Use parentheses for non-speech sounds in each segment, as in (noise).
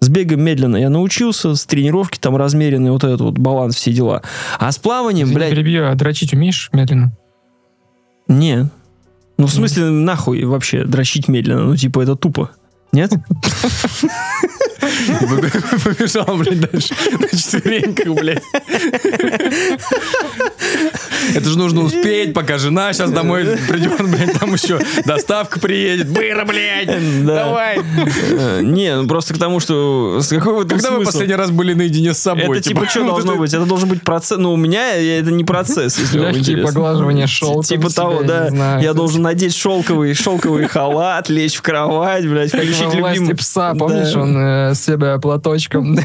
С бегом медленно я научился, с тренировки там размеренный вот этот вот баланс, все дела. А с плаванием, Извини, блядь, перебью, а дрочить умеешь медленно? не. Ну, в смысле, нахуй вообще дрочить медленно? Ну, типа, это тупо. Нет? (laughs) Побежал, блядь, дальше на четвереньках, блядь. Это же нужно успеть, пока жена сейчас домой придет, блядь, там еще доставка приедет. Быра, блядь, Да. давай. Э, Не, ну просто к тому, что с какой вот Когда вы последний раз были наедине с собой? Это типа, что (laughs) вот должно быть? Это должен быть процесс. Ну, у меня это не процесс, если вам Легкие интересно. поглаживания шелком Типа того, да. Я должен надеть шелковый, шелковый халат, лечь в кровать, блядь, (laughs) включить власти любимый... пса, помнишь, Да. он э, себя платочком.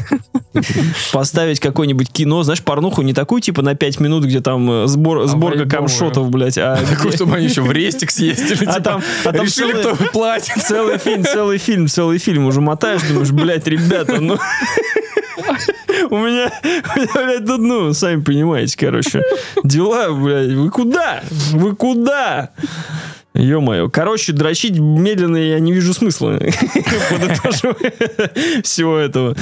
Поставить какое-нибудь кино, знаешь, порнуху не такую, типа, на 5 минут, где там э, сбор, сборка вайбовую. камшотов, блядь, а (laughs) где- чтобы они еще в рестик съездили. (laughs) А типа, там- а там решили, целый- кто платит. Целый фильм, целый фильм, целый фильм. Уже мотаешь, думаешь, блядь, ребята, ну... (laughs) У меня, у меня, блядь, ну, сами понимаете, короче, дела, блядь, вы куда? Вы куда? Ё-моё. Короче, дрочить медленно я не вижу смысла. (laughs) Подытоживая всего этого.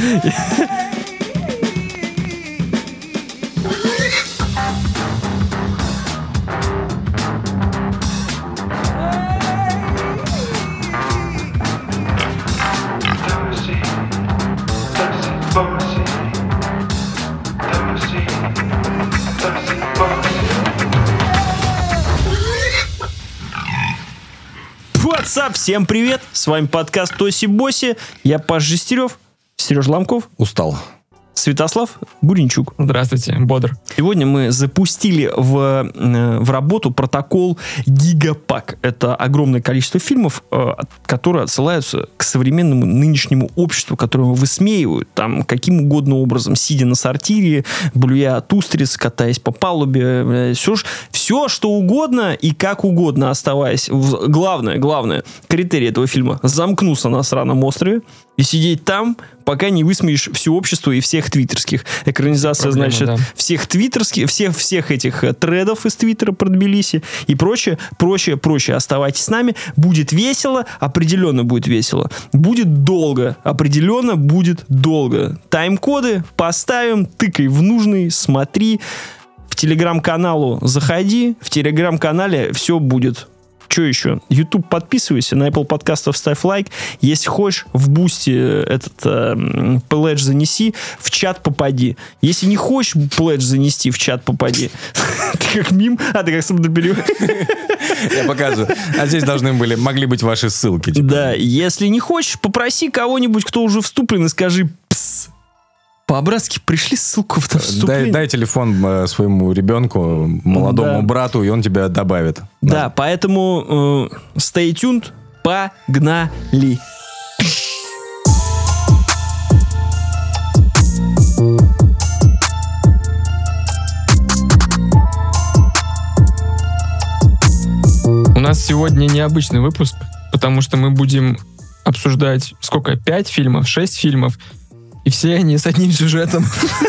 Всем привет. С вами подкаст Тоси Боси. Я Паш Жестерев, Сереж Ломков, Устал. Святослав Буренчук. Здравствуйте, бодр. Сегодня мы запустили в, э, в работу протокол Гигапак. Это огромное количество фильмов, э, которые отсылаются к современному нынешнему обществу, которое высмеивают там каким угодно образом, сидя на сортире, блюя от устриц, катаясь по палубе, все, все что угодно и как угодно оставаясь. Главное, главное, критерий этого фильма замкнуться на сраном острове и сидеть там, пока не высмеешь все общество и всех твиттерских. Экранизация, Проблема, значит, да. всех твиттерских, всех, всех этих э, тредов из твиттера про Тбилиси и прочее, прочее, прочее. Оставайтесь с нами. Будет весело, определенно будет весело. Будет долго, определенно будет долго. Тайм-коды поставим, тыкай в нужный, смотри. В телеграм-каналу заходи, в телеграм-канале все будет. Что еще? YouTube подписывайся, на Apple подкастов ставь лайк. Если хочешь, в бусте этот э, м, пледж занеси, в чат попади. Если не хочешь пледж занести, в чат попади. (laughs) Ты как мим, а ты как самодоперевод. Я показываю. А здесь должны были, могли быть ваши ссылки. Да, если не хочешь, попроси кого-нибудь, кто уже вступлен, и скажи «пс». По-братски пришли ссылку в это Дай, вступление. дай телефон э, своему ребенку, молодому Да. брату, и он тебя добавит. Да, поэтому э, stay tuned, погнали. У нас сегодня необычный выпуск, потому что мы будем обсуждать сколько? Пять фильмов, шесть фильмов. И все они с одним сюжетом.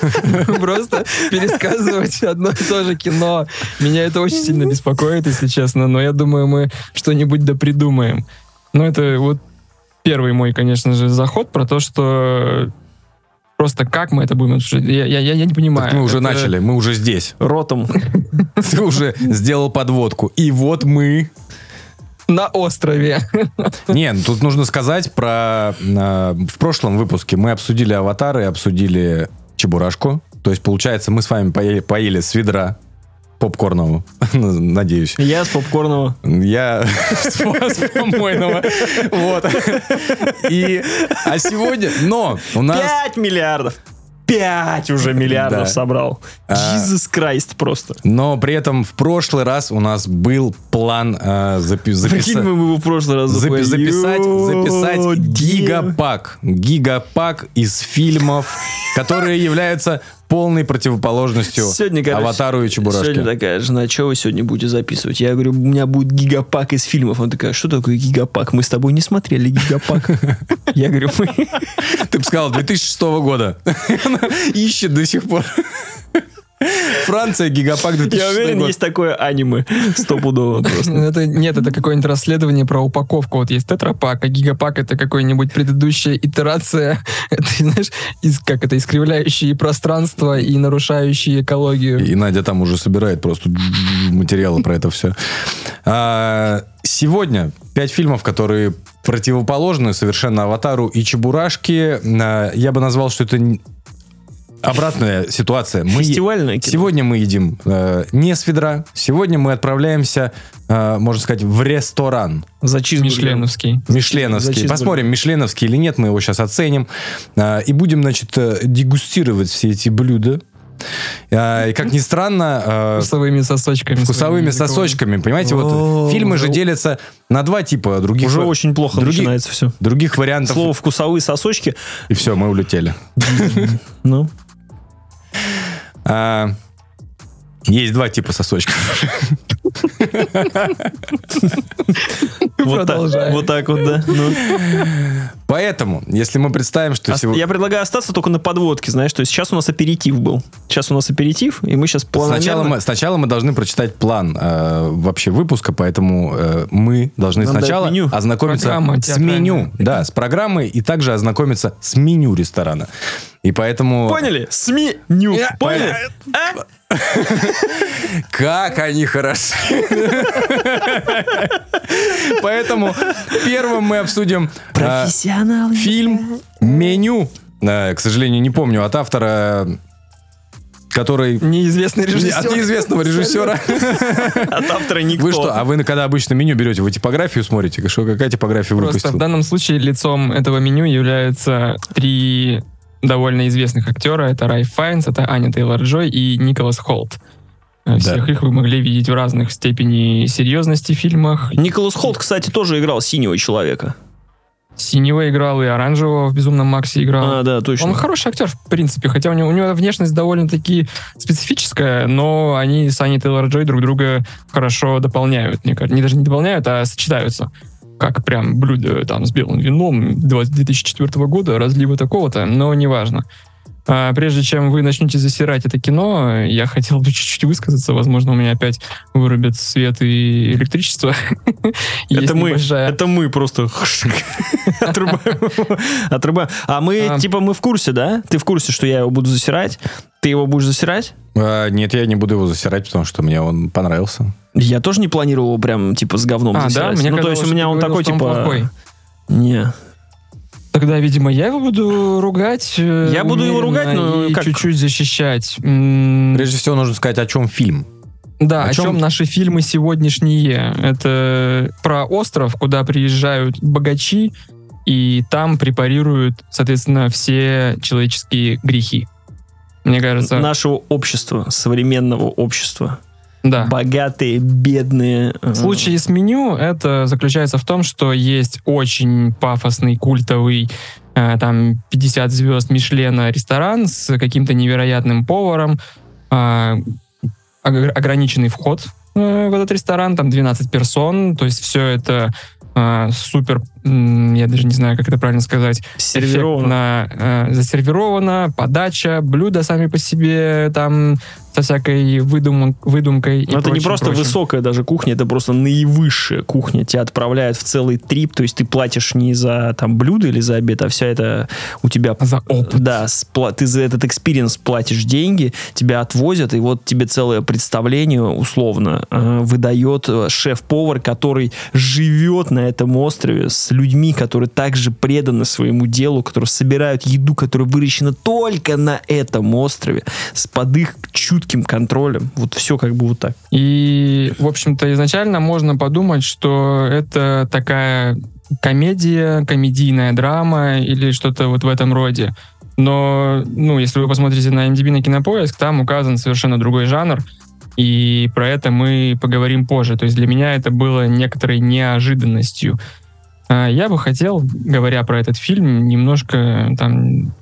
(laughs) Просто пересказывать одно и то же кино. Меня это очень сильно беспокоит, если честно. Но я думаю, мы что-нибудь да придумаем. Но это вот первый мой, конечно же, заход про то, что просто как мы это будем обсуждать. Я, я, я не понимаю. Так мы уже Это- начали, мы уже здесь. Ротом. (laughs) Ты уже сделал подводку. И вот мы... На острове. Не, ну тут нужно сказать про... э, в прошлом выпуске мы обсудили аватары, обсудили Чебурашку. То есть, получается, мы с вами поели, поели с ведра попкорнового, (laughs) надеюсь. Я с попкорного. Я (laughs) с помойного. Вот. И, а сегодня... Но у нас... 5 миллиардов. 5 уже миллиардов Да. собрал. А. Jesus Christ просто. Но при этом в прошлый раз у нас был план э, запи- записать... мы его в прошлый раз Запи- записать, записать гигапак. Гигапак из фильмов, которые являются полной противоположностью Сегодня, короче, Аватару и Чебурашке. Сегодня такая жена, что вы сегодня будете записывать? Я говорю, у меня будет гигапак из фильмов. Она такая, что такое гигапак? Мы с тобой не смотрели гигапак. Я говорю, мы... Ты бы сказал, 2006 года. Ищет до сих пор. Франция, Гигапак 2006 Я уверен, год. есть такое аниме. Стопудово просто. Это, нет, это какое-нибудь расследование про упаковку. Вот есть тетрапак, а гигапак это какой-нибудь предыдущая итерация, (laughs) это, знаешь, из, как это, искривляющие пространство и нарушающие экологию. И Надя там уже собирает просто материалы про это все. А, Сегодня пять фильмов, которые противоположны совершенно «Аватару» и «Чебурашке». А, Я бы назвал, что это обратная ситуация. Мы Фестивальное кино. Сегодня мы едим э, не с ведра. Сегодня мы отправляемся, э, можно сказать, в ресторан. За. Мишленовский. За Мишленовский. чизбургер. Посмотрим, Мишленовский или нет, мы его сейчас оценим. А, И будем, значит, э, дегустировать все эти блюда. А, И как ни странно, э, Вкусовыми сосочками. вкусовыми сосочками. Понимаете, вот фильмы же делятся на два типа других, Уже очень плохо других- начинается все. других вариантов. Слово вкусовые сосочки. И все, мы улетели. Ну, А, Есть два типа сосочков. вот так, вот так вот, да. Ну. Поэтому, если мы представим, что сегодня... Я предлагаю остаться только на подводке, знаешь, то есть сейчас у нас аперитив был. Сейчас у нас аперитив, и мы сейчас планомерно... Сначала мы, сначала мы должны прочитать план э, вообще выпуска, поэтому э, мы должны Нам сначала меню. ознакомиться Программа с меню, да, с программой и также ознакомиться с меню ресторана. И поэтому Поняли? СМИ ню. Я- Поняли? А? (laughs) как они хороши. (laughs) Поэтому первым мы обсудим Профессионалы. фильм «Меню». Э, К сожалению, не помню от автора, который Неизвестный режиссер. от неизвестного режиссера. От автора никто. Вы что, а вы когда обычно меню берете, вы типографию смотрите? Что, какая типография Просто в выпустила? данном случае лицом этого меню являются три довольно известных актера. Это Райф Файнс, это Аня Тейлор-Джой и Николас Холт. Э, Всех их вы могли видеть в разных степени серьезности фильмах. Николас Холт, кстати, тоже играл синего человека. Синего играл и оранжевого в «Безумном Максе» играл. А, да, точно. Он хороший актер, в принципе, хотя у него, у него внешность довольно-таки специфическая, но они с Аней Тейлор-Джой друг друга хорошо дополняют, мне кажется. Не даже не дополняют, а сочетаются. Как прям блюдо там с белым вином 20- 2004 года, разлива такого-то, но неважно. А, прежде чем вы начнете засирать это кино, я хотел бы (laughs) чуть-чуть высказаться. Возможно, у меня опять вырубят свет и электричество. (laughs) Это мы, это мы просто (laughs) отрубаем. А мы, А. типа, мы в курсе, да? Ты в курсе, что я его буду засирать? Ты его будешь засирать? А, нет, я не буду его засирать, потому что мне он понравился. Я тоже не планировал его прям, типа, с говном А, да? засирать. Мне ну, то есть у меня он такой, типа... Не. Тогда, видимо, я его буду ругать. э, Я буду его ругать, но и как? чуть-чуть защищать. Прежде всего нужно сказать, о чем фильм. Да, о о чем- чем наши фильмы сегодняшние. Это про остров, куда приезжают богачи, и там препарируют, соответственно, все человеческие грехи. Мне кажется, Нашего общества, современного общества. Да. Богатые, бедные. э, В случае с меню это заключается в том, что есть очень пафосный, культовый, э, там 50 звезд Мишлена ресторан с каким-то невероятным поваром, ог- ограниченный вход э, в этот ресторан, там 12 персон, то есть все это супер, я даже не знаю, как это правильно сказать, сервировано. эффектно, э, засервировано, подача, блюда сами по себе там со всякой выдум- выдумкой. и Но это не прочим, просто прочим. высокая даже кухня, это просто наивысшая кухня. Тебя отправляют в целый трип, то есть ты платишь не за там блюдо или за обед, а вся это у тебя... За опыт. Да, спла- ты за этот experience платишь деньги, тебя отвозят, и вот тебе целое представление условно э, выдает э, шеф-повар, который живет на этом острове с людьми, которые также преданы своему делу, которые собирают еду, которая выращена только на этом острове, с под их чутким контролем. Вот все как бы вот так. И, в общем-то, изначально можно подумать, что это такая комедия, комедийная драма или что-то вот в этом роде. Но, ну, если вы посмотрите на MDB на Кинопоиск, там указан совершенно другой жанр, и про это мы поговорим позже. То есть для меня это было некоторой неожиданностью. А Я бы хотел, говоря про этот фильм, немножко там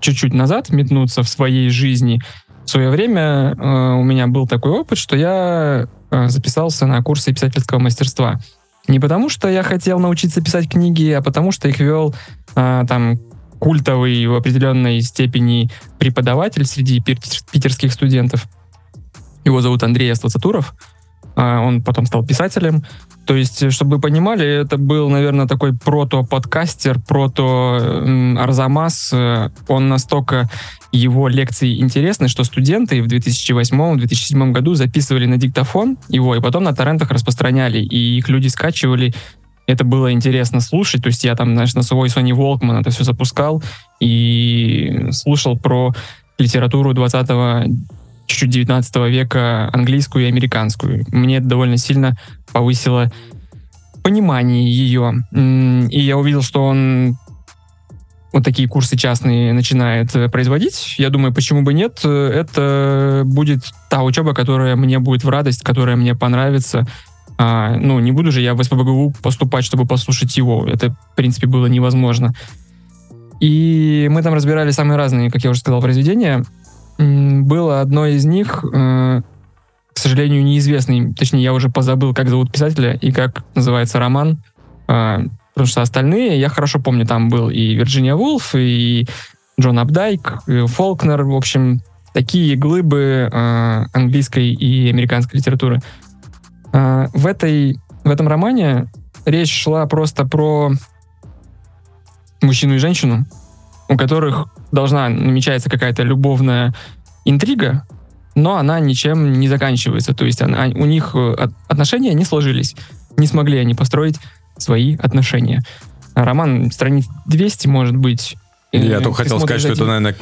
чуть-чуть назад метнуться в своей жизни. В свое время э, у меня был такой опыт, что я э, записался на курсы писательского мастерства. Не потому, что я хотел научиться писать книги, а потому, что их вел э, там культовый в определенной степени преподаватель среди питер- питерских студентов. Его зовут Андрей Аслацатуров. А, Он потом стал писателем. То есть, чтобы вы понимали, это был, наверное, такой прото-подкастер, прото-Арзамас. Э, Он настолько его лекции интересны, что студенты в 2008-2007 году записывали на диктофон его, и потом на торрентах распространяли, и их люди скачивали. Это было интересно слушать. То есть я там, знаешь, на свой Sony Walkman это все запускал и слушал про литературу 20 чуть-чуть 19 века английскую и американскую. Мне это довольно сильно повысило понимание ее. И я увидел, что он вот такие курсы частные начинает э, производить. Я думаю, почему бы нет? Э, Это будет та учеба, которая мне будет в радость, которая мне понравится. А, ну, не буду же я в СПБГУ поступать, чтобы послушать его. Это, в принципе, было невозможно. И мы там разбирали самые разные, как я уже сказал, произведения. Было одно из них, э, к сожалению, неизвестный. Точнее, я уже позабыл, как зовут писателя и как называется роман. А, Потому что остальные я хорошо помню. Там был и Вирджиния Вулф, и Джон Апдайк, и Фолкнер. В общем, такие глыбы э, английской и американской литературы. В, этой, в этом романе речь шла просто про мужчину и женщину, у которых должна намечается какая-то любовная интрига, но она ничем не заканчивается. То есть она- у них э, от- отношения не сложились. Не смогли они построить свои отношения. Роман страниц 200, может быть. Я Э, только хотел сказать, что это, наверное,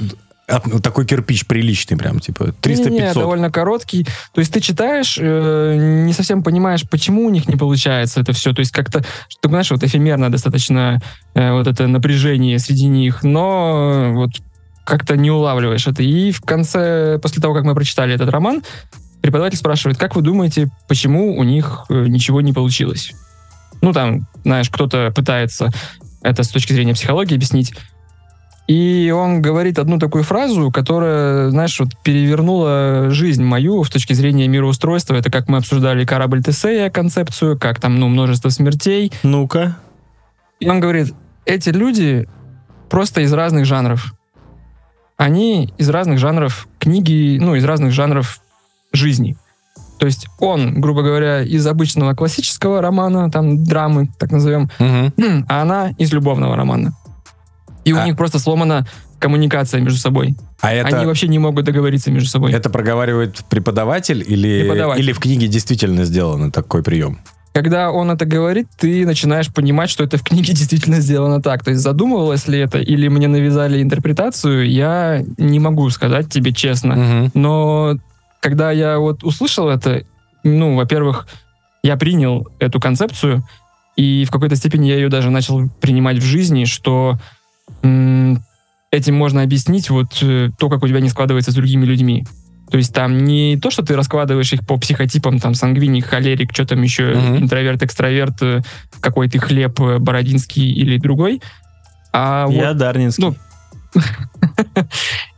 такой кирпич приличный прям, типа не-не-не, 300-500. довольно короткий. То есть ты читаешь, э, не совсем понимаешь, почему у них не получается это все. То есть как-то, что, знаешь, вот эфемерно достаточно э, вот это напряжение среди них, но вот как-то не улавливаешь это. И в конце, после того, как мы прочитали этот роман, преподаватель спрашивает, как вы думаете, почему у них э, ничего не получилось? Ну, там, знаешь, кто-то пытается это с точки зрения психологии объяснить, и он говорит одну такую фразу, которая, знаешь, вот перевернула жизнь мою с точки зрения мироустройства. Это как мы обсуждали корабль Тесея, концепцию, как там, ну, множество смертей. Ну-ка. И он говорит, эти люди просто из разных жанров. Они из разных жанров книги, ну, из разных жанров жизни. То есть он, грубо говоря, из обычного классического романа, там, драмы, так назовем, Мгм. а она из любовного романа. И у А- них просто сломана коммуникация между собой. А это, Они вообще не могут договориться между собой. это проговаривает преподаватель или, Преподаватель. или в книге действительно сделан такой прием? Когда он это говорит, ты начинаешь понимать, что это в книге (laughs) действительно сделано так. То есть задумывалось ли это, или мне навязали интерпретацию, я не могу сказать тебе честно. Мгм. Но когда я вот услышал это, ну, во-первых, я принял эту концепцию, и в какой-то степени я ее даже начал принимать в жизни, что этим можно объяснить вот э, то, как у тебя не складывается с другими людьми. То есть там не то, что ты раскладываешь их по психотипам, там, сангвиник, холерик, что там еще, Мгм. интроверт, экстраверт, э, какой ты хлеб, э, бородинский или другой, а вот Я Дарнинский. ну, (laughs)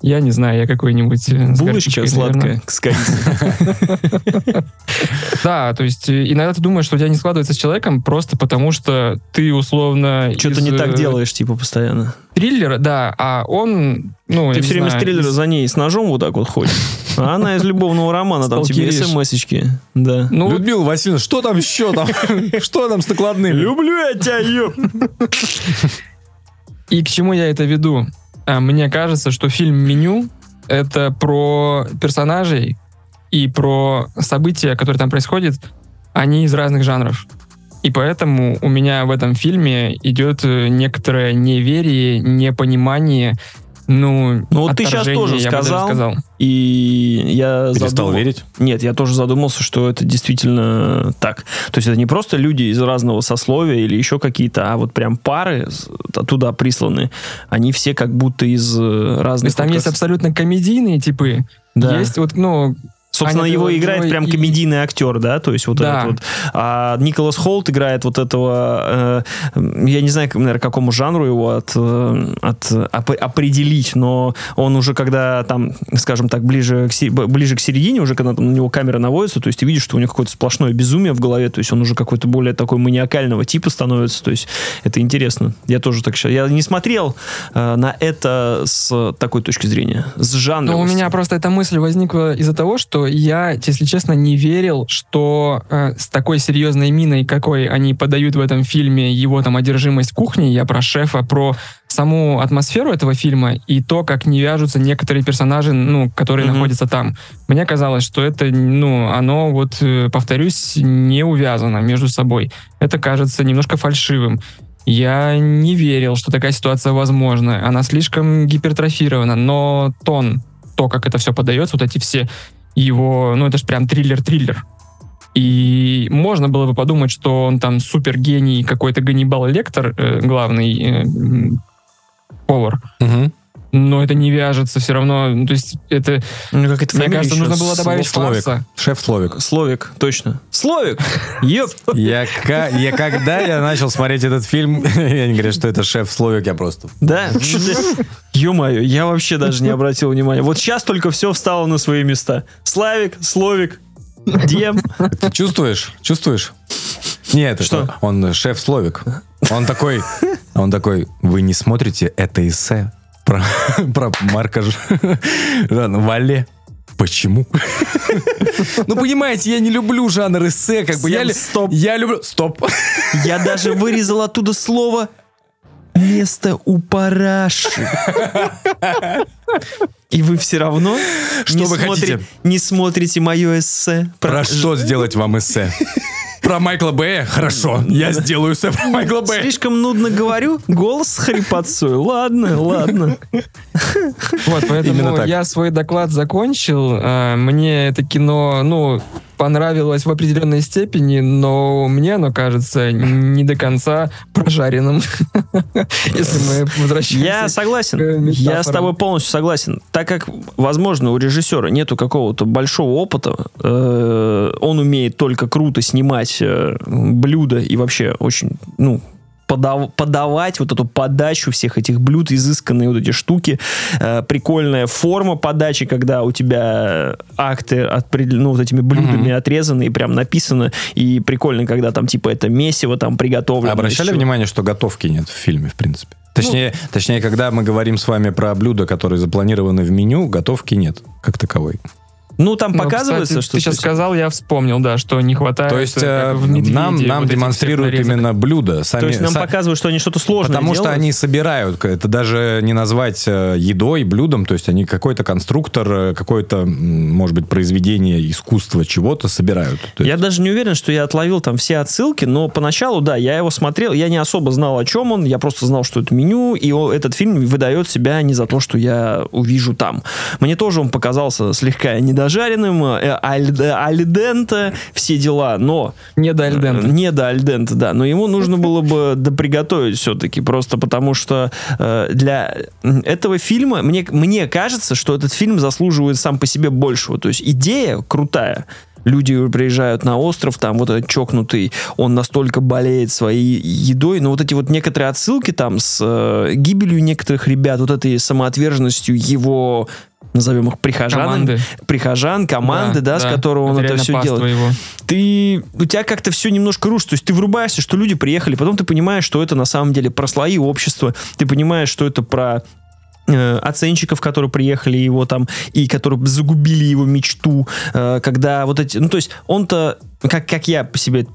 я не знаю, я какой-нибудь... э, Булочка сладкая с корицей. Да, то есть э, иногда ты думаешь, что у тебя не складывается с человеком просто потому, что ты условно... Что-то не так э, делаешь, типа, постоянно. Триллера, да, а он... Ну, Ты все время с триллера за ней с ножом вот так вот ходишь. А она из любовного романа, там тебе смс-очки. Да. Ну, Людмила Васильевна, что там еще там? (laughs) Что там с накладными? Люблю я тебя, ёп. и к чему я это веду? А, Мне кажется, что фильм «Меню» — это про персонажей и про события, которые там происходят, они из разных жанров. И поэтому у меня в этом фильме идет э, некоторое неверие, непонимание, ну, Ну вот ты отторжение, тоже сказал. сказал. И я Перестал задумал- верить? Нет, я тоже задумался, что это действительно так. То есть это не просто люди из разного сословия или еще какие-то, а вот прям пары с- туда присланы. Они все как будто из э, То разных... есть там вот есть как- абсолютно комедийные типы, Да. есть вот, ну, Собственно, Аня его Тейлор-Джой играет прям и- комедийный актер, да, то есть вот Да. этот вот. А Николас Холт играет вот этого, э, я не знаю, наверное, какому жанру его от, э, от оп- определить, но он уже когда там, скажем так, ближе к, се- ближе к середине, уже когда там на него камера наводится, то есть ты видишь, что у него какое-то сплошное безумие в голове, то есть он уже какой-то более такой маниакального типа становится, то есть это интересно. Я тоже так считаю. Я не смотрел э, на это с такой точки зрения, с жанра. Ну, у меня просто эта мысль возникла из-за того, что я, если честно, не верил, что э, с такой серьезной миной, какой они подают в этом фильме, его там одержимость кухней, я про шефа, про саму атмосферу этого фильма и то, как не вяжутся некоторые персонажи, ну, которые Мгм. находятся там. Мне казалось, что это, ну, оно вот, э, повторюсь, не увязано между собой. Это кажется немножко фальшивым. Я не верил, что такая ситуация возможна. Она слишком гипертрофирована, но тон, то, как это все подается, вот эти все его, ну это же прям триллер-триллер. И можно было бы подумать, что он там супер гений, какой-то Ганнибал Лектор, э, главный э, повар. Мгм. Но это не вяжется все равно. Ну, То есть это, Ну, как это мне кажется, еще? нужно было добавить Словик. фарса. Шеф Словик. Словик, точно. Словик! Ёп! Я, я когда я начал смотреть этот фильм, (laughs) я не говорю, что это шеф Словик, я просто... Да? (laughs) Ё-моё, я вообще даже не обратил внимания. Вот сейчас только все встало на свои места. Славик, Словик, Дем. Ты чувствуешь? Чувствуешь? Нет, Что? это он шеф Словик. Он такой, он такой, вы не смотрите это эссе про, про Марка Вале? Почему? Ну, понимаете, я не люблю жанр эссе, как бы я, стоп. я люблю... Стоп. Я даже вырезал оттуда слово «место у параши». И вы все равно Что не вы смотри- хотите? не смотрите мое эссе. Про что сделать вам эссе? Про Майкла Бэя? Хорошо, я сделаю эссе про Майкла Бэя. Слишком нудно говорю, голос с хрипотцой. Ладно, ладно. Вот, поэтому я свой доклад закончил. А, Мне это кино, ну, понравилось в определенной степени, но мне оно кажется не до конца прожаренным. (laughs) Если мы возвращаемся. Я согласен. Я с тобой полностью согласен. Так как, возможно, у режиссера нету какого-то большого опыта, э, он умеет только круто снимать э, блюда и вообще очень, ну, подав- подавать вот эту подачу всех этих блюд, изысканные вот эти штуки, Э, прикольная форма подачи, когда у тебя акты определ- ну, вот этими блюдами отрезаны и прям написано, и прикольно, когда там типа это месиво там приготовлено. Обращали чего- внимание, что готовки нет в фильме, в принципе? Точнее, точнее, когда мы говорим с вами про блюда, которые запланированы в меню, готовки нет, как таковой. Ну, там Ну, показывается, кстати, что... Ты сейчас сказал, я вспомнил, да, что не хватает. То есть э, э, в «Медведе» нам, нам вот демонстрируют именно блюда. Сами, То есть нам са- показывают, что они что-то сложное Потому что делают? они собирают. Это даже не назвать э, едой, блюдом. То есть они какой-то конструктор, какое-то, может быть, произведение искусства чего-то собирают. То Я есть- даже не уверен, что я отловил там все отсылки, но поначалу, да, я его смотрел, я не особо знал, о чем он, я просто знал, что это меню, и этот фильм выдает себя не за то, что я увижу там. Мне тоже он показался слегка недожаренным, э, аль- альденте, все дела, но... Не до альдента. Не до альденте, да. Но ему нужно было бы доприготовить все-таки, просто потому что э, для этого фильма, мне, мне кажется, что этот фильм заслуживает сам по себе большего. То есть идея крутая. Люди приезжают на остров, там вот этот чокнутый, он настолько болеет своей едой, но вот эти вот некоторые отсылки там с э, гибелью некоторых ребят, вот этой самоотверженностью его назовем их прихожанами, Команды. прихожан, команды, да, с которого он это все делает его. ты, у тебя как-то все немножко рушится. То есть ты врубаешься, что люди приехали, потом ты понимаешь, что это на самом деле про слои общества, ты понимаешь, что это про оценщиков, которые приехали его там и которые загубили его мечту, э, когда вот эти, ну то есть он-то как, как я по себе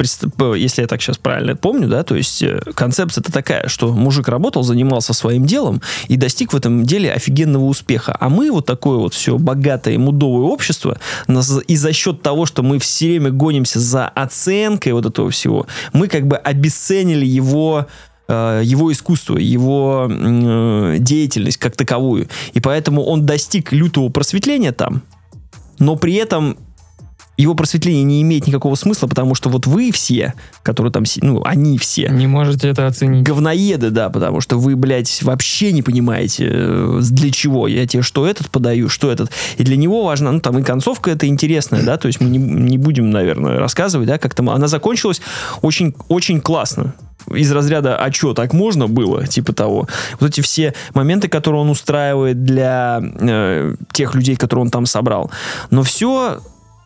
если я так сейчас правильно помню, да, то есть э, концепция-то такая, что мужик работал, занимался своим делом и достиг в этом деле офигенного успеха. А мы вот такое вот все богатое мудовое общество, нас- и за счет того, что мы все время гонимся за оценкой вот этого всего, мы как бы обесценили его э, его искусство, его э, деятельность как таковую. И поэтому он достиг лютого просветления там, но при этом его просветление не имеет никакого смысла, потому что вот вы все, которые там, ну, они все, Не можете это оценить. говноеды, да, потому что вы, блядь, вообще не понимаете, э, для чего. Я тебе что этот подаю, что этот. И для него важно, ну, там и концовка это интересная, да, то есть мы не, не будем, наверное, рассказывать, да, как там. Она закончилась очень, очень классно. Из разряда, а что, так можно было? Типа того. Вот эти все моменты, которые он устраивает для э, тех людей, которые он там собрал. Но все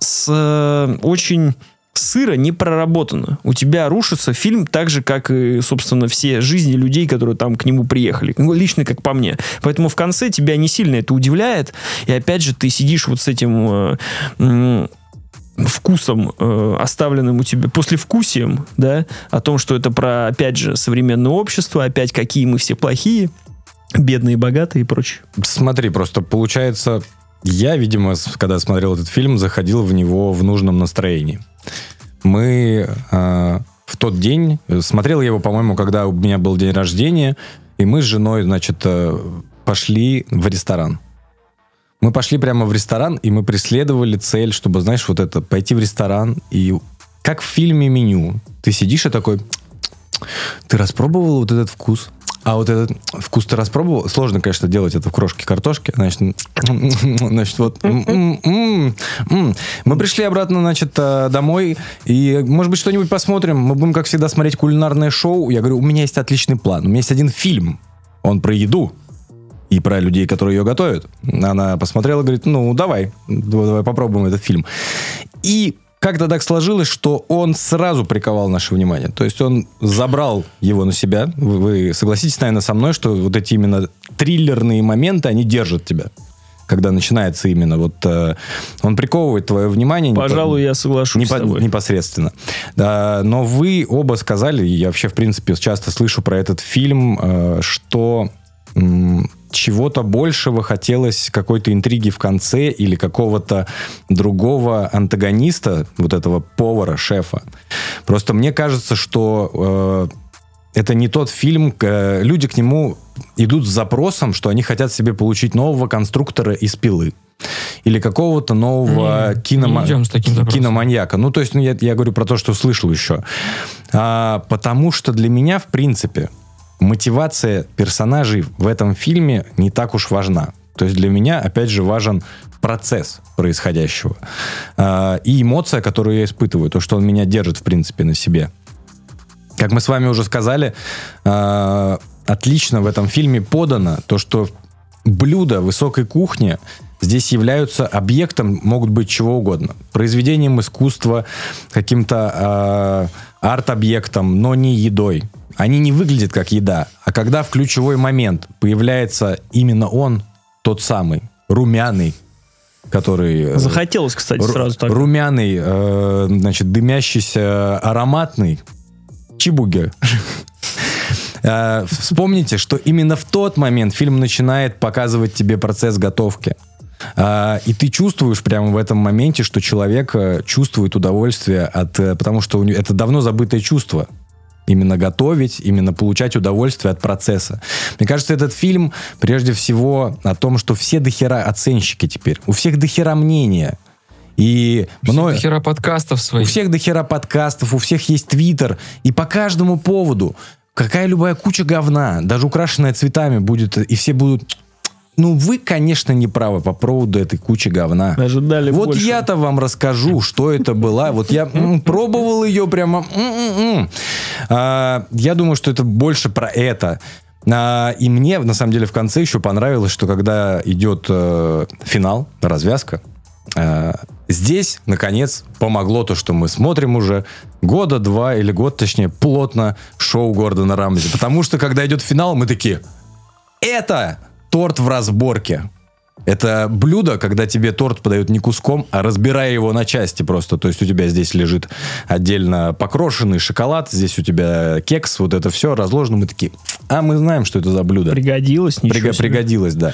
с э, очень сыро не проработано. У тебя рушится фильм так же, как и, собственно, все жизни людей, которые там к нему приехали. Ну, лично, как по мне. Поэтому в конце тебя не сильно это удивляет. И опять же, ты сидишь вот с этим э, вкусом, э, оставленным у тебя, послевкусием, да, о том, что это про, опять же, современное общество, опять какие мы все плохие, бедные, богатые и прочее. Смотри, просто получается, я, видимо, когда смотрел этот фильм, заходил в него в нужном настроении. Мы э, в тот день, э, смотрел его, по-моему, когда у меня был день рождения, и мы с женой, значит, э, пошли в ресторан. Мы пошли прямо в ресторан, и мы преследовали цель, чтобы, знаешь, вот это, пойти в ресторан, и как в фильме меню. Ты сидишь и такой, ты распробовал вот этот вкус? А вот этот вкус ты распробовал? Сложно, конечно, делать это в крошке картошки. Значит, (laughs) значит вот. Мы пришли обратно, значит, э, домой. И, может быть, что-нибудь посмотрим. Мы будем, как всегда, смотреть кулинарное шоу. Я говорю, у меня есть отличный план. У меня есть один фильм. Он про еду. И про людей, которые ее готовят. Она посмотрела говорит, ну, давай, давай попробуем этот фильм. И как-то так сложилось, что он сразу приковал наше внимание. То есть он забрал его на себя. Вы, вы согласитесь, наверное, со мной, что вот эти именно триллерные моменты, они держат тебя. Когда начинается именно вот... э, он приковывает твое внимание. Пожалуй, я соглашусь Непо- с тобой. непосредственно. Да, но вы оба сказали, я вообще, в принципе, часто слышу про этот фильм, э, что чего-то большего хотелось, какой-то интриги в конце или какого-то другого антагониста, вот этого повара, шефа. Просто мне кажется, что э, это не тот фильм, э, люди к нему идут с запросом, что они хотят себе получить нового конструктора из пилы. Или какого-то нового Не, кинома- не киноманьяка. Ну, то есть, ну, я, я говорю про то, что слышал еще. А, потому что для меня, в принципе, мотивация персонажей в этом фильме не так уж важна. То есть для меня, опять же, важен процесс происходящего. А, и эмоция, которую я испытываю, то, что он меня держит, в принципе, на себе. Как мы с вами уже сказали, а, отлично в этом фильме подано то, что блюда высокой кухни здесь являются объектом, могут быть чего угодно. Произведением искусства, каким-то а, арт-объектом, но не едой. Они не выглядят как еда. А когда в ключевой момент появляется именно он, тот самый, румяный, который... э, Захотелось, кстати, Ру- сразу так. Румяный, э, значит, дымящийся, ароматный. Чебуги. (laughs) Э, Вспомните, что именно в тот момент фильм начинает показывать тебе процесс готовки. А, И ты чувствуешь прямо в этом моменте, что человек э, чувствует удовольствие от... э, Потому что у него- это давно забытое чувство. Именно готовить, именно получать удовольствие от процесса. Мне кажется, этот фильм прежде всего о том, что все дохера оценщики теперь. У всех дохера мнения. И мной- Хера подкастов у своих. всех дохера подкастов, у всех есть твиттер. И по каждому поводу какая любая куча говна, даже украшенная цветами будет, и все будут... Ну, вы, конечно, не правы по поводу этой кучи говна. Ожидали Вот больше. я-то вам расскажу, что это была. Вот я м, (laughs) пробовал ее прямо. м-м-м. А, Я думаю, что это больше про это. А, И мне, на самом деле, в конце еще понравилось, что когда идет э, финал, развязка, э, здесь, наконец, помогло то, что мы смотрим уже года два или год, точнее, плотно шоу Гордона Рамзи. Потому что, когда идет финал, мы такие, это торт в разборке. Это блюдо, когда тебе торт подают не куском, а разбирая его на части просто. То есть у тебя здесь лежит отдельно покрошенный шоколад, здесь у тебя кекс, вот это все разложено. Мы такие, а мы знаем, что это за блюдо. Пригодилось, ничего Приго- себе. пригодилось, да.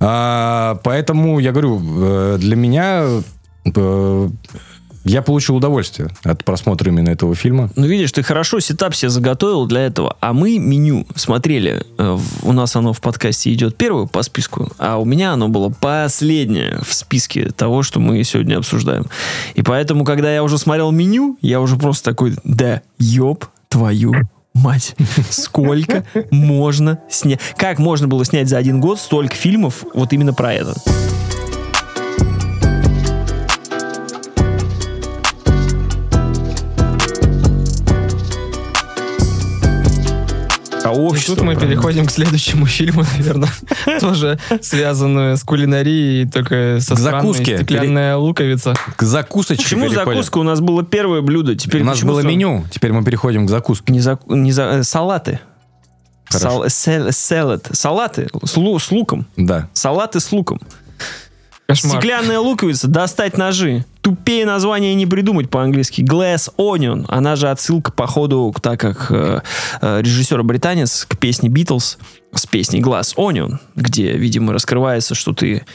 А, поэтому я говорю, э, для меня э, Я получил удовольствие от просмотра именно этого фильма. Ну, видишь, ты хорошо сетап себе заготовил для этого. А мы меню смотрели. э, У нас оно в подкасте идет первое по списку, а у меня оно было последнее в списке того, что мы сегодня обсуждаем. И поэтому, когда я уже смотрел меню, я уже просто такой, да, ёб твою мать, сколько можно снять? Как можно было снять за один год столько фильмов вот именно про это? А И тут мы переходим к следующему (laughs) фильму, наверное, (laughs) тоже связанную с кулинарией, только со К закуске. стеклянная луковица. К закусочке Почему переходим. закуска? У нас было первое блюдо. Теперь У нас было сразу- меню, теперь мы переходим к закуске. Не, за, не за, э, салаты. Хорошо. Сал- салат. Салаты с, лу- с луком. Да. Салаты с луком. Кошмар. Стеклянная луковица, достать ножи. Тупее название не придумать по-английски. Glass Onion. Она же отсылка, походу, так как э, э, режиссер британец, к песне Beatles с песней Glass Onion, где, видимо, раскрывается, что ты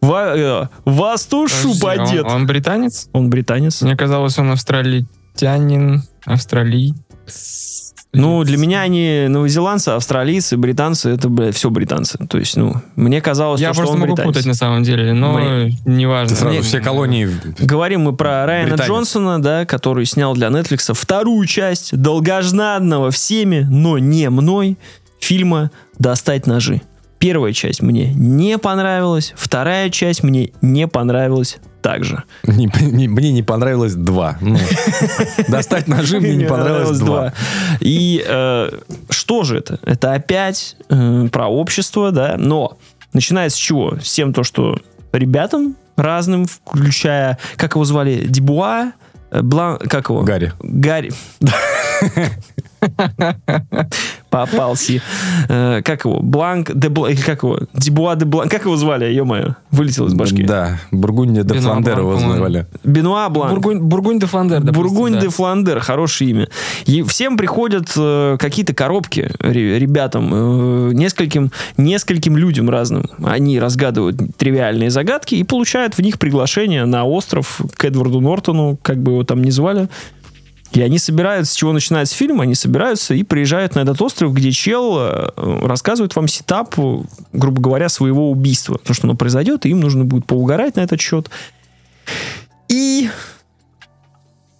во, э, вас тушу подет. Он, он британец? Он британец. Мне казалось, он австралитянин, австралий. Ну, для меня они новозеландцы, австралийцы, британцы, это, бля, все британцы. То есть, ну, мне казалось, Я то, что просто он могу британец. путать на самом деле, но Мне- неважно. Ты сразу Мне- все колонии... Говорим мы про Райана Британец. Джонсона, да, который снял для Netflix вторую часть долгожданного всеми, но не мной, фильма «Достать ножи». Первая часть мне не понравилась, вторая часть мне не понравилась также. не- не- мне не понравилось два. Ну, (laughs) достать ножи мне не понравилось два. И э, что же это? Это опять э, про общество, да, но начиная с чего? С тем, то, что ребятам разным, включая, как его звали, Дебуа, э, Блан, как его? Гарри. Гарри. (laughs) Попался. Э, Как его? Бланк де Бла- или Как его? Дебуа де Бланк. Как его звали? Ё-моё. Вылетел из башки. Да, Бургундия де Фландер его Бланк, называли. Бенуа Бланк. Бургунь, де Фландер, Бургунь де Фландер, хорошее имя. И всем приходят э, какие-то коробки ре- ребятам, э, нескольким, нескольким людям разным. Они разгадывают тривиальные загадки и получают в них приглашение на остров к Эдварду Нортону, как бы его там ни звали. И они собираются, с чего начинается фильм, они собираются и приезжают на этот остров, где чел э, рассказывает вам сетап, э, грубо говоря, своего убийства. То, что оно произойдет, и им нужно будет поугарать на этот счет. И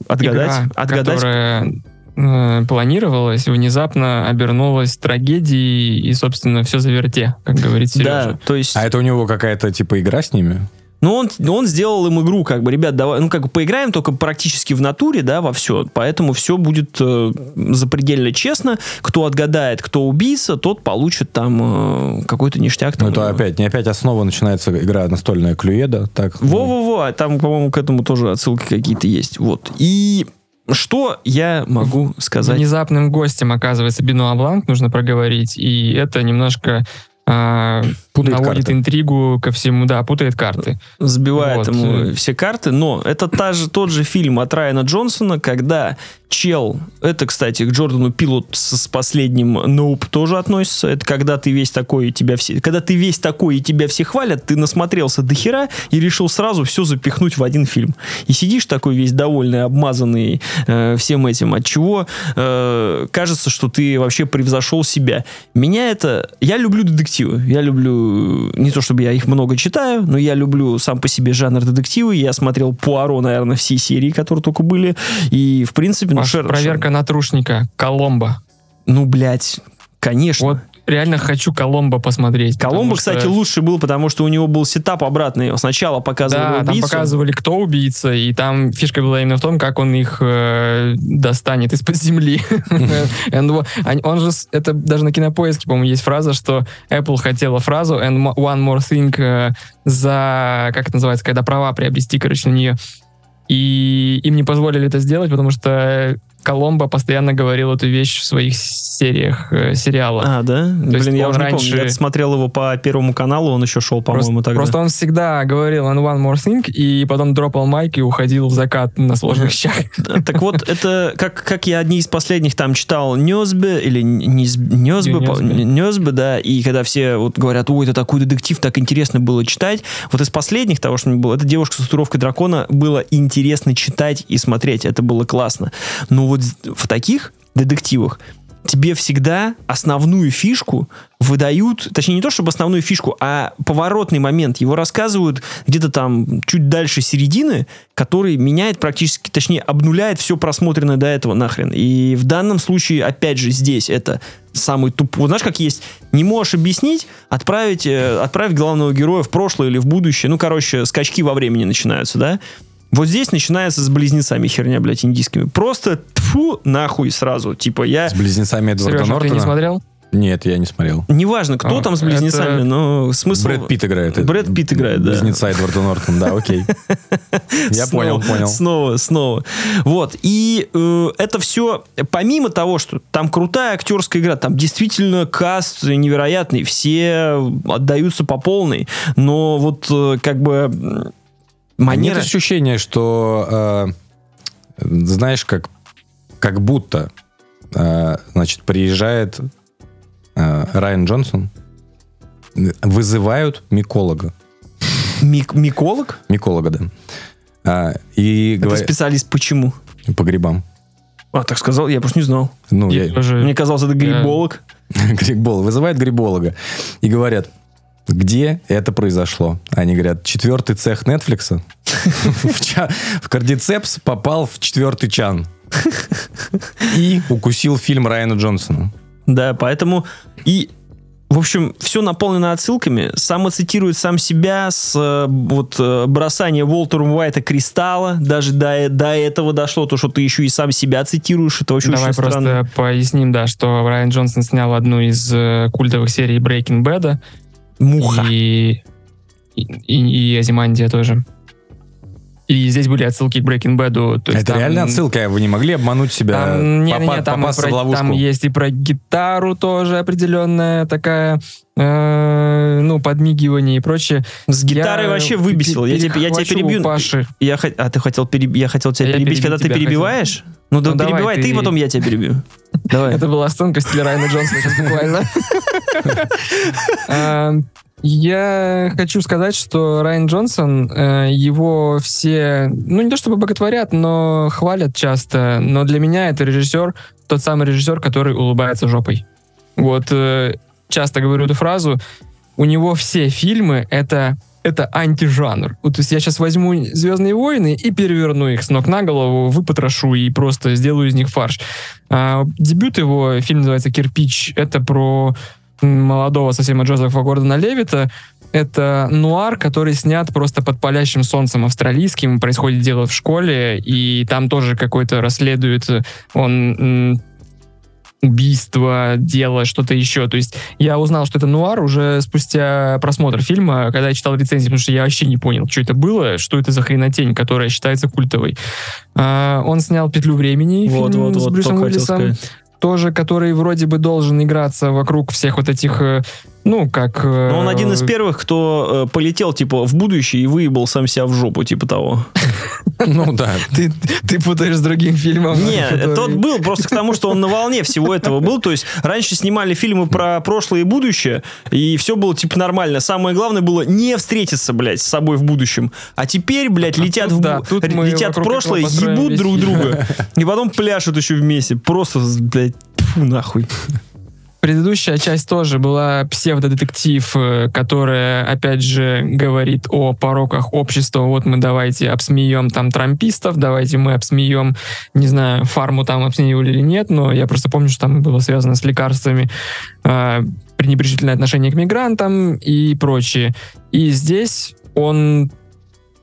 отгадать, Игра, отгадать которая э, планировалась, внезапно обернулась трагедией и, собственно, все заверте, как говорит Да, Сережа. то есть, А это у него какая-то типа игра с ними? Ну он, он сделал им игру, как бы, ребят, давай, ну как бы поиграем только практически в натуре, да, во все, поэтому все будет э, запредельно честно. Кто отгадает, кто убийца, тот получит там э, какой-то ништяк. Ну Там, это э, опять, не опять основа, начинается игра настольная Клюеда, так? ну, Во-во-во, а там, по-моему, к этому тоже отсылки какие-то есть. Вот. И что я могу сказать? Внезапным гостем оказывается Бенуа Бланк, нужно проговорить, и это немножко а, Путает наводит карты. интригу ко всему, да, путает карты. Сбивает Вот. ему все карты, но это та же, тот же фильм от Райана Джонсона, когда чел, это, кстати, к Джордану Пилу с, последним Ноуп тоже относится, это когда ты весь такой, и тебя все, когда ты весь такой, и тебя все хвалят, ты насмотрелся до хера и решил сразу все запихнуть в один фильм. И сидишь такой весь довольный, обмазанный э, всем этим, от чего э, кажется, что ты вообще превзошел себя. Меня это... Я люблю детективы. Я люблю... Не то, чтобы я их много читаю, но я люблю сам по себе жанр детективы. Я смотрел Пуаро, наверное, все серии, которые только были. И, в принципе... Ваша Шер- проверка на трушника. Коломбо. Ну, блядь, конечно. Вот реально хочу Коломбо посмотреть. Коломбо, что- кстати, лучше был, потому что у него был сетап обратный. Сначала показывали Да, там убийцу. показывали, кто убийца, и там фишка была именно в том, как он их э, достанет из-под земли. (laughs) Он же, это даже на кинопоиске, по-моему, есть фраза, что Apple хотела фразу and one more thing э, за, как это называется, когда права приобрести, короче, на нее. И им не позволили это сделать, потому что Коломбо постоянно говорил эту вещь в своих сериях э, сериала. А, да? есть Блин, я уже не раньше- помню. Я смотрел его по Первому каналу, он еще шел, по-моему, тогда. просто он всегда говорил on one more thing, и потом дропал майк и уходил в закат на сложных щах. (laughs) Так вот, это как, как я одни из последних там читал Нёсбе, или Нёсбе. Нёсбе, да, и когда все вот говорят, ой, это такой детектив, так интересно было читать. Вот из последних того, что мне было, это «Девушка с татуировкой дракона» было интересно читать и смотреть, это было классно. Но вот в таких детективах тебе всегда основную фишку выдают, точнее не то чтобы основную фишку, а поворотный момент. Его рассказывают где-то там чуть дальше середины, который меняет практически, точнее обнуляет все просмотренное до этого нахрен. И в данном случае, опять же, здесь это самый тупой. Вот знаешь, как есть, не можешь объяснить, отправить, э, отправить главного героя в прошлое или в будущее. Ну, короче, скачки во времени начинаются, да? Вот здесь начинается с близнецами херня, блядь, индийскими. Просто тфу нахуй сразу. Типа я... С близнецами Эдварда Сережа, ты Нортона? не смотрел? Нет, я не смотрел. Неважно, кто А, там с это- близнецами, но смысл... Брэд Питт играет. Брэд Питт играет, да. Близнеца Эдварда Нортона, да, окей. (laughs) Я понял, понял. Снова, снова. Вот. И э, это все, помимо того, что там крутая актерская игра, там действительно каст невероятный, все отдаются по полной, но вот э, как бы манера... Нет ощущения, что, э, знаешь, как, как будто, э, значит, приезжает э, Райан Джонсон, вызывают миколога. Мик- миколог? Миколога, да. А, и Это говорят специалист почему? по грибам. А, так сказал, я просто не знал. Ну, Я я, тоже- Мне казалось, это гриболог. (laughs) гриболог, вызывает гриболога и говорят, где это произошло? Они говорят, четвертый цех Netflix (laughs) в Кардицепс попал в четвертый чан и укусил фильм Райана Джонсона. Да, поэтому и в общем, все наполнено отсылками. Самоцитирует сам себя с э, вот э, бросания Уолтером Уайта кристалла. Даже до, до этого дошло, то, что ты еще и сам себя цитируешь. Это очень, Давай очень просто странно. поясним, да, что Райан Джонсон снял одну из э, культовых серий Breaking Bad. Муха. И, и, и, и Азимандия тоже. И здесь были отсылки к Breaking Bad. То есть Это там- реально отсылка? Вы не могли обмануть себя, Там, не, не, попа- не, там, и попасться про- в ловушку? там есть и про гитару тоже определенная такая, э, ну, подмигивание и прочее. С гитарой Я вообще выбесил. Я, тебе, я тебя перебью. Паши. Я, а ты хотел переб- я хотел тебя Я перебить, когда ты тебя перебиваешь? Ну, да Ну, давай, перебивай ты, ты- потом я тебя перебью. (laughs) Давай. Это была сценка в стиле Райана Джонсона сейчас буквально. (laughs) Я хочу сказать, что Райан Джонсон, э, его все, ну не то чтобы боготворят, но хвалят часто, но для меня это режиссер, тот самый режиссер, который улыбается жопой. Вот э, часто говорю эту фразу, у него все фильмы это это антижанр. Вот, то есть я сейчас возьму «Звездные войны» и переверну их с ног на голову, выпотрошу и просто сделаю из них фарш. А, дебют его, фильм называется «Кирпич», это про молодого совсем Джозефа Гордона Левита. Это нуар, который снят просто под палящим солнцем австралийским. Происходит дело в школе, и там тоже какой-то расследует он убийство, дело, что-то еще. То есть я узнал, что это нуар уже спустя просмотр фильма, когда я читал рецензии, потому что я вообще не понял, что это было, что это за хренотень, которая считается культовой. А, он снял «Петлю времени», Вот, фильм вот, с вот, Брюсом только хотел Уиллисом сказать. Тоже, который вроде бы должен играться вокруг всех вот этих, э, ну, как... э, Но он один из первых, кто э, полетел, типа, в будущее и выебал сам себя в жопу, типа того. (laughs) Ну да. Ты, ты путаешь с другим фильмом. Не, (laughs) который- тот был просто к тому, что он на волне всего этого был. То есть раньше снимали фильмы про прошлое и будущее, и все было типа нормально. Самое главное было не встретиться, блядь, с собой в будущем. А теперь, блядь, летят, тут в, да, тут летят в прошлое, ебут друг друга. (laughs) И потом пляшут еще вместе. Просто, блядь, тьфу, нахуй. Предыдущая часть тоже была псевдодетектив, э, которая, опять же, говорит о пороках общества. Вот мы давайте обсмеем там трампистов, давайте мы обсмеем, не знаю, фарму там обсмеивали или нет, но я просто помню, что там было связано с лекарствами, э, пренебрежительное отношение к мигрантам и прочее. И здесь он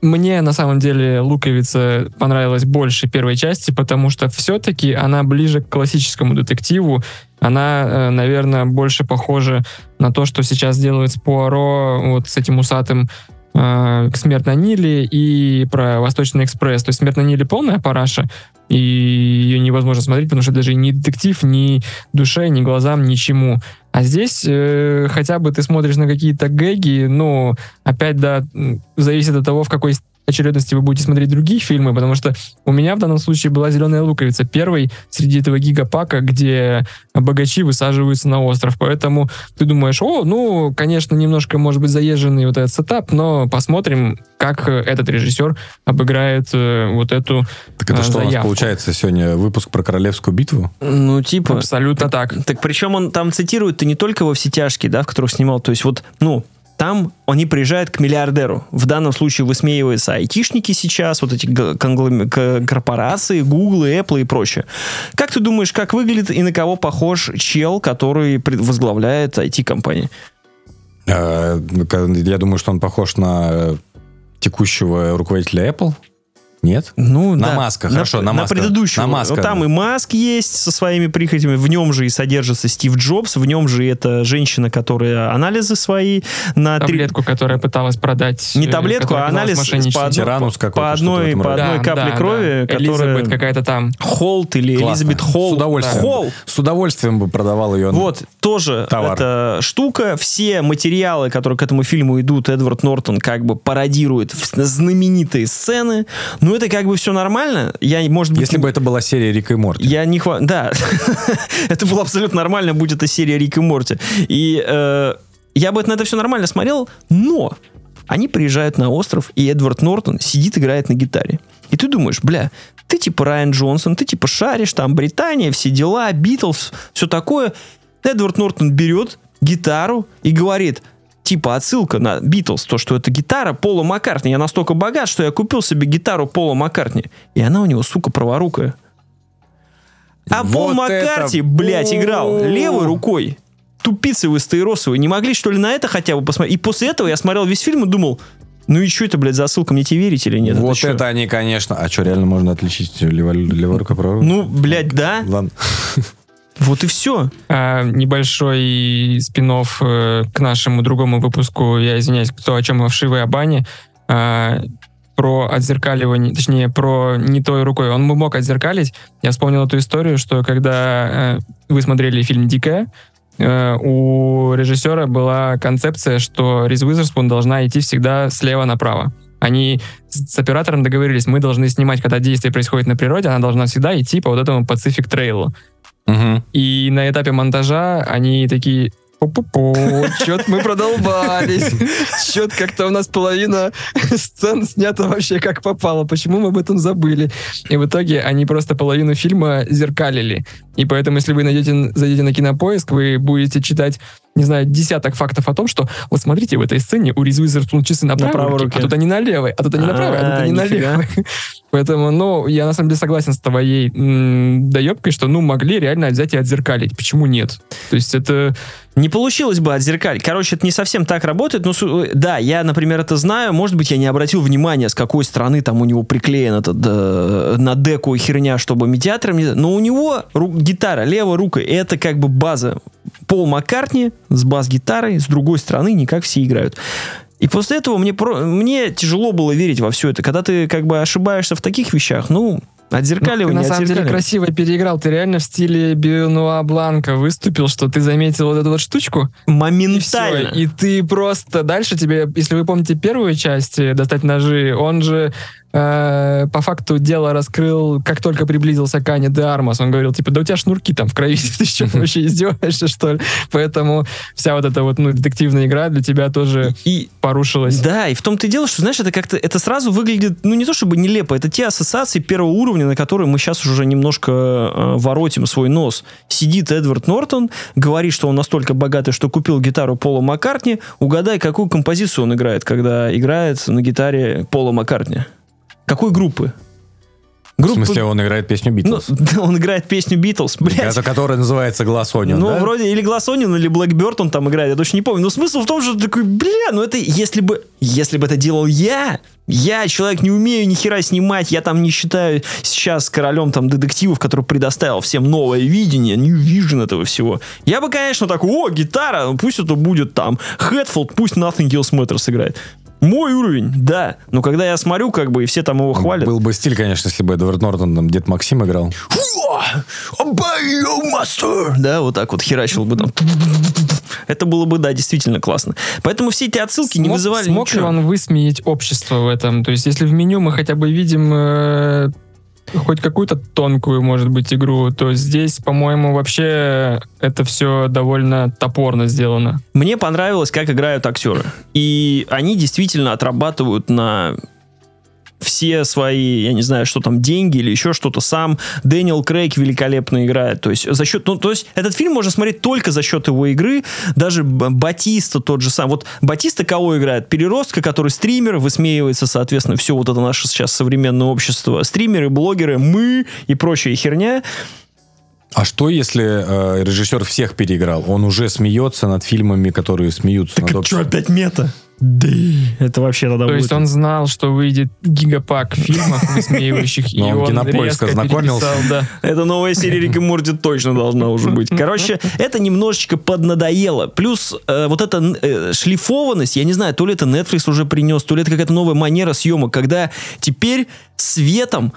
мне на самом деле Луковица понравилась больше первой части, потому что все-таки она ближе к классическому детективу. Она, э, наверное, больше похожа на то, что сейчас делают с Пуаро, вот с этим усатым э, «Смерть Ниле» и про «Восточный экспресс». То есть «Смерть Ниле» полная параша, и ее невозможно смотреть, потому что даже ни детектив, ни душе, ни глазам, ничему. А здесь э, хотя бы ты смотришь на какие-то гэги, ну, опять, да, зависит от того, в какой очередности вы будете смотреть другие фильмы, потому что у меня в данном случае была «Зеленая луковица», первый среди этого гигапака, где богачи высаживаются на остров. Поэтому ты думаешь, о, ну, конечно, немножко, может быть, заезженный вот этот сетап, но посмотрим, как этот режиссер обыграет э, вот эту Так это э, что у нас заявку. получается сегодня? Выпуск про королевскую битву? Ну, типа... Абсолютно так. Так причем он там цитирует-то не только во все тяжкие, да, в которых снимал. То есть вот, ну, там они приезжают к миллиардеру. В данном случае высмеиваются айтишники сейчас, вот эти корпорации, Google, Apple и прочее. Как ты думаешь, как выглядит и на кого похож чел, который возглавляет IT-компании? Э, Я думаю, что он похож на текущего руководителя Apple. Нет? Ну, На да. Маска, хорошо, на Маска. предыдущего. На Маска, Ну, там да. и Маск есть со своими прихотями, в нем же и содержится Стив Джобс, в нем же это женщина, которая анализы свои на три- Таблетку, которая пыталась продать. Не э, таблетку, а анализ по, одной- Тиранус по одной, по одной Да, капле да, крови, да. которая... Элизабет какая-то там. Холт или Классно. Элизабет Холл. С удовольствием. Холл. С удовольствием бы продавал ее. Вот, тоже Товар. эта штука. Все материалы, которые к этому фильму идут, Эдвард Нортон как бы пародирует знаменитые сцены. Ну, это как бы все нормально. Я, может быть, Если бы это была серия Рика и Морти. Я не хва... Да, (laughs) это было абсолютно нормально, будь это серия Рик и Морти. И э, я бы на это все нормально смотрел, но они приезжают на остров, и Эдвард Нортон сидит, играет на гитаре. И ты думаешь, бля, ты типа Райан Джонсон, ты типа шаришь, там Британия, все дела, Битлз, все такое. Эдвард Нортон берет гитару и говорит, типа отсылка на Битлз, то, что это гитара Пола Маккартни. Я настолько богат, что я купил себе гитару Пола Маккартни. И она у него, сука, праворукая. А Вот Пол это- Маккарти, блядь, играл левой рукой. Тупицы вы стаиросовые. Не могли, что ли, на это хотя бы посмотреть? И после этого я смотрел весь фильм и думал, ну и что это, блядь, за ссылка, мне тебе верить или нет? вот чё? это они, конечно. А что, реально можно отличить лево- рука, правая рука? Ну, блядь, да. Ладно. Вот и все. А, небольшой спин к нашему другому выпуску, я извиняюсь, кто о чем вшивой о бане, а, про отзеркаливание, точнее, про не той рукой. Он мог отзеркалить. Я вспомнил эту историю, что когда э, вы смотрели фильм «Дикая», э, у режиссера была концепция, что Риз Уизерспун должна идти всегда слева направо. Они с оператором договорились, мы должны снимать, когда действие происходит на природе, она должна всегда идти по вот этому Pacific Trail. Мгм. И на этапе монтажа они такие пу-пу-пу, чё-то мы продолбались. Чё-то как-то у нас половина сцен снята вообще как попало. Почему мы об этом забыли? И в итоге они просто половину фильма зеркалили. И поэтому, если вы найдете, зайдете на кинопоиск, вы будете читать, не знаю, десяток фактов о том, что вот смотрите, в этой сцене у Риз Уизерспун часы на На правой руке, руке. а тут они на левой, а тут они на правой, а тут А, они на левой. (laughs) Поэтому, ну, я на самом деле согласен с твоей доебкой, что, ну, могли реально взять и отзеркалить. Почему нет? То есть это... Не получилось бы отзеркалить. Короче, это не совсем так работает. Но, су- да, я, например, это знаю. Может быть, я не обратил внимания, с какой стороны там у него приклеен этот э, на деку херня, чтобы медиатором... не- Но у него ру- гитара левой рукой. Это как бы база. Пол Маккартни с бас-гитарой, с другой стороны не как все играют. И после этого мне, про- мне тяжело было верить во все это. Когда ты как бы ошибаешься в таких вещах, ну, Ну, отзеркаливай, ты не на самом деле красиво переиграл. Ты реально в стиле Бенуа Бланка выступил, что ты заметил вот эту вот штучку, и все. Моментально. И ты просто дальше тебе, если вы помните первую часть «Достать ножи», он же э, по факту дело раскрыл, как только приблизился к Ане де Армас. Он говорил, типа, да у тебя шнурки там в крови, (laughs) ты что, вообще издеваешься, что ли? Поэтому вся вот эта вот ну, детективная игра для тебя тоже И порушилась. Да, и в том-то и дело, что, знаешь, это как-то, это сразу выглядит, ну, не то чтобы нелепо, это те ассоциации первого уровня, на которые мы сейчас уже немножко э, воротим свой нос. Сидит Эдвард Нортон, говорит, что он настолько богатый, что купил гитару Пола Маккартни. Угадай, какую композицию он играет, когда играет на гитаре Пола Маккартни? Какой группы? В Группа- смысле, он играет песню Ну, Битлз? (laughs) да, он играет песню Битлз, блядь. Это которая называется «Глаз Онион», Ну, да? вроде или Глассонин, или Блэкберт он там играет, я точно не помню. Но смысл в том, что такой, бля, ну это если бы, если бы это делал я, я, человек, не умею ни хера снимать, я там не считаю сейчас королем там детективов, который предоставил всем новое видение, New Vision этого всего. Я бы, конечно, такой, о, гитара, ну, пусть это будет там, Хэтфилд, пусть Nothing Else Matters играет. Мой уровень, да. Но когда я смотрю, как бы, и все там его хвалят. Был бы стиль, конечно, если бы Эдвард Нортон там Дед Максим играл. Да, вот так вот херачил бы там. Это было бы, да, действительно классно. Поэтому все эти отсылки не Смог- вызывали Смог ли ничего. он высмеять общество в этом? То есть, если в меню мы хотя бы видим э, хоть какую-то тонкую, может быть, игру, то здесь, по-моему, вообще это все довольно топорно сделано. Мне понравилось, как играют актеры. И они действительно отрабатывают на все свои, я не знаю, что там, деньги или еще что-то. Сам Дэниел Крейг великолепно играет. То есть, за счет, ну, то есть, этот фильм можно смотреть только за счет его игры. Даже Батиста тот же сам. Вот Батиста кого играет? Переростка, который стример, высмеивается, соответственно, все вот это наше сейчас современное общество. Стримеры, блогеры, мы и прочая херня. А что, если э, режиссер всех переиграл? Он уже смеется над фильмами, которые смеются над Так что опять мета? Да, это вообще тогда То будет. есть он знал, что выйдет гигапак фильмов, высмеивающих, и он Кинопоиска да. Это новая серия Рик и Морти точно должна уже быть. Короче, это немножечко поднадоело. Плюс э, вот эта э, шлифованность, я не знаю, то ли это Netflix уже принес, то ли это какая-то новая манера съемок, когда теперь светом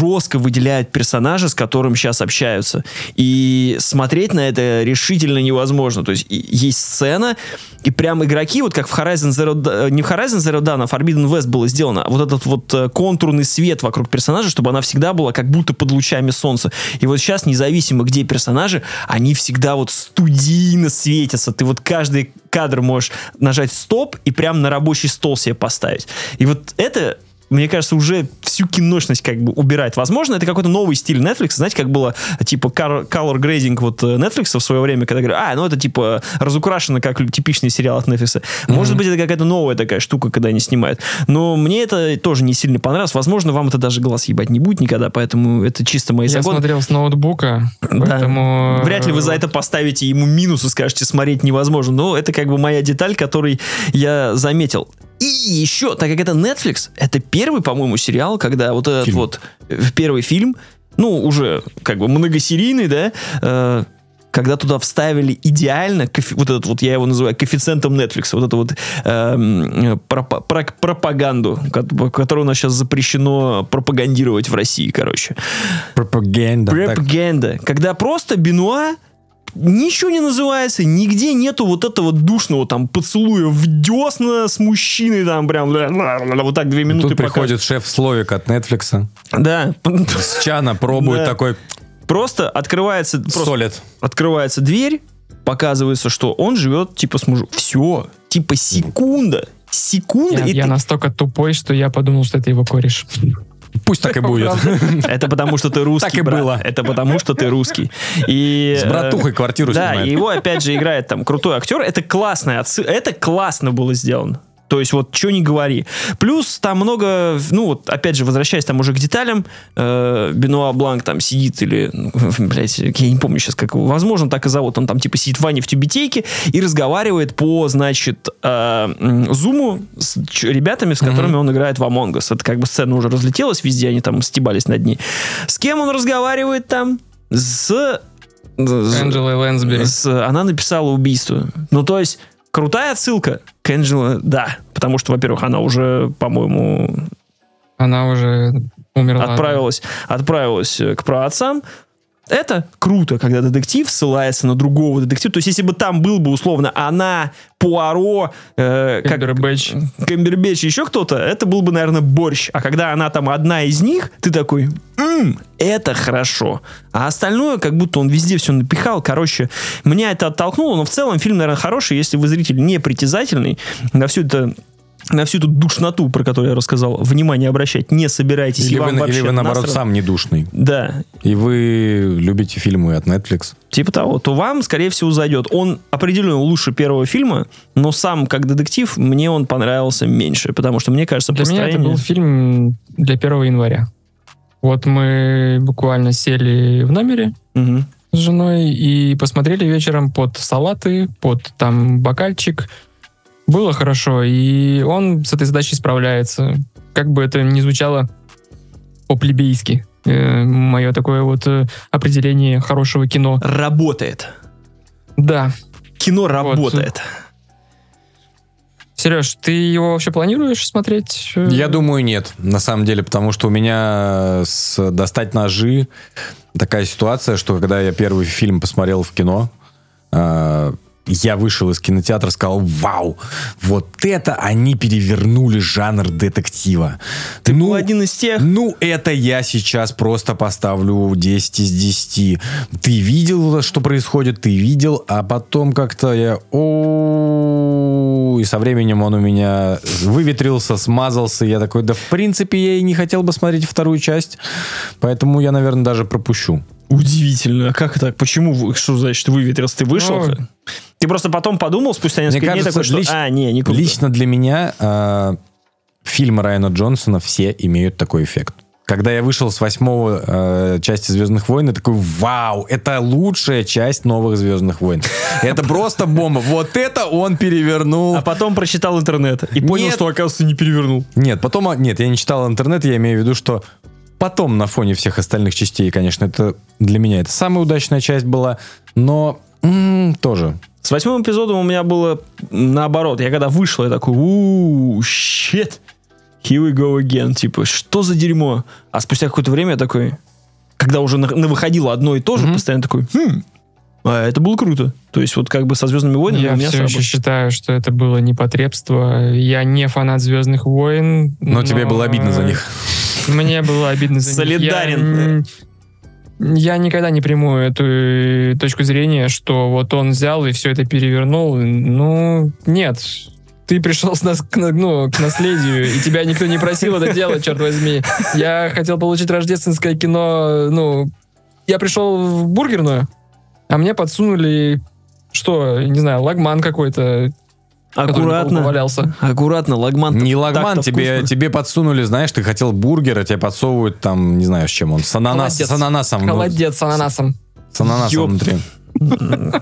жестко выделяют персонажа, с которым сейчас общаются. И смотреть на это решительно невозможно. То есть есть сцена, и прям игроки, вот как в Horizon Zero э, не в Horizon Zero Dawn, а Forbidden West было сделано, вот этот вот э, контурный свет вокруг персонажа, чтобы она всегда была как будто под лучами солнца. И вот сейчас, независимо где персонажи, они всегда вот студийно светятся. Ты вот каждый кадр можешь нажать стоп и прям на рабочий стол себе поставить. И вот это мне кажется, уже всю киношность как бы убирает. Возможно, это какой-то новый стиль Netflix. Знаете, как было типа color, grading вот э, Netflix в свое время, когда говорят, а, ну это типа разукрашено, как типичный сериал от Netflix. Может быть, это какая-то новая такая штука, когда они снимают. Но мне это тоже не сильно понравилось. Возможно, вам это даже глаз ебать не будет никогда, поэтому это чисто мои Я смотрел с ноутбука, Да. поэтому... Вряд ли вы за это поставите ему минус и скажете, смотреть невозможно. Но это как бы моя деталь, которую я заметил. И еще, так как это Netflix, это первый, по-моему, сериал, когда вот этот Фильм. вот э, первый фильм, ну, уже как бы многосерийный, да, э, когда туда вставили идеально, вот этот вот, я его называю коэффициентом Netflix, вот эту вот эм, пропа- про- пропаганду, ко- которую у нас сейчас запрещено пропагандировать в России, короче. Пропаганда. Так, Пропаганда. Когда просто Бенуа ничего не называется, нигде нету вот этого душного там поцелуя в десна с мужчиной там прям вот так две минуты Тут покажет. приходит шеф Словик от Netflix. Да. С чана пробует Да. такой, Просто открывается, просто солит. открывается дверь, показывается, что он живет типа с мужем. Все. Типа секунда. Секунда. Я, и я ты- настолько тупой, что я подумал, что это его кореш. Пусть так и будет. Это потому, что ты русский, Так и брат. было. Это потому, что ты русский. И, С братухой квартиру Да, снимает. и его опять же играет там крутой актер. Это классная отсы- Это классно было сделано. То есть вот что не говори. Плюс там много, ну вот опять же возвращаясь там уже к деталям, э, Бенуа Бланк там сидит или, ну, (laughs) блядь, я не помню сейчас как возможно так и зовут, он там типа сидит в ванне в тюбетейке и разговаривает по, значит, э, зуму с ребятами, с которыми он играет в Among Us. Это как бы сцена уже разлетелась везде, они там стебались над ней. С кем он разговаривает там? С... с- Энджела Лэнсбери. с- она написала убийство. Ну, то есть, крутая отсылка к да. Потому что, во-первых, она уже, по-моему, Она уже умерла. отправилась, отправилась э, к праотцам. Это круто, когда детектив ссылается на другого детектива. То есть, если бы там был бы, условно, она, Пуаро, э, как, Камбербэтч. Камбербэтч и еще кто-то, это был бы, наверное, борщ. А когда она там одна из них, ты такой, «М, это хорошо. А остальное, как будто он везде все напихал. Короче, меня это оттолкнуло, но в целом фильм, наверное, хороший, если вы зритель не притязательный на всю это на всю эту душноту, про которую я рассказал, внимание обращать не собираетесь. и Или вам вы, вообще или вы, наоборот, насрано. сам не душный. Да, И вы любите фильмы от Netflix. типа того, то вам, скорее всего, зайдет. Он определенно лучше первого фильма, но сам, как детектив, мне он понравился меньше, потому что, мне кажется, Для меня это построение- был фильм для 1 января. Вот мы буквально сели в номере Мгм. с женой и посмотрели вечером под салаты, под там бокальчик. Было хорошо, и он с этой задачей справляется. Как бы это ни звучало по-плебейски. мое такое вот э, определение хорошего кино. Работает. Да, Кино работает. Сереж, ты его вообще планируешь смотреть? э, Я думаю, нет, на самом деле, потому что у меня с «Достать ножи» такая ситуация, что когда я первый фильм посмотрел в кино, э, я вышел из кинотеатра, сказал, вау, вот это они перевернули жанр детектива. Ты ну, был один из тех. ну, это я сейчас просто поставлю 10 из 10. Ты видел, что происходит, ты видел, а потом как-то я... О, и со временем он у меня выветрился, смазался. Я такой, да в принципе я и не хотел бы смотреть вторую часть, поэтому я, наверное, даже пропущу. Удивительно. А как так? Почему? Что значит выветрился? Ты вышел? Ну, Ты просто потом подумал спустя несколько дней кажется, такой, что... лич- А, не, не круто. Лично для меня э, фильмы Райана Джонсона все имеют такой эффект. Когда я вышел с восьмого э, части Звездных войн, я такой, вау, это лучшая часть новых Звездных войн. (laughs) Это просто бомба. Вот это он перевернул. А потом прочитал интернет и понял, что, оказывается, не перевернул. Нет, потом, а, нет, я не читал интернет, я имею в виду, что потом на фоне всех остальных частей, конечно, это для меня это самая удачная часть была, но тоже. С восьмым эпизодом у меня было наоборот. Я когда вышел, я такой, ууу, щит. Here we go again. Типа, что за дерьмо? А спустя какое-то время я такой, когда уже на, на выходило одно и то же, Мгм. постоянно такой, хм, а это было круто. То есть вот как бы со «Звездными войнами» Я у меня все еще сработало. считаю, что это было непотребство. Я не фанат Звездных войн. Но тебе было обидно за них. Мне было обидно за Солидарен. них. Я, я никогда не приму эту э, точку зрения, что вот он взял и все это перевернул. Ну, нет. Ты пришел с нас к, на- ну, к наследию, и тебя никто не просил это делать, черт возьми. Я хотел получить рождественское кино, ну, я пришел в бургерную, а мне подсунули, что, не знаю, лагман какой-то, Аккуратно. валялся. Аккуратно, лагман. Не лагман, тебе, вкусно. тебе подсунули, знаешь, ты хотел бургер, а тебе подсовывают там, не знаю, с чем он, с, ананас, Холодец. с ананасом. ну, Холодец с ананасом. с ананасом Ёп. внутри. (laughs)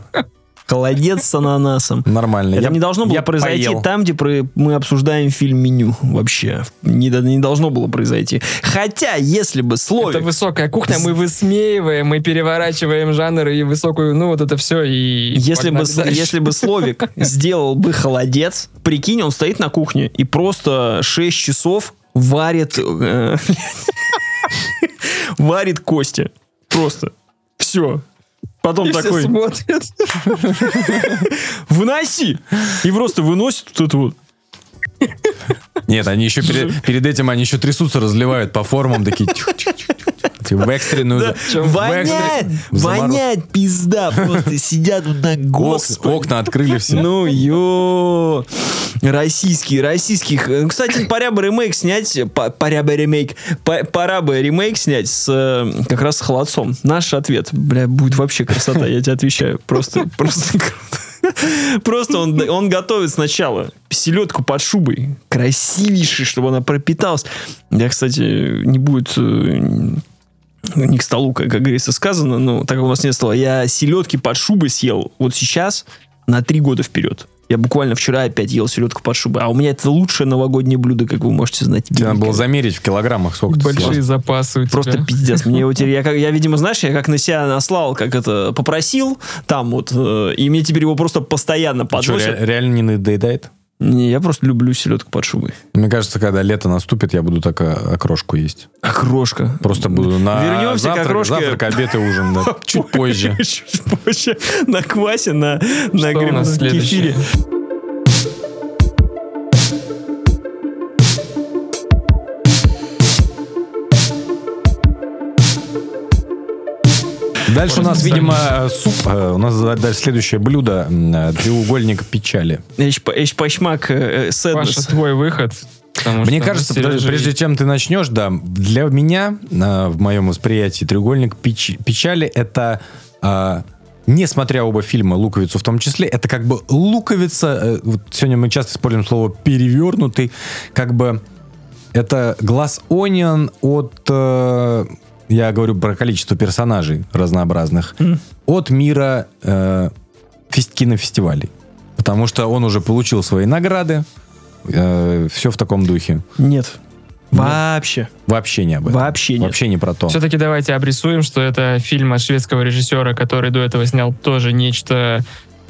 Холодец с ананасом. Нормально. Это Я- не должно было я произойти поел. там, где про- мы обсуждаем фильм меню вообще. Не, не должно было произойти. Хотя, если бы Словик... Это высокая кухня, мы высмеиваем, мы переворачиваем жанр и высокую, ну вот это все и Если бы, дальше. если бы Словик (laughs) сделал бы холодец, прикинь, он стоит на кухне и просто 6 часов варит э, (laughs) варит кости. Просто. Все. Потом И все такой, смотрят. (laughs) выноси! И просто выносит вот это вот. Нет, они еще перед, перед этим они еще трясутся, разливают по формам, такие тихо-тихо-тихо. В экстренную... Да, вонять, вонять, пизда. Просто сидят на господи. Окна открыли все. Ну, ё, российский, российских. Кстати, пора бы ремейк снять, по- пора бы ремейк, по- пора бы ремейк снять с э, как раз с холодцом. Наш ответ, бля, будет вообще красота, я тебе отвечаю. Просто, просто. Просто он, он готовит сначала селедку под шубой, красивейшей, чтобы она пропиталась. Я, кстати, не будет э, не к столу, как, как говорится, сказано, но так как у нас нет стола, я селедки под шубой съел вот сейчас на три года вперед. Я буквально вчера опять ел селедку под шубой. А у меня это лучшее новогоднее блюдо, как вы можете знать. Тебе надо было замерить в килограммах, сколько Большие съел. запасы у тебя. Просто пиздец. Мне его теперь, я, как, я, видимо, знаешь, я как на себя наслал, как это, попросил там вот, э, и мне теперь его просто постоянно подносят. ре- реально не надоедает? Не, я просто люблю селедку под шубой. Мне кажется, когда лето наступит, я буду так а, окрошку есть. Окрошка. Просто буду на Вернемся к завтрак, окрошке. завтрак, обед и ужин, да. (laughs) Чуть позже. (laughs) Чуть позже. На квасе, на, на грибном следующее? Дальше у нас, видимо, суп. Э, У нас дальше следующее блюдо. э, Треугольник печали. Эш- эшпашмак э, Паша, твой выход. потому Мне кажется, подожди, прежде чем ты начнешь, да, для меня, э, в моем восприятии, треугольник печ- печали это, э, несмотря оба фильма, луковицу в том числе, это как бы луковица, э, вот сегодня мы часто используем слово перевернутый, как бы это глаз Onion от, э, я говорю про количество персонажей разнообразных, от мира э, фес- кинофестивалей. Потому что он уже получил свои награды, все в таком духе. Нет. Вообще. Вообще не об этом. Вообще нет. Вообще не про то. Все-таки давайте обрисуем, что это фильм от шведского режиссера, который до этого снял тоже нечто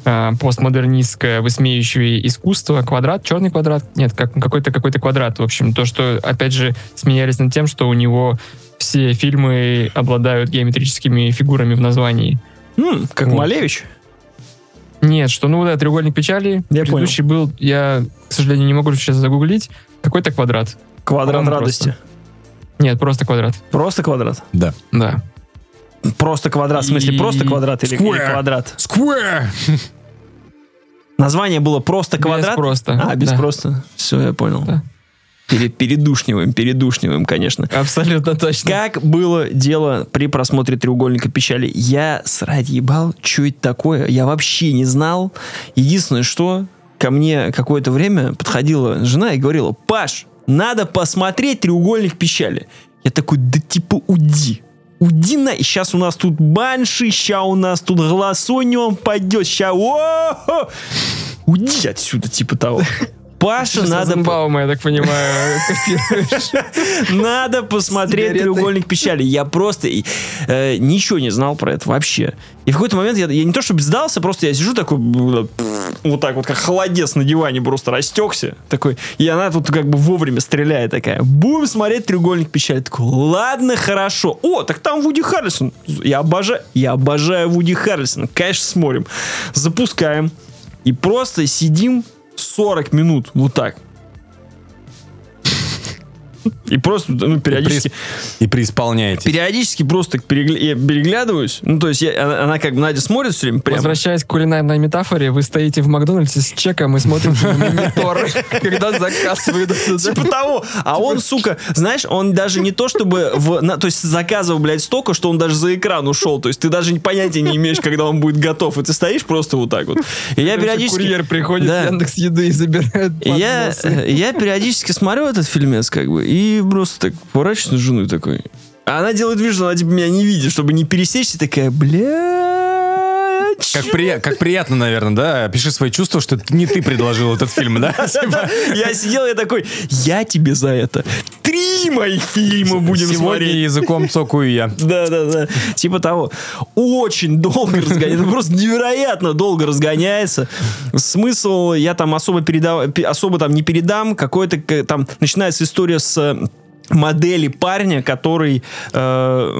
а, постмодернистское, высмеивающее искусство, квадрат, черный квадрат, нет, как, какой-то какой-то квадрат, в общем, то, что, опять же, смеялись над тем, что у него все фильмы обладают геометрическими фигурами в названии. М, как Вот. Малевич. Нет, что, ну, да, треугольник печали. Я Предыдущий был, я, к сожалению, не могу сейчас загуглить, какой-то квадрат. Квадрат По-моему, радости. Нет, просто квадрат. Просто квадрат. Да. Да. Просто квадрат. В смысле, И- просто квадрат или, или Square. квадрат? Square! Название было просто Без квадрат? просто. А, без Да. просто. Все, я понял. Да. Пере- передушниваем, передушниваем, конечно. Абсолютно точно. Как было дело при просмотре «Треугольника печали»? Я срать ебал, что это такое? Я вообще не знал. Единственное, что ко мне какое-то время подходила жена и говорила, Паш, надо посмотреть «Треугольник печали». Я такой, да типа уди. Уди на... Сейчас у нас тут банши, ща у нас тут голосониум пойдет, ща... Уди отсюда, типа того. Паша, Сейчас надо... Розенбаума, я так понимаю, (laughs) надо посмотреть треугольник печали. Я просто э, ничего не знал про это вообще. И в какой-то момент я, я не то чтобы сдался, просто я сижу такой, вот так вот, как холодец на диване, просто растекся. Такой, и она тут как бы вовремя стреляет такая. Будем смотреть треугольник печали. Такой, ладно, хорошо. О, так там Вуди Харрельсон. Я обожаю, я обожаю Вуди Харрельсона. Конечно, смотрим. Запускаем. И просто сидим 40 минут вот так. И просто, ну, периодически... И преисполняете. Периодически просто перегля- я переглядываюсь. Ну, то есть я- она, она как бы Надя смотрит все время прямо. Возвращаясь к кулинарной метафоре, вы стоите в Макдональдсе с чеком и смотрите на (laughs) монитор, когда заказ выйдут. Типа того. А он, сука, знаешь, он даже не то чтобы... В, то есть заказывал, блядь, столько, что он даже за экран ушел. То есть ты даже понятия не имеешь, когда он будет готов. И ты стоишь просто вот так вот. И я периодически... Курьер приходит с Яндекс Еды и забирает И я, подносы. я периодически смотрю этот фильмец, как бы, и просто так поворачиваюсь на жену и такой. А она делает вид, что она типа меня не видит, чтобы не пересечься, такая, бля. Как, прия- как приятно, наверное, да? Пиши свои чувства, что не ты предложил этот фильм, да? (laughs) Я сидел, я такой, я тебе за это три моих фильма будем Сегодня смотреть. языком цокаю я. (laughs) Да, да, да. Типа того. Очень долго разгоняется. Просто невероятно долго разгоняется. Смысл я там особо передав... пе- особо там не передам. Какой-то там начинается история с модели парня, который э,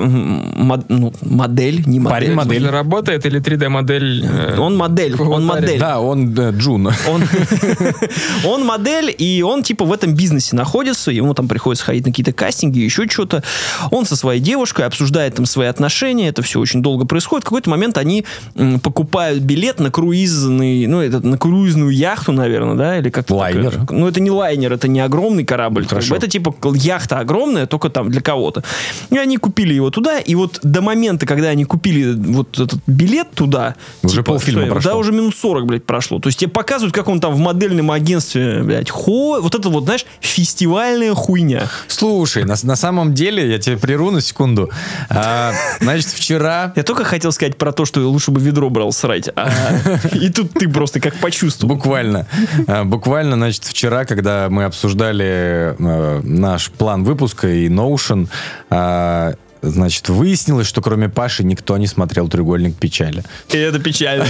мод- ну, модель, не модель. Парень модель. Или работает, или 3D-модель? э, Он модель, он модель. Да, он э, Джун. Он, (laughs) (laughs) он модель, и он типа в этом бизнесе находится, ему там приходится ходить на какие-то кастинги, еще что-то. Он со своей девушкой обсуждает там свои отношения, это все очень долго происходит. В какой-то момент они м, покупают билет на круизный, ну, это, на круизную яхту, наверное, да, или как Лайнер. Ну, это не лайнер, это не огромный корабль. как Хорошо. бы Это типа яхта огромная, только там для кого-то. И они купили его туда, и вот до момента, когда они купили вот этот билет туда, Уже полфильма что, прошло. Да, уже минут 40, блядь, прошло. То есть тебе показывают, как он там в модельном агентстве, блядь, хо... Вот это вот, знаешь, фестивальная хуйня. Слушай, на, на самом деле, я тебя прерву на секунду. А, значит, вчера... Я только хотел сказать про то, что лучше бы ведро брал срать. а- (laughs) И тут ты просто как почувствовал. Буквально. А, Буквально, значит, вчера, когда мы обсуждали э, наш план выпуска и Notion, а, значит, выяснилось, что кроме Паши никто не смотрел «Треугольник печали». И это печально.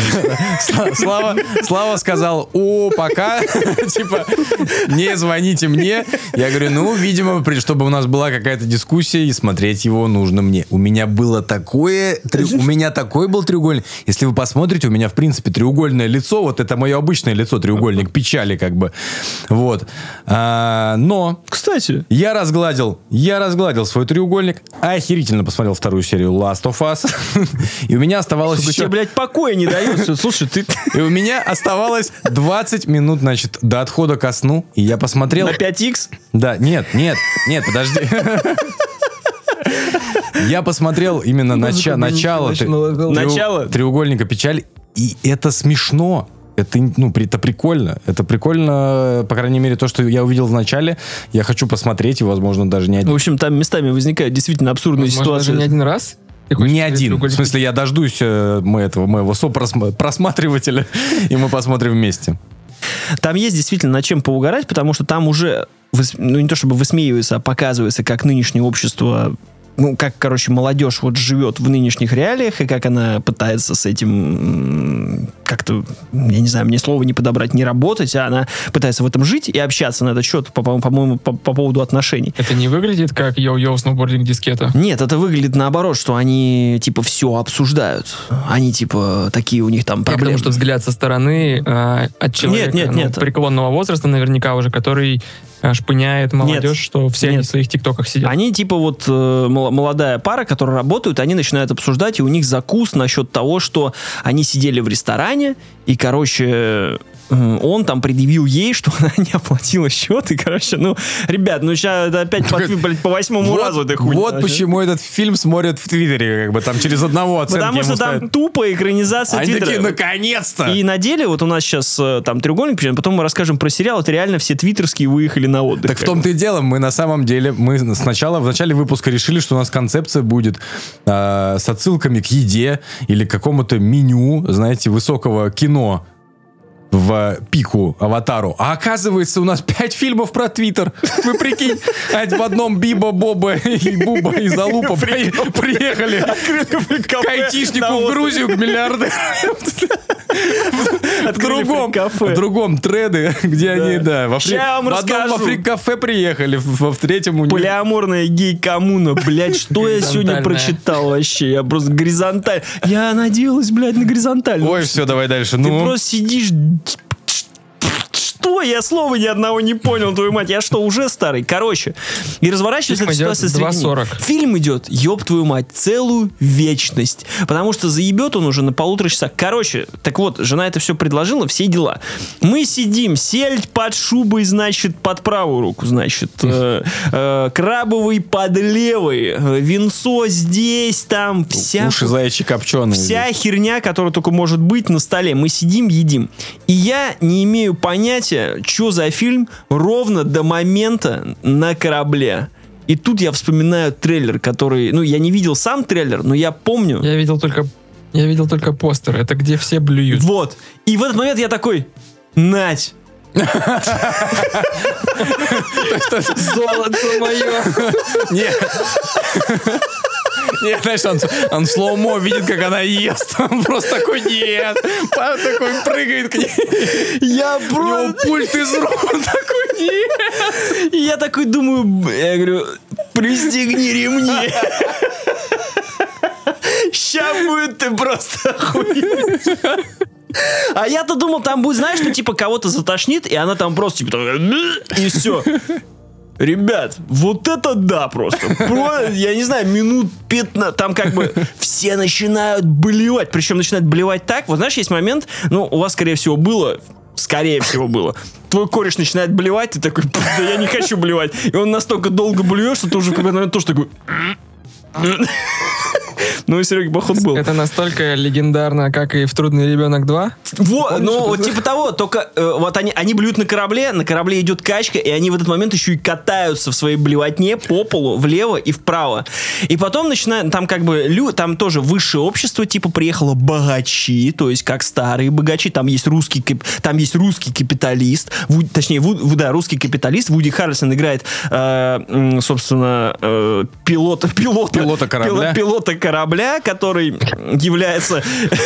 Сла- Слава, Слава сказал, о, пока, (laughs) типа, не звоните мне. Я говорю, ну, видимо, чтобы у нас была какая-то дискуссия, и смотреть его нужно мне. У меня было такое, у меня такой был треугольник. Если вы посмотрите, у меня, в принципе, треугольное лицо, вот это мое обычное лицо, треугольник печали, как бы. Вот. А, но Кстати, я разгладил, я разгладил свой треугольник, охерительно посмотрел вторую серию Last of Us, (laughs) и у меня оставалось сука, еще... тебе, блядь, покоя не дается. Слушай, ты И у меня оставалось 20 минут, значит, до отхода ко сну. И я посмотрел... на 5х? Да, нет, нет, нет, подожди. Я посмотрел именно нача- начало Ночь tre- наложил. треу- Начало? треугольника печали. И это смешно. Это, ну, это прикольно. Это прикольно, по крайней мере, то, что я увидел в начале. Я хочу посмотреть, и, возможно, даже не В один. общем, там местами возникают действительно абсурдные Возможно, даже ситуации. не один раз? Не один. В смысле, я дождусь э, мы этого моего сопросматривателя, (laughs) и мы посмотрим вместе. Там есть действительно над чем поугарать, потому что там уже, ну не то чтобы высмеивается, а показывается, как нынешнее общество, ну как, короче, молодежь вот живет в нынешних реалиях, и как она пытается с этим как-то, я не знаю, мне слово не подобрать, не работать, а она пытается в этом жить и общаться на этот счет, по- по- по-моему, по, по поводу отношений. Это не выглядит как йоу-йоу сноубординг дискета. Нет, это выглядит наоборот, что они типа все обсуждают. Они типа такие у них там проблемы. что взгляд со стороны э, от человека нет, ну, нет. преклонного возраста наверняка уже, который э, шпыняет молодежь, что все они Нет. в своих тиктоках сидят. Они типа вот э, мол- молодая пара, которая работают, они начинают обсуждать, и у них закус насчет того, что они сидели в ресторане, и, короче, он там предъявил ей, что она не оплатила счет, и, короче, ну, ребят, ну сейчас это опять по, блядь, по восьмому разу этой хуйни. вот почему этот фильм смотрят в Твиттере, как бы там через одного оценки Потому что ему там ставят. тупая экранизация Они Твиттера. такие, наконец-то! И на деле вот у нас сейчас э, там треугольник, потом мы расскажем про сериал, это реально все твиттерские выехали на отдых. Так в том-то и дело, мы на самом деле, мы сначала в начале выпуска решили, что у нас концепция будет э, с отсылками к еде или к какому-то меню, знаете, высокого кино в пику аватару. А оказывается, у нас пять фильмов про Твиттер. Вы прикинь, в одном Биба, Боба и Буба и Залупа при- приехали к айтишнику в Грузию, к миллиардеру. В другом, в другом треды, где они, да, во в одном во фрик-кафе приехали, в, третьем у них... Полиаморная гей-коммуна, блядь, что я сегодня прочитал вообще? Я просто горизонталь. Я надеялась, блядь, на горизонтальную. Ой, все, давай дальше. Ты Ну, просто сидишь... Что? Я слова ни одного не понял, твою мать. Я что, уже старый? Короче, и разворачивается эта ситуация. 2.40. Фильм идет, ёб твою мать, целую вечность. Потому что заебет он уже на полутора часах. Короче, так вот, жена это все предложила, все дела. Мы сидим, сельдь под шубой, значит, под правую руку, значит, э, э, крабовый под левой, э, винцо здесь, там, вся... уши заячьи копченые. Вся херня, которая только может быть на столе. Мы сидим, едим. И я не имею понятия, что за фильм ровно до момента на корабле. И тут я вспоминаю трейлер, который... Ну, я не видел сам трейлер, но я помню. Я видел только я видел только постер. Это где все блюют. Вот. И в этот момент я такой... Нать! (laughs) Золото мое. (laughs) Нет. (laughs) Нет, знаешь, он, он слоумо видит, как она ест. Он просто такой, нет. Папа такой прыгает к ней. Я У него пульт из рук. Он такой, нет. И я такой думаю, я говорю, пристегни ремни. Ща будет ты просто охуеть. А я-то думал, там будет, знаешь, что типа кого-то затошнит, и она там просто типа и все. Ребят, вот это да просто. Про- я не знаю, минут 15, там как бы все начинают блевать. Причем начинают блевать так. Вот знаешь, есть момент, ну, у вас, скорее всего, было, скорее всего, было. Твой кореш начинает блевать, ты такой, «Пф, да я не хочу блевать. И он настолько долго блюет, что ты уже момент тоже такой... (laughs) Ну, и Серега, походу, был. Это настолько легендарно, как и в «Трудный ребенок 2». Вот, ну, вот типа того, только э, вот они, они блюют на корабле, на корабле идет качка, и они в этот момент еще и катаются в своей блевотне по полу, влево и вправо. И потом начинают, там как бы, лю, там тоже высшее общество, типа, приехало богачи, то есть как старые богачи, там есть русский, там есть русский капиталист, Ву- точнее, Ву- да, русский капиталист, Вуди Харрельсон играет, э, собственно, э, пилота, пилота, Пилота корабля. пило- пилота корабля, который является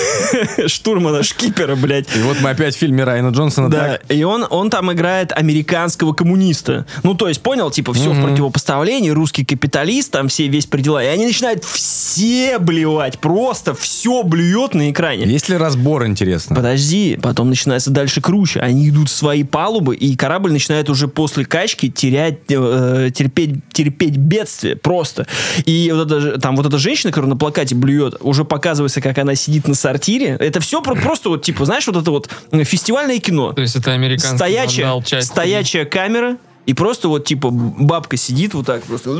(laughs) штурмана, шкипера, блядь. И вот мы опять в фильме Райана Джонсона. Да, так. и он, он там играет американского коммуниста. Ну, то есть, понял, типа, все в противопоставлении, русский капиталист, там все весь предела. И они начинают все блевать, просто все блюет на экране. Есть ли разбор, интересно? Подожди, потом начинается дальше круче. Они идут в свои палубы, и корабль начинает уже после качки терять, э, терпеть, терпеть бедствие просто. И вот же- там вот эта женщина, которая на плакате блюет, уже показывается, как она сидит на сортире. Это все просто вот, типа, знаешь, вот это вот фестивальное кино. То есть это американский Стоячая, вандал, часть. стоячая камера, и просто вот, типа, бабка сидит вот так просто.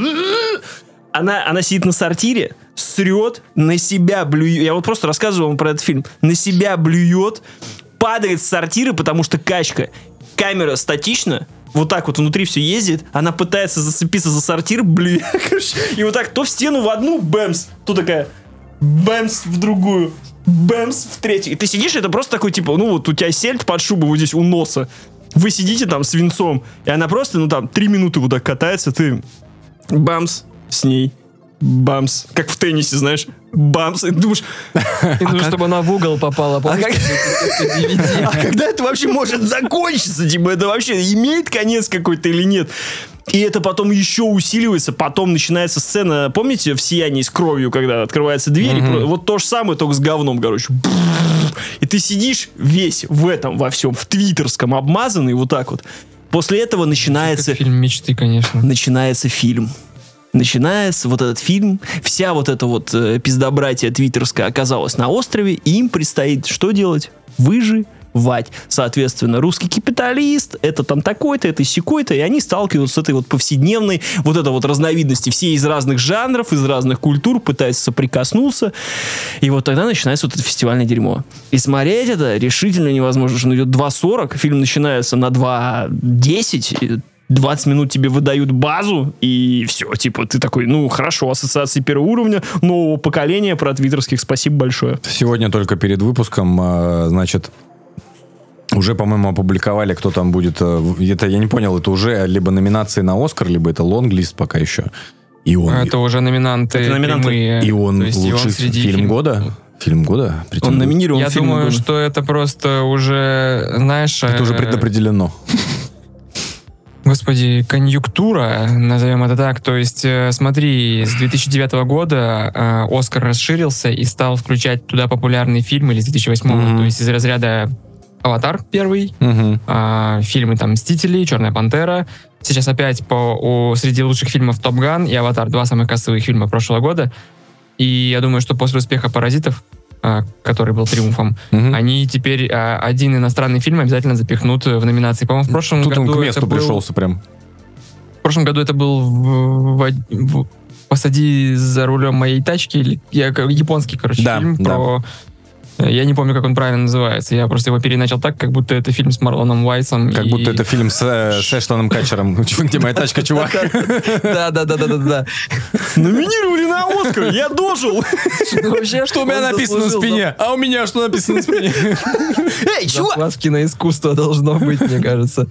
Она, она сидит на сортире, срет, на себя блюет. Я вот просто рассказываю вам про этот фильм. На себя блюет, падает с сортира, потому что качка. Камера статична, вот так вот внутри все ездит, она пытается зацепиться за сортир, блин, (laughs) и вот так то в стену в одну, бэмс, то такая, бэмс в другую, бэмс в третью. И ты сидишь, это просто такой, типа, ну вот у тебя сельдь под шубой вот здесь у носа. Вы сидите там с венцом, и она просто, ну там, три минуты вот так катается, ты бамс с ней, бамс. Как в теннисе, знаешь, бамс. И думаешь, (laughs) И нужно, чтобы она в угол попала. как- как DVD? (laughs) а когда это вообще может закончиться? Типа, это вообще имеет конец какой-то или нет? И это потом еще усиливается, потом начинается сцена, помните, в «Сиянии с кровью», когда открывается дверь, и про- вот то же самое, только с говном, короче. И ты сидишь весь в этом, во всем, в твиттерском, обмазанный вот так вот. После этого начинается Это фильм мечты, конечно. начинается фильм. Начинается вот этот фильм, вся вот эта вот э, пиздобратья твиттерская оказалась на острове, и им предстоит что делать? Выживать. Соответственно, русский капиталист, это там такой-то, это секой-то, и они сталкиваются с этой вот повседневной, вот это вот разновидности, все из разных жанров, из разных культур пытаются соприкоснуться, и вот тогда начинается вот это фестивальное дерьмо. И смотреть это решительно невозможно, что он идет 2.40, фильм начинается на 2.10, и 20 минут тебе выдают базу, и все, типа, ты такой, ну, хорошо, ассоциации первого уровня, нового поколения про твиттерских, спасибо большое. Сегодня только перед выпуском, э, значит, уже, по-моему, опубликовали, кто там будет. э, Это я не понял, это уже либо номинации на Оскар, либо это лонглист пока еще. И он, Это уже номинанты Это номинанты. прямые. и он То есть и он лучший среди фильм фильм- года. Фильм года. Он претендует. номинирован Я думаю, года. что это просто уже, знаешь... Это уже э, предопределено. Господи, конъюнктура, назовем это так. То есть, э, смотри, с 2009 года э, Оскар расширился и стал включать туда популярные фильмы или с 2008 Мгм. то есть из разряда «Аватар» первый, Мгм. а, фильмы там «Мстители», «Черная пантера». Сейчас опять по, у- среди лучших фильмов «Top Gun» и «Аватар» два самых кассовых фильма прошлого года. И я думаю, что после успеха «Паразитов», который был триумфом, Мгм. они теперь а, один иностранный фильм обязательно запихнут в номинации. По-моему, в прошлом Тут он году к это месту был- пришелся прям. В прошлом году это был в- в- в- «Посади за рулем моей тачки», или я, японский, короче, Да, фильм да. про... Я не помню, как он правильно называется. Я просто его переначал так, как будто это фильм с Марлоном Уайсом. Как и- будто это фильм с, э, с Эштоном Катчером. (laughs) Где моя тачка, чувак? (laughs) Да, да, да, да, да, да. Номинировали на Оскар, я дожил. Ну, Что у меня написано на спине? А у меня что написано на спине? (laughs) Эй, чувак! В киноискусство должно быть, мне кажется.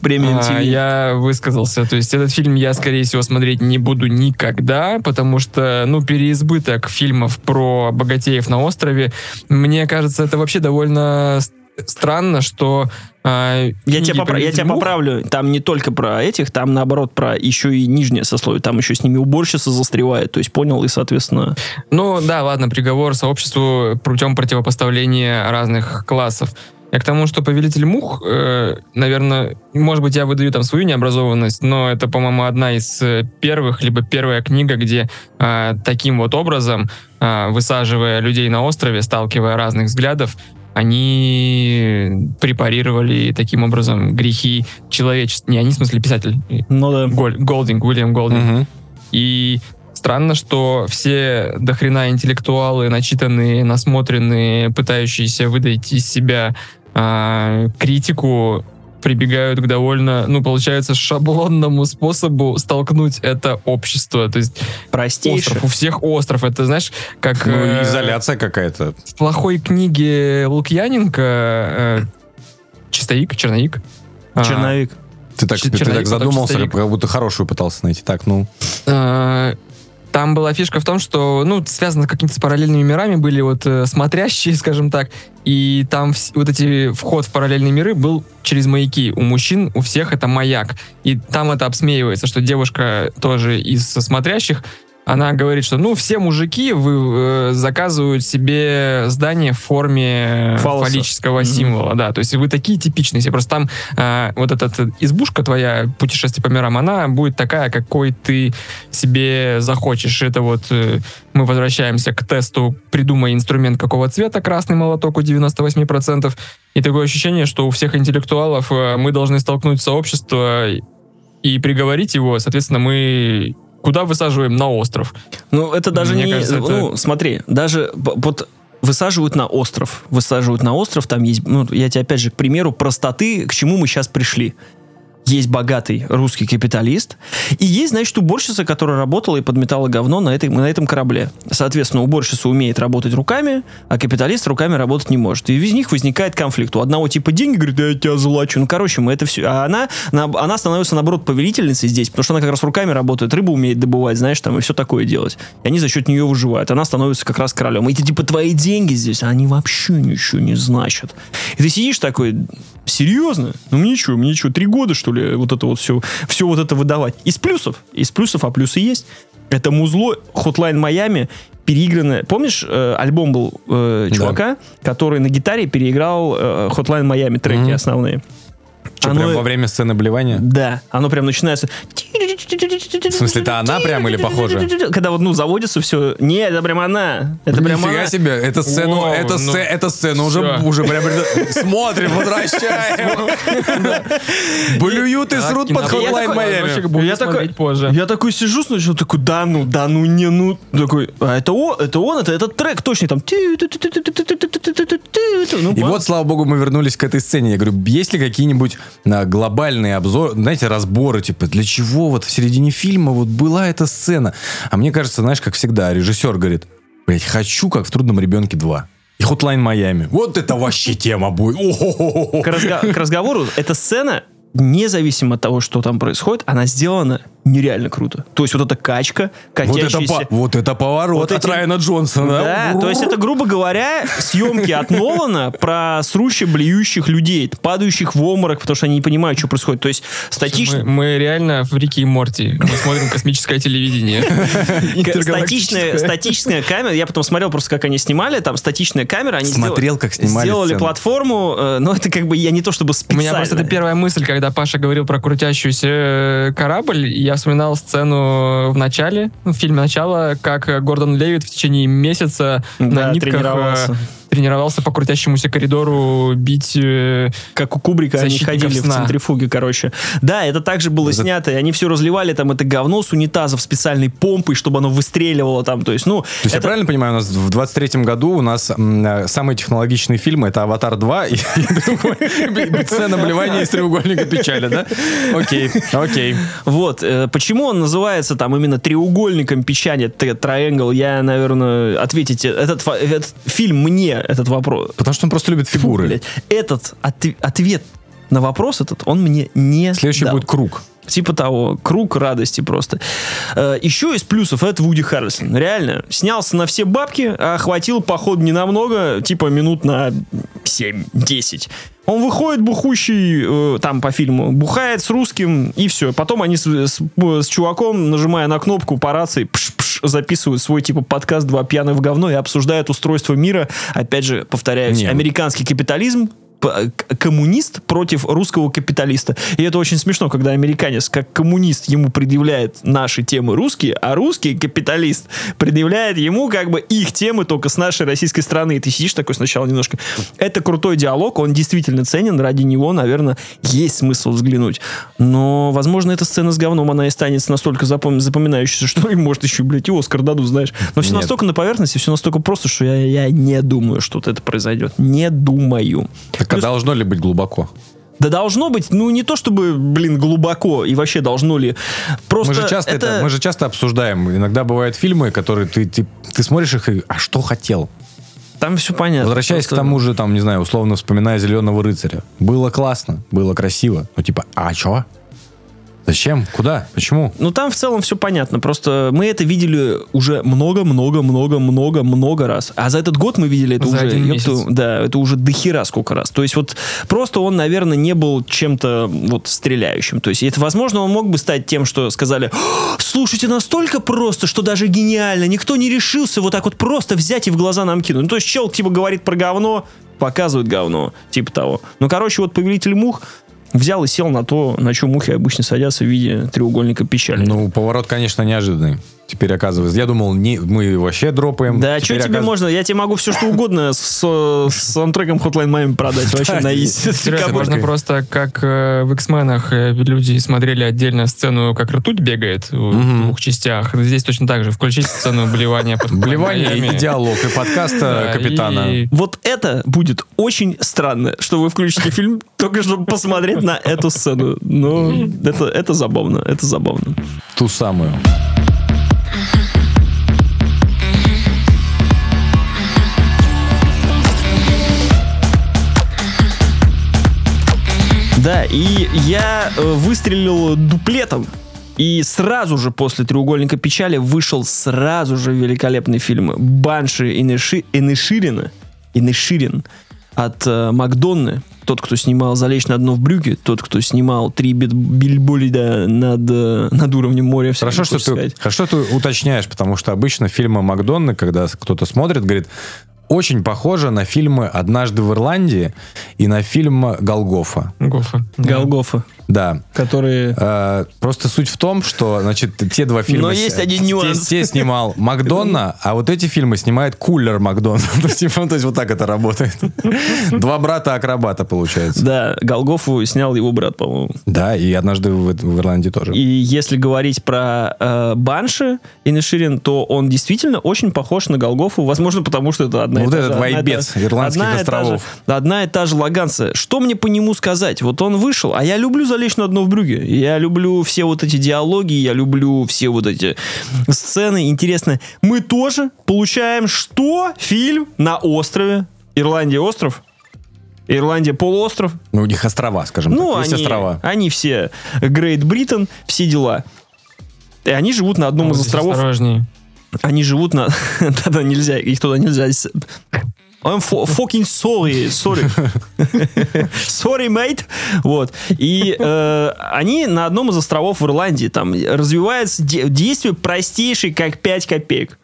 Премиум А, я высказался. То есть этот фильм я, скорее всего, смотреть не буду никогда, потому что, ну, переизбыток фильмов про богатеев на острове, мне кажется, это вообще довольно странно, что а, Я тебя, попра- я «Повелитель тебя мух» поправлю. Там не только про этих, там наоборот про еще и нижнее сословие. Там еще с ними уборщица застревает. То есть понял, и, соответственно, Ну да, ладно, приговор сообществу путем противопоставления разных классов. Я к тому, что «Повелитель мух», э, наверное, может быть, я выдаю там свою необразованность, но это, по-моему, одна из э, первых, либо первая книга, где э, таким вот образом, э, высаживая людей на острове, сталкивая разных взглядов, они препарировали таким образом грехи человечества. Не они, в смысле, писатель. ну да. Голь- Голдинг, Уильям Голдинг. Мгм. И странно, что все дохрена интеллектуалы, начитанные, насмотренные, пытающиеся выдать из себя а, критику, прибегают к довольно, ну, получается, шаблонному способу столкнуть это общество. То есть Простейший. остров, у всех остров. Это, знаешь, как Ну, э, изоляция какая-то. в плохой книге Лукьяненко э, «Чистоик», «Черновик». а, Черновик. Ты так, Ч- ты черновик, так потом задумался, как будто хорошую пытался найти. Так, ну. Э, Там была фишка в том, что, ну, связано с какими-то параллельными мирами, были вот э, смотрящие, (laughs) скажем так, и там вс- вот эти вход в параллельные миры был через маяки. У мужчин, у всех это маяк. И там это обсмеивается, что девушка тоже из смотрящих, она говорит, что, ну, все мужики вы, э, заказывают себе здание в форме Фаллоса. фаллического Мгм. символа, да, то есть вы такие типичные все, просто там э, вот эта э, избушка твоя, путешествие по мирам, она будет такая, какой ты себе захочешь. Это вот э, мы возвращаемся к тесту «Придумай инструмент какого цвета, красный молоток у 98%». И такое ощущение, что у всех интеллектуалов э, мы должны столкнуть сообщество и приговорить его, соответственно, мы куда высаживаем? На остров. Ну, это даже Мне не... кажется, это- Ну, смотри, даже вот высаживают на остров. Высаживают на остров, там есть... Ну, я тебе опять же, к примеру, простоты, к чему мы сейчас пришли. Есть богатый русский капиталист, и есть, значит, уборщица, которая работала и подметала говно на, этой, на этом корабле. Соответственно, уборщица умеет работать руками, а капиталист руками работать не может. И из них возникает конфликт. У одного типа деньги, говорит, я тебя злачу. Ну, короче, мы это все... А она, на- она становится, наоборот, повелительницей здесь, потому что она как раз руками работает, рыбу умеет добывать, знаешь, там, и все такое делать. И они за счет нее выживают. Она становится как раз королем. И эти, типа, твои деньги здесь, они вообще ничего не значат. И ты сидишь такой, серьезно? Ну мне что, мне что, три года, что ли, вот это вот все, все вот это выдавать? Из плюсов, из плюсов, а плюсы есть. Это музло Hotline Miami переигранное. Помнишь, э, альбом был э, чувака, который на гитаре переиграл э, Hotline Miami треки Мгм. основные. Что, Оно- прям во время сцены блевания? Да, оно прям начинается... В смысле, это она прям или похоже? Когда вот, ну, заводится все. Нет, это прям она. Это прям Нифига она. себе, эта сцена, Вау, эта, ну, сце- эта сцена уже, уже прям смотрим, возвращаем. Блюют и срут под Hotline Miami. Я такой- смотреть позже. Я такой сижу сначала, такой, да ну, да ну, не ну. Такой, а это он, это он, это этот трек точно там. Ну, И вот, слава богу, мы вернулись к этой сцене. Я говорю, есть ли какие-нибудь а, глобальные обзоры, знаете, разборы, типа, для чего вот в середине фильма вот была эта сцена? А мне кажется, знаешь, как всегда, режиссер говорит, блять, хочу, как в «Трудном ребенке 2». И Hotline Майами. Вот это вообще тема будет. К, разга- к разговору, эта сцена, независимо от того, что там происходит, она сделана нереально круто. То есть вот эта качка, Вот это, катящаяся... по- вот это поворот Вот от эти- Райана Джонсона. Да, то есть это, грубо говоря, съемки от Нолана про срущих, блюющих людей, падающих в обморок, потому что они не понимают, что происходит. То есть статично... Мы, мы реально в Рике и Морти. Мы смотрим космическое телевидение. (laughs) Статичная, статичная камера, я потом смотрел просто, как они снимали, там статичная камера, они Смотрел, сделали, как снимали сделали сцену. платформу, э, но это как бы я не то чтобы У специально. меня просто это первая мысль, когда Паша говорил про крутящийся э, корабль, я вспоминал сцену в начале, в фильме «Начало», как Гордон Левит в течение месяца Да, на нитках э, тренировался. по крутящемуся коридору бить... э, Как у Кубрика они ходили в сна. центрифуге, короче. Да, это также было За- снято, и они все разливали там это говно с унитазов специальной помпой, чтобы оно выстреливало там, то есть, ну... То есть я это- правильно понимаю, у нас в 23-м году у нас м, э, самый технологичный фильм это «Аватар 2» и, (laughs) сцена блевания из треугольника печали, да? Окей, окей. Вот, э, почему он называется там именно треугольником печати, т- triangle, я, наверное, ответить, этот, фа- этот фильм мне этот вопрос... Потому что он просто любит Фу, фигуры. блядь, этот от- ответ на вопрос этот, он мне не Следующий дал. будет круг. Типа того, круг радости просто. Э, Еще из плюсов это Вуди Харрисон. Реально, снялся на все бабки, а хватил, походу, не намного, типа минут на 7-10. Он выходит бухущий, э, там по фильму, бухает с русским, и все. Потом они с, с- с чуваком, нажимая на кнопку по рации, пш-пш, записывают свой типа подкаст «Два пьяных в говно» и обсуждают устройство мира. Опять же, повторяюсь, Не, американский капитализм, коммунист против русского капиталиста. И это очень смешно, когда американец, как коммунист, ему предъявляет наши темы русские, а русский капиталист предъявляет ему как бы их темы только с нашей российской стороны. И ты сидишь такой сначала немножко. Это крутой диалог, он действительно ценен, ради него, наверное, есть смысл взглянуть. Но, возможно, эта сцена с говном, она и станет настолько запом- запоминающейся, что им, может, еще, блядь, и Оскар дадут, знаешь. Но все Нет. настолько на поверхности, все настолько просто, что я, я не думаю, что вот это произойдет. Не думаю. Так а должно ли быть глубоко? Да должно быть, ну не то чтобы, блин, глубоко и вообще должно ли. Просто Мы же, часто это... мы же часто обсуждаем. Иногда бывают фильмы, которые ты, ты, ты смотришь их и... А что хотел? там все понятно. Возвращаясь Просто- к тому же, там, не знаю, условно вспоминая «Зеленого рыцаря». Было классно, было красиво. Ну, типа, а чё? Зачем? Куда? Почему? Ну там в целом все понятно. Просто мы это видели уже много-много-много-много-много раз. А за этот год мы видели это За уже. один ёпту, да, это уже дохера сколько раз. То есть вот просто он, наверное, не был чем-то вот стреляющим. То есть это, возможно, он мог бы стать тем, что сказали, «О, слушайте, настолько просто, что даже гениально. Никто не решился вот так вот просто взять и в глаза нам кинуть. Ну, то есть чел типа говорит про говно, показывает говно, типа того. Ну, короче, вот повелитель мух взял и сел на то, на чем мухи обычно садятся в виде треугольника печали. Ну, поворот, конечно, неожиданный. Теперь оказывается, я думал, не, мы вообще дропаем. Да, что тебе оказ- можно? Я тебе могу все что угодно с, с саундтреком Hotline Miami продать вообще на. Серьезно, Кобылкой. можно просто, как э, в X-менах э, люди смотрели отдельно сцену, как ртуть бегает в двух частях. Здесь точно так же. Включить сцену блевания под Блевание и диалог, и подкаста Да, капитана. Вот это будет очень странно, что вы включите фильм только чтобы посмотреть на эту сцену. Ну, это, это забавно, это забавно. Ту самую. Да, и я э, выстрелил дуплетом. И сразу же после «Треугольника печали» вышел сразу же великолепный фильм «Банши Инеши- Инеширина». Инеширин от э, Макдонны. Тот, кто снимал «Залечь на дно в брюке», тот, кто снимал «Три бильболида над, э, над уровнем моря». Хорошо, что ты, сказать. хорошо ты уточняешь, потому что обычно фильмы Макдонны, когда кто-то смотрит, говорит, очень похоже на фильмы «Однажды в Ирландии» и на фильм «Голгофа». Гофа. Да. Голгофа, Да. которые... Э, Просто суть в том, что, значит, те два фильма... Но есть один те- нюанс. Те, снимал Макдонна, а вот эти фильмы снимает кулер Макдонна. (laughs) То есть, типа, то есть вот так это работает. (laughs) Два брата-акробата, получается. Да, Голгофу снял его брат, по-моему. Да, и однажды в, в Ирландии тоже. И если говорить про э, Банши и Наширин, то он действительно очень похож на Голгофу. Возможно, потому что это одна Ну, и вот та этот же- одна вайбец ирландских одна и та островов. же- одна и та же лаганция. Что мне по нему сказать? Вот он вышел, а я люблю залечь на дно в брюге. Я люблю все вот эти диалоги, я люблю все вот эти сцены. Интересно, мы тоже получаем что? Фильм на острове. Ирландия остров? Ирландия полуостров? Ну, у них острова, скажем Ну, так. Есть они, острова. они все Грейт Бриттон, все дела. И они живут на одном Вот из островов. Осторожней. Они живут на... (laughs) Да-да, нельзя, их туда нельзя. I'm fucking sorry, sorry. (laughs) sorry, mate. Вот. И э, они на одном из островов в Ирландии. Там развивается де- действие простейшее, как 5 копеек.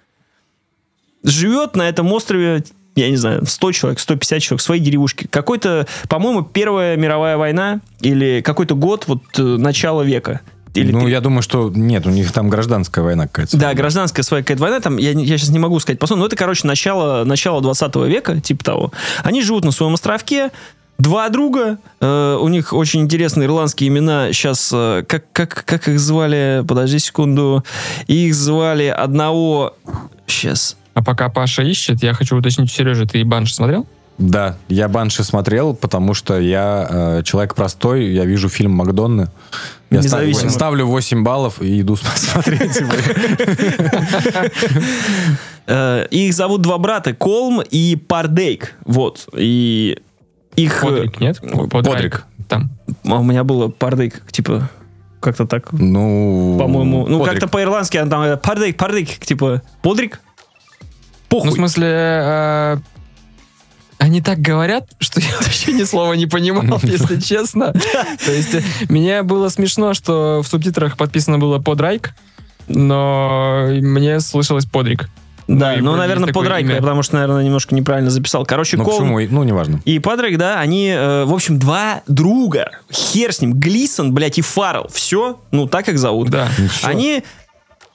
Живет на этом острове я не знаю, 100 человек, 150 человек в своей деревушке. Какой-то, по-моему, Первая мировая война или какой-то год, вот э, начало века. Или ну, пи- я думаю, что нет, у них там гражданская война какая-то. да, гражданская своя какая-то война, там, я, я сейчас не могу сказать, посмотрим, но это, короче, начало, начало 20 века, типа того. Они живут на своем островке, два друга, э, у них очень интересные ирландские имена, сейчас, э, как, как, как их звали, подожди секунду, их звали одного, сейчас, А пока Паша ищет, я хочу уточнить у Сережи, ты Банш смотрел? Да, я Банши смотрел, потому что я э, человек простой, я вижу фильм Макдонны. Я ставлю, Независимо. ставлю 8 баллов и иду (laughs) смотреть. Э, их зовут два брата, Колм и Пардейк, вот, и их... э, Подрик, нет? Подрик. Там. а у меня было Пардейк, типа, как-то так, Ну, по-моему. Ну, как-то по-ирландски она там э, пардейк, пардейк, типа, подрик? Похуй. Ну, в смысле, э, они так говорят, что (laughs) я вообще ни слова не понимал, (laughs) если честно. То есть мне было смешно, что в субтитрах подписано было подрайк, но мне слышалось подрик. да, ну и ну, вроде наверное, подрайка, имя. потому что, наверное, немножко неправильно записал. Короче, Ну, Колм почему? Ну, неважно. и Патрик, да, они, э, в общем, два друга. Хер с ним. Глисон, блядь, и Фаррелл. Все, ну, так их зовут. Да. всё. Они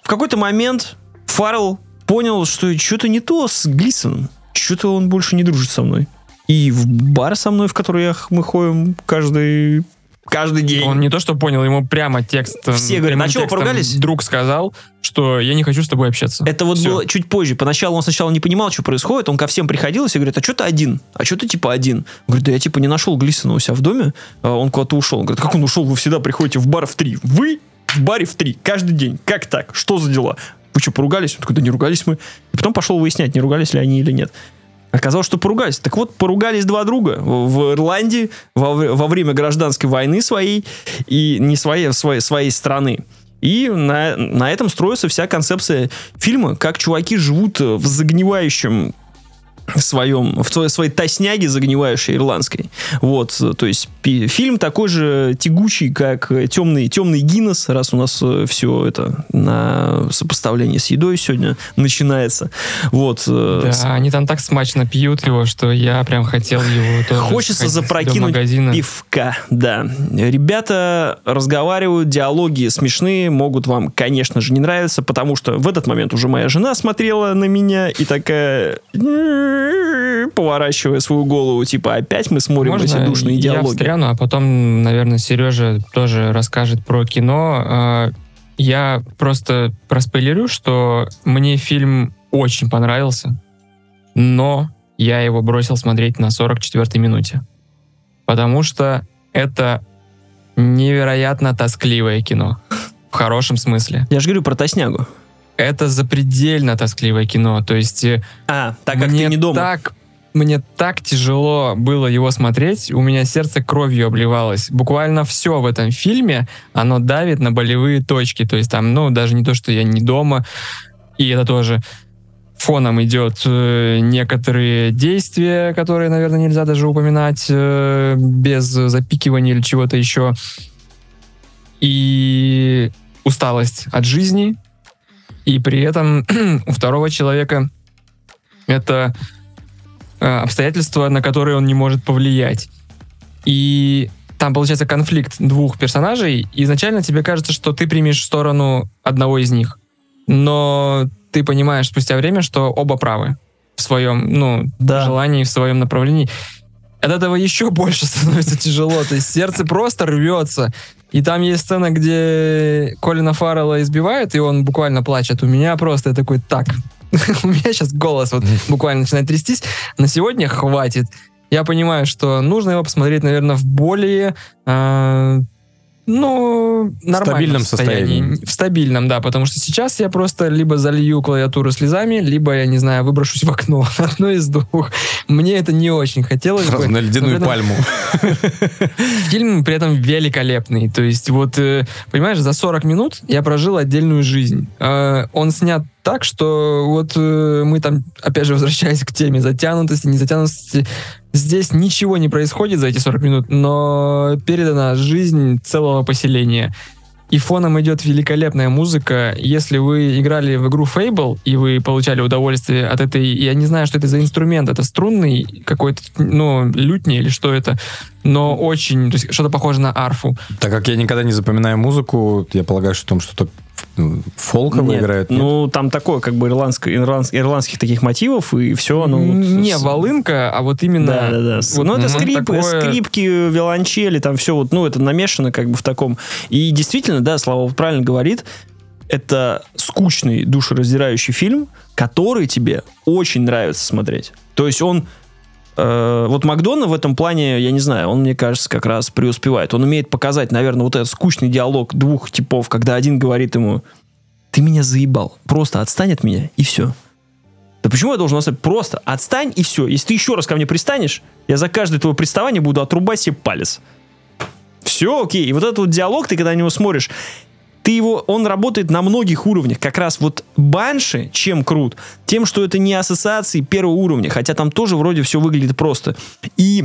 в какой-то момент Фаррелл понял, что что-то не то с Глисоном. Что-то он больше не дружит со мной. И в бар со мной, в который я, мы ходим каждый, каждый день. Он не то, что понял, ему прямо текст... э, Все говорят, «А текстом поругались?» Друг сказал, что я не хочу с тобой общаться. Это вот Всё. было чуть позже. Поначалу он сначала не понимал, что происходит. Он ко всем приходил и все говорит, а что ты один? А что ты типа один? Он говорит, да я типа не нашел Глисона у себя в доме. А Он куда-то ушел. Он говорит, как он ушел? Вы всегда приходите в бар в три. Вы в баре в три. Каждый день. Как так? Что за дела? Вы что, поругались? Он такой, да не ругались мы. И потом пошел выяснять, не ругались ли они или нет. Оказалось, что поругались. Так вот, поругались два друга в Ирландии во, во время гражданской войны своей, и не своей, а своей, своей страны. И на, на этом строится вся концепция фильма, как чуваки живут в загнивающем своем, в твоей, своей тосняге загнивающей ирландской. Вот, э, то есть пи- фильм такой же тягучий, как э, темный, темный Гиннес, раз у нас все это на сопоставлении с едой сегодня начинается. Вот. э, Да, они там так смачно пьют его, что я прям хотел его тоже Хочется запрокинуть пивка, да. Ребята разговаривают, диалоги смешные, могут вам, конечно же, не нравиться, потому что в этот момент уже моя жена смотрела на меня и такая, поворачивая свою голову, типа, опять мы смотрим эти Можно душные я диалоги. встряну, а потом, наверное, Сережа тоже расскажет про кино. А, Я просто проспойлерю, что мне фильм очень понравился, но я его бросил смотреть на 44-й минуте. Потому что это невероятно тоскливое кино. В хорошем смысле. Я же говорю про тоснягу. Это запредельно тоскливое кино. То есть э, А, так как мне ты не дома. Так, мне так тяжело было его смотреть, у меня сердце кровью обливалось. Буквально все в этом фильме, оно давит на болевые точки. То есть там, ну, даже не то, что я не дома, и это тоже фоном идет э, некоторые действия, которые, наверное, нельзя даже упоминать э, без запикивания или чего-то еще. И усталость от жизни. И при этом (clears throat) у второго человека это э, обстоятельства, на которые он не может повлиять. И там получается конфликт двух персонажей, и изначально тебе кажется, что ты примешь сторону одного из них. Но ты понимаешь спустя время, что оба правы в своем, ну, Да. желании, в своем направлении. От этого еще больше (laughs) становится тяжело. То есть сердце просто рвется. И там есть сцена, где Колина Фаррелла избивают, и он буквально плачет. У меня просто я такой, так, (laughs) у меня сейчас голос вот (laughs) буквально начинает трястись. На сегодня хватит. Я понимаю, что нужно его посмотреть, наверное, в более, э, ну, нормальном стабильном состоянии. В стабильном, да, потому что сейчас я просто либо залью клавиатуру слезами, либо, я не знаю, выброшусь в окно. (laughs) Одно из двух. Мне это не очень хотелось бы. Сразу (laughs) на ледяную этом пальму. (laughs) Фильм при этом великолепный. То есть вот, э, понимаешь, за 40 минут я прожил отдельную жизнь. Э, Он снят так, что вот э, мы там, опять же, возвращаясь к теме затянутости, незатянутости, здесь ничего не происходит за эти 40 минут, но передана жизнь целого поселения. И фоном идет великолепная музыка. Если вы играли в игру Fable, и вы получали удовольствие от этой... Я не знаю, что это за инструмент. Это струнный какой-то, ну, лютни или что это. Но очень... Что-то похоже на арфу. Так как я никогда не запоминаю музыку, я полагаю, что там что-то ну, фолковое Нет, играет. нет? Ну, там такое, как бы, ирландско- ирландс- ирландских таких мотивов, и все, оно... вот не с- волынка, а вот именно... Да, да, да. вот, ну, это скрип, такое- скрипки, виолончели, там все вот, ну, это намешано как бы в таком. И действительно, да, Слава правильно говорит, это скучный, душераздирающий фильм, который тебе очень нравится смотреть. То есть он вот Макдона в этом плане, я не знаю, он, мне кажется, как раз преуспевает. Он умеет показать, наверное, вот этот скучный диалог двух типов, когда один говорит ему, ты меня заебал, просто отстань от меня, и все. Да почему я должен оставить? Просто отстань, и все. Если ты еще раз ко мне пристанешь, я за каждое твое приставание буду отрубать себе палец. Все, окей. И вот этот вот диалог, ты когда на него смотришь, ты его, он работает на многих уровнях. Как раз вот Банши, чем крут? Тем, что это не ассоциации первого уровня, хотя там тоже вроде все выглядит просто. И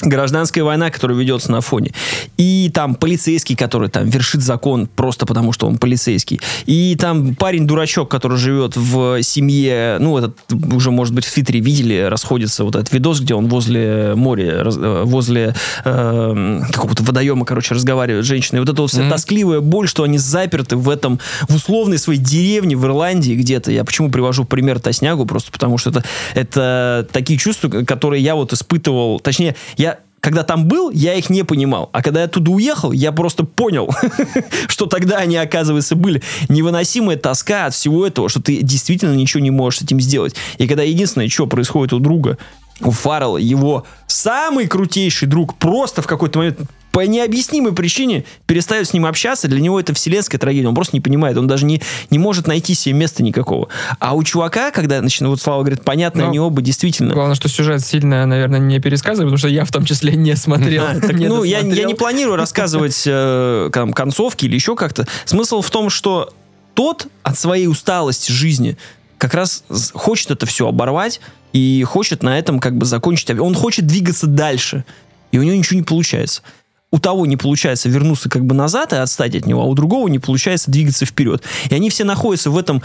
гражданская война, которая ведется на фоне. И там полицейский, который там вершит закон просто потому, что он полицейский. И там парень-дурачок, который живет в семье, ну, этот уже, может быть, в Твиттере видели, расходится вот этот видос, где он возле моря, раз- э, возле э, какого-то водоема, короче, разговаривает с женщиной. Вот эта вот вся Мгм. тоскливая боль, что они заперты в этом, в условной своей деревне в Ирландии где-то. Я почему привожу пример Тоснягу? Просто потому что это, это такие чувства, которые я вот испытывал. Точнее, я когда там был, я их не понимал. А когда я туда уехал, я просто понял, (laughs) что тогда они, оказывается, были. Невыносимая тоска от всего этого, что ты действительно ничего не можешь с этим сделать. И когда единственное, что происходит у друга, у Фаррелла, его самый крутейший друг просто в какой-то момент по необъяснимой причине перестает с ним общаться, для него это вселенская трагедия, он просто не понимает, он даже не, не может найти себе места никакого. А у чувака, когда, начинает, вот Слава говорит, понятно, Ну, они оба действительно... Главное, что сюжет сильно, наверное, не пересказываю, потому что я в том числе не смотрел. А, (laughs) так, не ну, я, я не планирую рассказывать э, там, концовки или еще как-то. Смысл в том, что тот от своей усталости жизни как раз хочет это все оборвать и хочет на этом как бы закончить. Он хочет двигаться дальше, и у него ничего не получается. У того не получается вернуться как бы назад и отстать от него, а у другого не получается двигаться вперед. И они все находятся в этом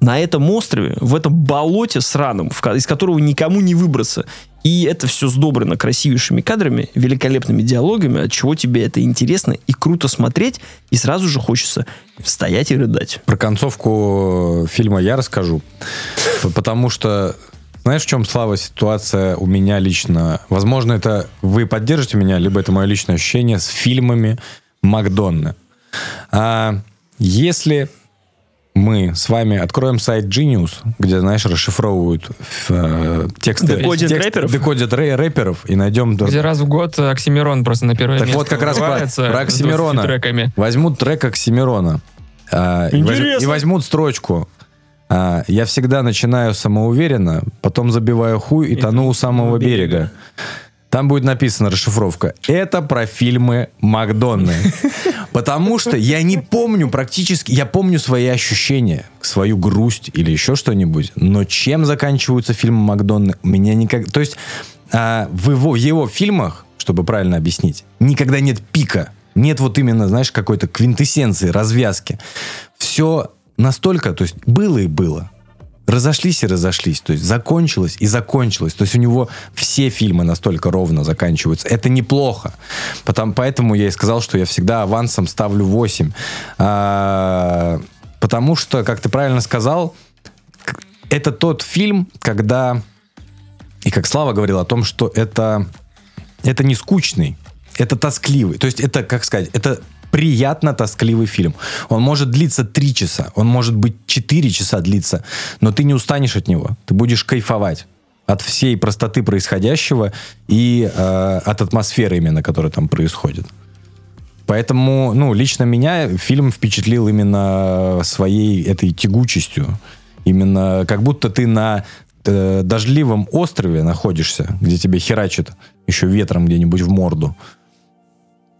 на этом острове, в этом болоте сраном, в из которого никому не выбраться. И это все сдобрено красивейшими кадрами, великолепными диалогами, от чего тебе это интересно и круто смотреть, и сразу же хочется стоять и рыдать. Про концовку фильма я расскажу. Потому что, знаешь, в чем слава ситуация у меня лично? Возможно, это вы поддержите меня, либо это мое личное ощущение с фильмами Макдонны. А, если мы с вами откроем сайт Genius, где, знаешь, расшифровывают э, тексты, Декодят тексты- рэперов? декодят рэ- рэперов и найдем Где раз в год Оксимирон просто на первое Так место вот как раз про, про с 20 Оксимирона. треками. Возьмут трек Оксимирона. а, и, воз- Интересно. и возьмут строчку. А, я всегда начинаю самоуверенно, потом забиваю хуй и, тону у самого берега. Там будет написана расшифровка. Это про фильмы Макдонны. (laughs) Потому что я не помню практически, я помню свои ощущения, свою грусть или еще что-нибудь, но чем заканчиваются фильмы Макдонны, меня никак... То есть а, в, его, в его фильмах, чтобы правильно объяснить, никогда нет пика. Нет вот именно, знаешь, какой-то квинтэссенции, развязки. Все настолько, то есть было и было разошлись и разошлись. То есть закончилось и закончилось. То есть у него все фильмы настолько ровно заканчиваются. Это неплохо. Потом, поэтому я и сказал, что я всегда авансом ставлю 8. А, потому что, как ты правильно сказал, это тот фильм, когда... И как Слава говорил о том, что это, это не скучный, это тоскливый. То есть это, как сказать, это приятно тоскливый фильм. Он может длиться 3 часа, он может быть 4 часа длиться, но ты не устанешь от него. Ты будешь кайфовать от всей простоты происходящего и э, от атмосферы именно, которая там происходит. Поэтому, ну, лично меня фильм впечатлил именно своей этой тягучестью. Именно как будто ты на э, дождливом острове находишься, где тебе херачит еще ветром где-нибудь в морду.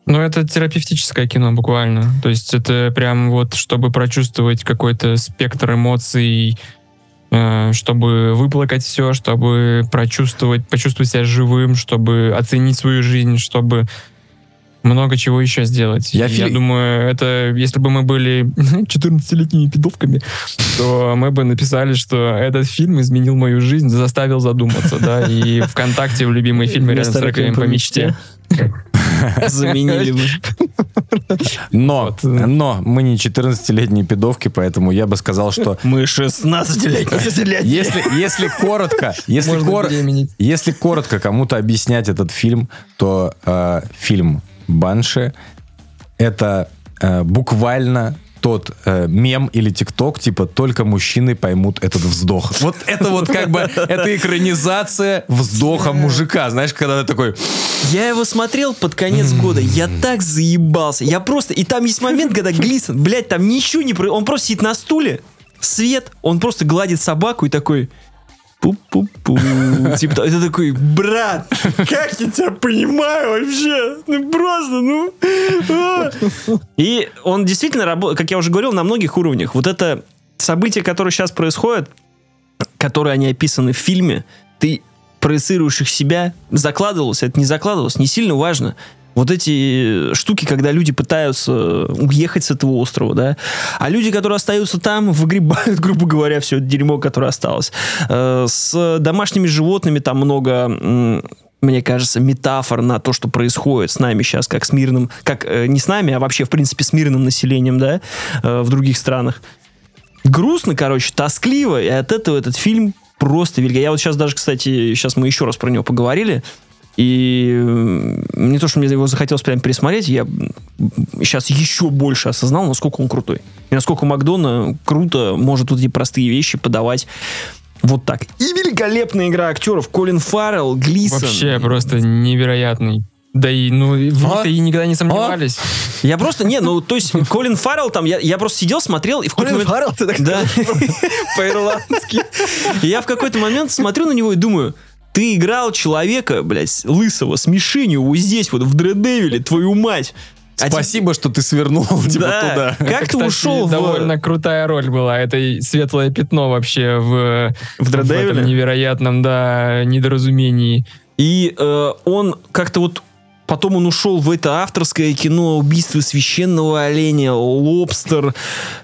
Ну, это терапевтическое кино буквально. То есть это прям вот, чтобы прочувствовать какой-то спектр эмоций, э, чтобы выплакать все, чтобы прочувствовать, почувствовать себя живым, чтобы оценить свою жизнь, чтобы много чего еще сделать. Я Я, фи- думаю, это если бы мы были (laughs) 14-летними пидовками, то мы бы написали, что этот фильм изменил мою жизнь, заставил задуматься, да, и ВКонтакте в любимые (laughs) фильмы рядом с Вместо «Реквием по мечте». (laughs) Заменили мы. Но, но мы не 14-летние пидовки, поэтому я бы сказал, что Мы 16-летние. если, если коротко, если, кор- если коротко кому-то объяснять этот фильм, то э, фильм Банши это э, буквально тот э, мем или тикток, типа только мужчины поймут этот вздох. Вот это вот как бы, это экранизация вздоха мужика. Знаешь, когда ты такой, Я его смотрел под конец года, я так заебался. Я просто... И там есть момент, когда Глисон, блядь, там ничего не... Он просто сидит на стуле, свет, он просто гладит собаку и такой... Пу-пу-пу. (laughs) Типа, то- это такой, брат, как я тебя понимаю вообще? Ну просто, ну. а». И он действительно работает, как я уже говорил, на многих уровнях. Вот это события, которые сейчас происходят, которые они описаны в фильме, ты проецируешь их себя, закладывалось, это не закладывалось, не сильно важно. Вот эти штуки, когда люди пытаются уехать с этого острова, да, а люди, которые остаются там, (laughs) выгребают, грубо говоря, все это дерьмо, которое осталось. Э, С домашними животными там много мне кажется, метафор на то, что происходит с нами сейчас, как с мирным, как э, не с нами, а вообще, в принципе, с мирным населением, да, э, в других странах грустно, короче, тоскливо, и от этого этот фильм просто великолепен. Я вот сейчас даже, кстати, сейчас мы еще раз про него поговорили, и не то, что мне его захотелось прям пересмотреть, я сейчас еще больше осознал, насколько он крутой. И насколько Макдона круто может вот эти простые вещи подавать вот так. И великолепная игра актеров. Колин Фаррелл, Глисон. Вообще просто невероятный. Да и, ну, и в А? и никогда не сомневались. Я просто, не, ну, то есть, Колин Фаррелл там, я, я просто сидел, смотрел, и в какой-то момент... ты так Да. (laughs) по-ирландски. Я в какой-то момент смотрю на него и думаю, ты играл человека, блядь, лысого, с мишенью вот здесь вот, в Дредевиле, твою мать. А Спасибо, что ты свернул (laughs) типа Да. туда. Как ты ушел в... довольно крутая роль была. Это светлое пятно вообще в, В в этом невероятном, да, недоразумении. И э, он как-то вот потом он ушел в это авторское кино «Убийство священного оленя», «Лобстер».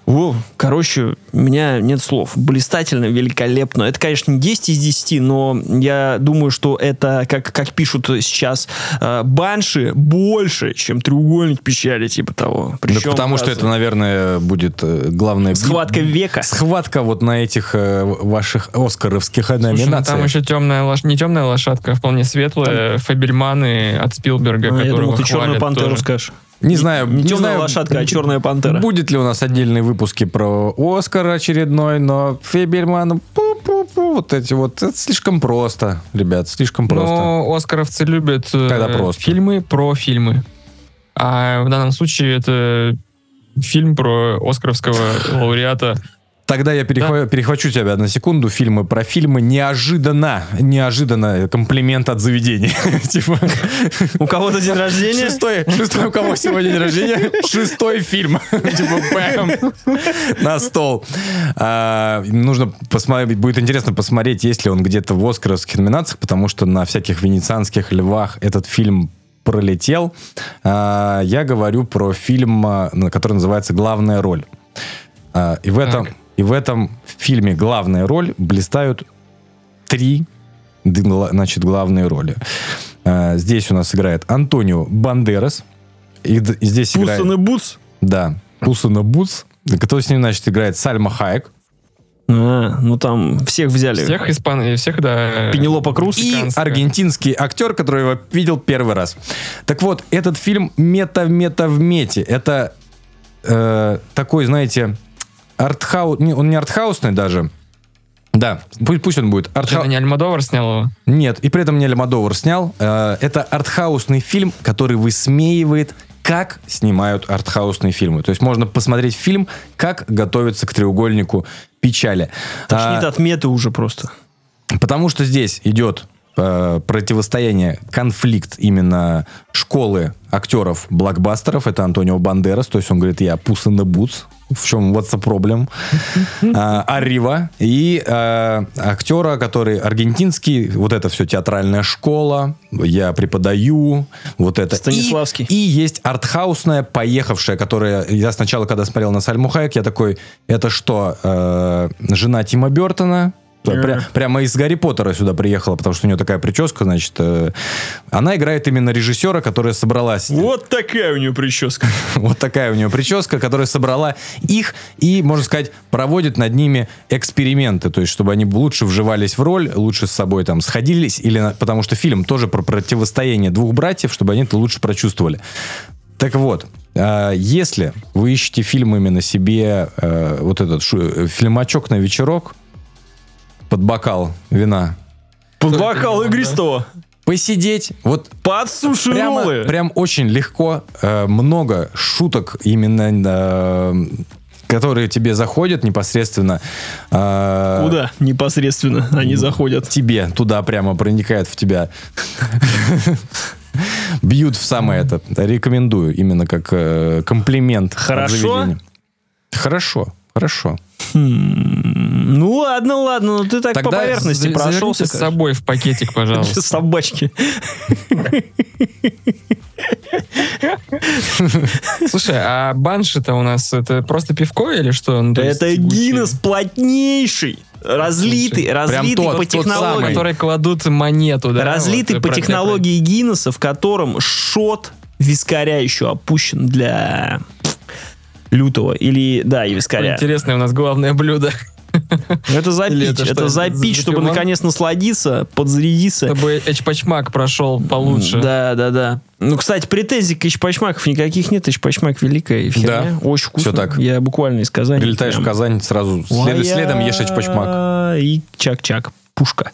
О, короче, у меня нет слов. Блистательно, великолепно. Это, конечно, не 10 из 10, но я думаю, что это, как, как пишут сейчас, э, «Банши» больше, чем «Треугольник печали», типа того. Да Причем, потому что это, наверное, будет э, главная... Схватка века. Схватка вот на этих э, ваших оскаровских Слушай, ну, номинациях. там еще темная лош... не темная лошадка, а вполне светлая. Фабельманы от Спилберга, А, я которого думал, ты «Черную пантеру» тоже. скажешь. Не знаю, Не не темная знаю, лошадка, а черная пантера. Будет ли у нас отдельные выпуски про Оскар очередной, но Фейбельман, пу-пу-пу, вот эти вот, это слишком просто, ребят, слишком просто. Но оскаровцы любят э, Когда просто. фильмы про фильмы. А в данном случае это фильм про оскаровского лауреата. Тогда я перехва- перехвачу тебя на секунду. Фильмы про фильмы. Неожиданно, неожиданно комплимент от заведения. (laughs) Типа, У кого-то день рождения? шестой, шестой, у кого сегодня день рождения? Шестой фильм. (laughs) Типа, бэм, на стол. А, Нужно посмотреть, будет интересно посмотреть, есть ли он где-то в оскаровских номинациях, потому что на всяких венецианских львах этот фильм пролетел. А, Я говорю про фильм, а, который называется «Главная роль». И в этом, Так. И в этом фильме главная роль блистают три значит, главные роли. А, Здесь у нас играет Антонио Бандерас. И, и здесь играет... Пусан и Бутс? Да, Пусана Бутс. Кто с ним, значит, играет Сальма Хайек. А, ну там всех взяли. Всех испан... Всех, да. Пенелопа Круз? И аргентинский актер, который его видел первый раз. Так вот, этот фильм мета-мета в мете. Это э, такой, знаете, артхаус... не, Он не артхаусный даже. Да, пусть, пусть он будет. Что, Артхау... это не Альмадовар снял его? Нет, и при этом не Альмадовар снял. Э, Это артхаусный фильм, который высмеивает, как снимают артхаусные фильмы. То есть можно посмотреть фильм, как готовится к треугольнику печали. Тошнит А, от меты уже просто. Потому что здесь идет э, противостояние, конфликт именно школы актеров блокбастеров. Это Антонио Бандерас. То есть он говорит, я in the Boots. В чем what's the problem? (laughs) А, Арива. И э, актера, который аргентинский. Вот это все театральная школа. Я преподаю. Вот это. Станиславский. И, и есть артхаусная, поехавшая, которая... Я сначала, когда смотрел на Сальму Хайек, я такой, это что, э, жена Тима Бертона? Пря- прямо из Гарри Поттера сюда приехала, потому что у нее такая прическа, значит. э, она играет именно режиссера, которая собралась. Вот такая у нее прическа. (laughs) Вот такая у нее прическа, которая собрала их и, можно сказать, проводит над ними эксперименты, то есть чтобы они лучше вживались в роль, лучше с собой там сходились, или потому что фильм тоже про противостояние двух братьев, чтобы они это лучше прочувствовали. Так вот, а, если вы ищете фильм именно себе, э, вот этот шу- э, фильмачок на вечерок, под бокал вина, Под бокал игристого. посидеть, вот Под суши Прямо, прям очень легко, э, много шуток именно, э, которые тебе заходят непосредственно. э, Куда непосредственно они заходят? Тебе туда прямо проникают в тебя. (laughs) Бьют в самое это. Рекомендую именно как э, комплимент. Хорошо? заведения. Хорошо, хорошо. Ну ладно, ладно, ну ты так Тогда по поверхности За- прошелся. с собой в пакетик, (laughs) пожалуйста. Собачки. Слушай, а банши-то у нас это просто пивко или что? Ну, то есть Это тягучее? Гиннес плотнейший, разлитый, Прям разлитый тот, по тот самый. технологии. Которые кладут монету, да? разлитый вот, по про- технологии Гиннесса, в котором шот вискаря еще опущен для лютого. Или, да, вискаря. Интересное у нас главное блюдо. Это Или запить, это это, запить, чтобы запивон? наконец насладиться, подзарядиться. Чтобы эчпачмак прошел получше. Да, да, да. Ну, кстати, претензий к Ичпачмаков никаких нет. Ичпачмак великая херня. Да, Очень вкусно. всё так. Я буквально из Казани. Прилетаешь в прям- Казань, сразу след- следом ешь чпачмак. И чак-чак. Пушка.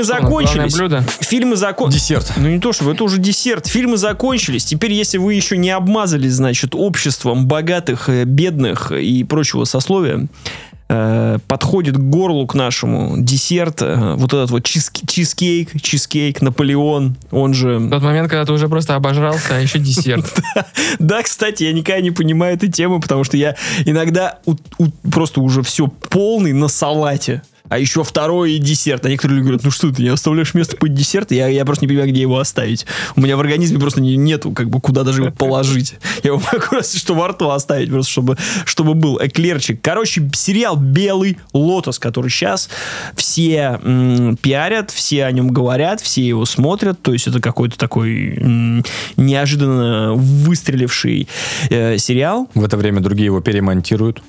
Мы Что у нас, главное закончились. блюдо? Фильмы закончились. Десерт. Ну не то, что это уже десерт. Фильмы закончились. Теперь, если вы еще не обмазались, значит, обществом богатых, э, бедных и прочего сословия, э, подходит к горлу к нашему десерт, э, вот этот вот чизки- чизкейк, чизкейк, Наполеон, он же... Тот момент, когда ты уже просто обожрался, а еще десерт. (laughs) Да, кстати, я никогда не понимаю этой темы, потому что я иногда просто уже все полный на салате. А еще второй десерт. А некоторые люди говорят, ну что ты, не оставляешь место под десерт? Я, я просто не понимаю, где его оставить. У меня в организме просто не- нету, как бы, куда даже его положить. Я его могу (laughs) разве что во рту оставить, просто чтобы, чтобы был эклерчик. Короче, сериал «Белый лотос», который сейчас все м, пиарят, все о нем говорят, все его смотрят. То есть это какой-то такой м, неожиданно выстреливший э, сериал. В это время другие его перемонтируют.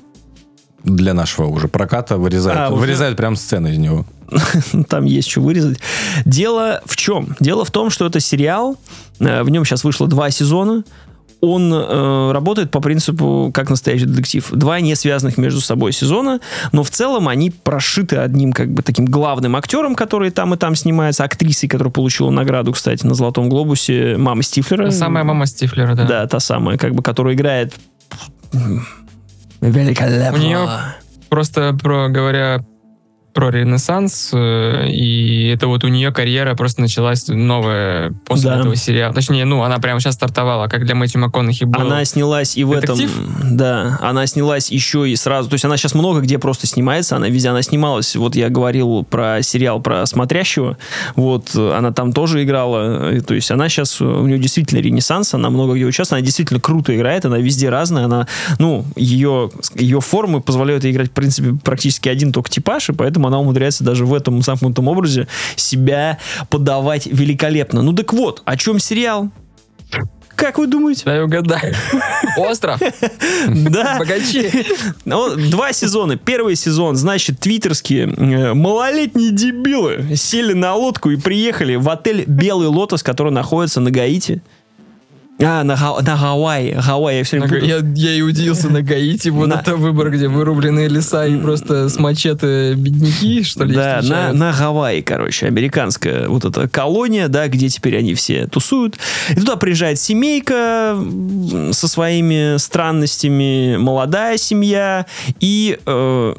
Для нашего уже проката вырезают, А, уже? вырезают прям сцены из него. (laughs) там есть что вырезать. Дело в чем? Дело в том, что это сериал, э, в нем сейчас вышло два сезона, он э, работает по принципу как настоящий детектив. Два не связанных между собой сезона, но в целом они прошиты одним как бы таким главным актером, который там и там снимается, актрисой, которая получила награду, кстати, на Золотом глобусе, мама Стифлера. Самая мама Стифлера, да. Да, та самая, как бы, которая играет великолепно. У нее Просто про говоря про Ренессанс, э, и это вот у нее карьера просто началась новая после Да. этого сериала. Точнее, ну, она прямо сейчас стартовала, как для Мэтью МакКонахи было. Она снялась и в Детектив? этом... Да, она снялась еще и сразу... То есть она сейчас много где просто снимается, она везде она снималась. Вот я говорил про сериал про смотрящего, вот она там тоже играла. То есть она сейчас... У нее действительно ренессанс, она много где участвует, она действительно круто играет, она везде разная, она... Ну, ее, ее формы позволяют играть, в принципе, практически один только типаж, и поэтому она умудряется даже в этом замкнутом образе себя подавать великолепно. Ну так вот, о чем сериал? Как вы думаете? Дай угадаю. Остров. (laughs) Да. Богачи. Ну, два сезона. Первый сезон, значит, твиттерские э, малолетние дебилы сели на лодку и приехали в отель «Белый лотос», который находится на Гаити. А, на, Га- на Гавайи. Гавайи, я все время путаю. Я, я и удивился на Гаити. Вот На- это выбор, где вырубленные леса и просто с мачете бедняки, что ли, Да, на, встречают. на Гавайи, короче, американская вот эта колония, да, где теперь они все тусуют. И туда приезжает семейка м, со своими странностями, молодая семья и... э,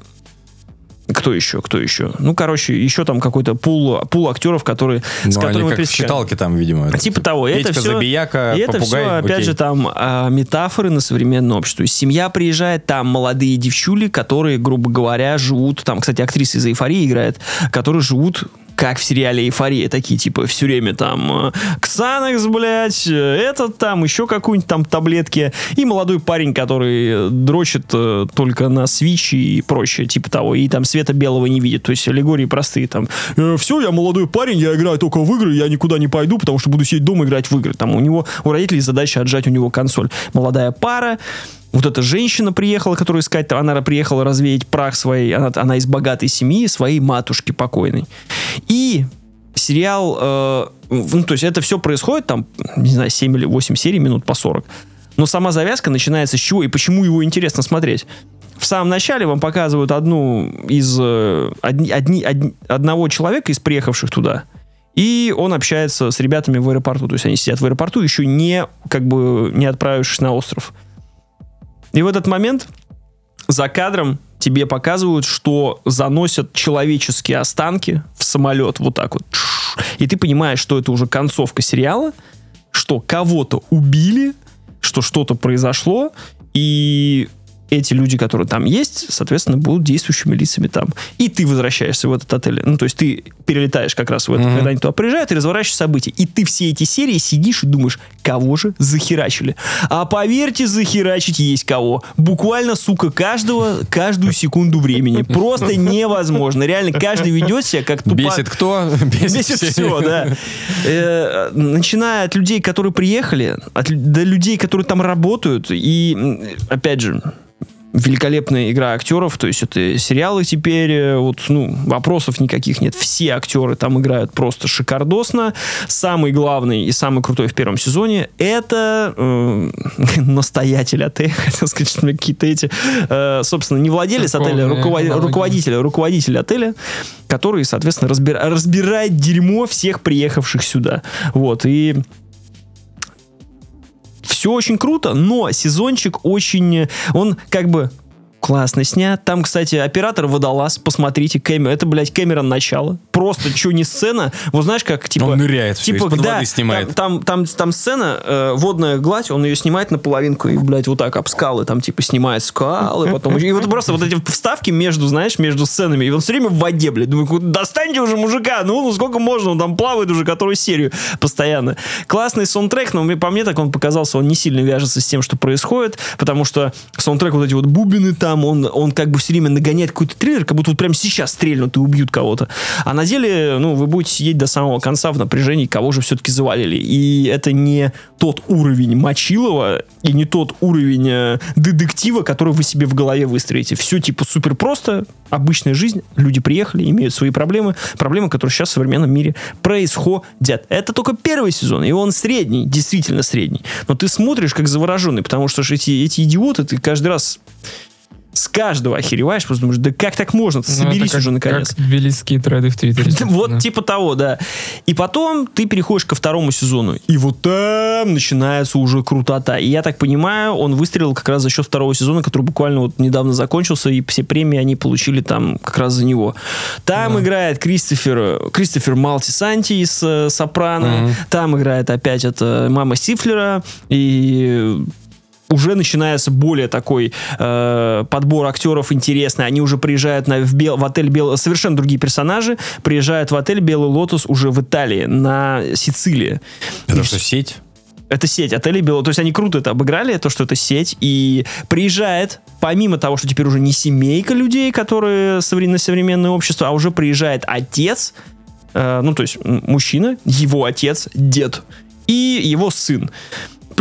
кто еще? Кто еще? Ну, короче, еще там какой-то пул, пул актеров, которые, с Ну, они которыми как в читалке там, видимо. Типа того. И это Петька все, Забияка, и это попугай, все, опять окей. же, там а, метафоры на современное общество. Семья приезжает, там молодые девчули, которые, грубо говоря, живут, там, кстати, актриса из «Эйфории» играет, которые живут как в сериале «Эйфория», такие, типа, все время там э, Ксанакс, блядь, э, этот там, еще какую-нибудь там таблетки, и молодой парень, который э, дрочит только на свич и прочее, типа того, и там света белого не видит, то есть аллегории простые, там, все, я молодой парень, я играю только в игры, я никуда не пойду, потому что буду сидеть дома играть в игры, там, у него, у родителей задача отжать у него консоль. Молодая пара, вот эта женщина приехала, которую искать, она приехала развеять прах своей, она, она из богатой семьи, своей матушки покойной. И сериал, э, ну, то есть это все происходит там, не знаю, 7 или 8 серий, минут по 40. Но сама завязка начинается с чего и почему его интересно смотреть. В самом начале вам показывают одну из э, одни, одни- одни- одного человека из приехавших туда, и он общается с ребятами в аэропорту. То есть они сидят в аэропорту, еще не как бы не отправившись на остров. И в этот момент за кадром тебе показывают, что заносят человеческие останки в самолет вот так вот. И ты понимаешь, что это уже концовка сериала, что кого-то убили, что что-то произошло, и эти люди, которые там есть, соответственно, будут действующими лицами там. И ты возвращаешься в этот отель. Ну, то есть ты перелетаешь как раз в это, Мгм. когда они туда приезжают, и разворачиваешь события. И ты все эти серии сидишь и думаешь, кого же захерачили. А поверьте, захерачить есть кого. Буквально, сука, каждого, каждую секунду времени. Просто невозможно. Реально, каждый ведет себя как тупо... Бесит кто? (laughs) Бесит, Бесит все. все, да. Э, Начиная от людей, которые приехали, от до людей, которые там работают. И, опять же, великолепная игра актеров, то есть это сериалы теперь, э, вот, ну, вопросов никаких нет. Все актеры там играют просто шикардосно. Самый главный и самый крутой в первом сезоне это э, (laughs) настоятель отеля, (laughs) хотел сказать, что какие-то эти, э, собственно, не владелец отеля, Церковные руковод- руководитель, руководитель отеля, который, соответственно, разбира- разбирает дерьмо всех приехавших сюда. Вот, и все очень круто, но сезончик очень... Он как бы Классно снят. Там, кстати, оператор водолаз. Посмотрите, Кэмерон. Это, блядь, Кэмерон начало. Просто, что не сцена. Вот знаешь, как, типа... Он ныряет Типа, из-под да, снимает. Там, там, там, там сцена, э, водная гладь, он ее снимает наполовинку и, блядь, вот так об скалы. Там, типа, снимает скалы, потом... И вот просто вот эти вставки между, знаешь, между сценами. И он все время в воде, блядь. Думаю, «Ку- достаньте уже мужика. Ну, ну, сколько можно? Он там плавает уже которую серию постоянно. Классный саундтрек, но по мне так он показался, он не сильно вяжется с тем, что происходит, потому что саундтрек, вот эти вот бубины там, он, он как бы все время нагоняет какой-то триллер, как будто вот прямо сейчас стрельнут и убьют кого-то. А на деле, ну, вы будете сидеть до самого конца в напряжении, кого же все-таки завалили. И это не тот уровень Мочилова и не тот уровень э, детектива, который вы себе в голове выстроите. Все типа супер просто, обычная жизнь, люди приехали, имеют свои проблемы, проблемы, которые сейчас в современном мире происходят. Это только первый сезон, и он средний, действительно средний. Но ты смотришь как завороженный, потому что эти, эти идиоты, ты каждый раз с каждого охереваешь, просто думаешь, да как так можно? Ну, соберись как- уже наконец. Как великие треды в Твиттере. (laughs) Вот типа того, да. И потом ты переходишь ко второму сезону. И вот там начинается уже крутота. И я так понимаю, он выстрелил как раз за счет второго сезона, который буквально вот недавно закончился, и все премии они получили там как раз за него. Там играет Кристофер, Кристофер Малтисанти из э, «Сопрано». Там играет опять это мама Сифлера. И уже начинается более такой э, подбор актеров интересный. Они уже приезжают на, в, бел- в отель Белый... Совершенно другие персонажи приезжают в отель Белый Лотос уже в Италии, на Сицилии. Это И что, сеть? это сеть отелей Белого. То есть они круто это обыграли, то, что это сеть. И приезжает, помимо того, что теперь уже не семейка людей, которые совре- на современное общество, а уже приезжает отец, э, ну, то есть мужчина, его отец, дед и его сын.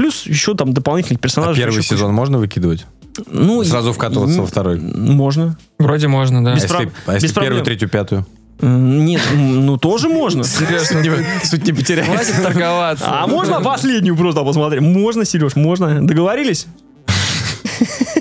Плюс еще там дополнительных А персонажей. первый еще куча. сезон можно выкидывать? Ну, Сразу вкатываться во второй? Можно. Вроде можно, да. А Без если, проб- а если без первую, проблем. третью, пятую? Нет, ну тоже можно. Серьезно, Суть не потеряется. хватит торговаться. А можно (laughs) последнюю просто посмотреть? Можно, Сереж, можно. Договорились? (laughs)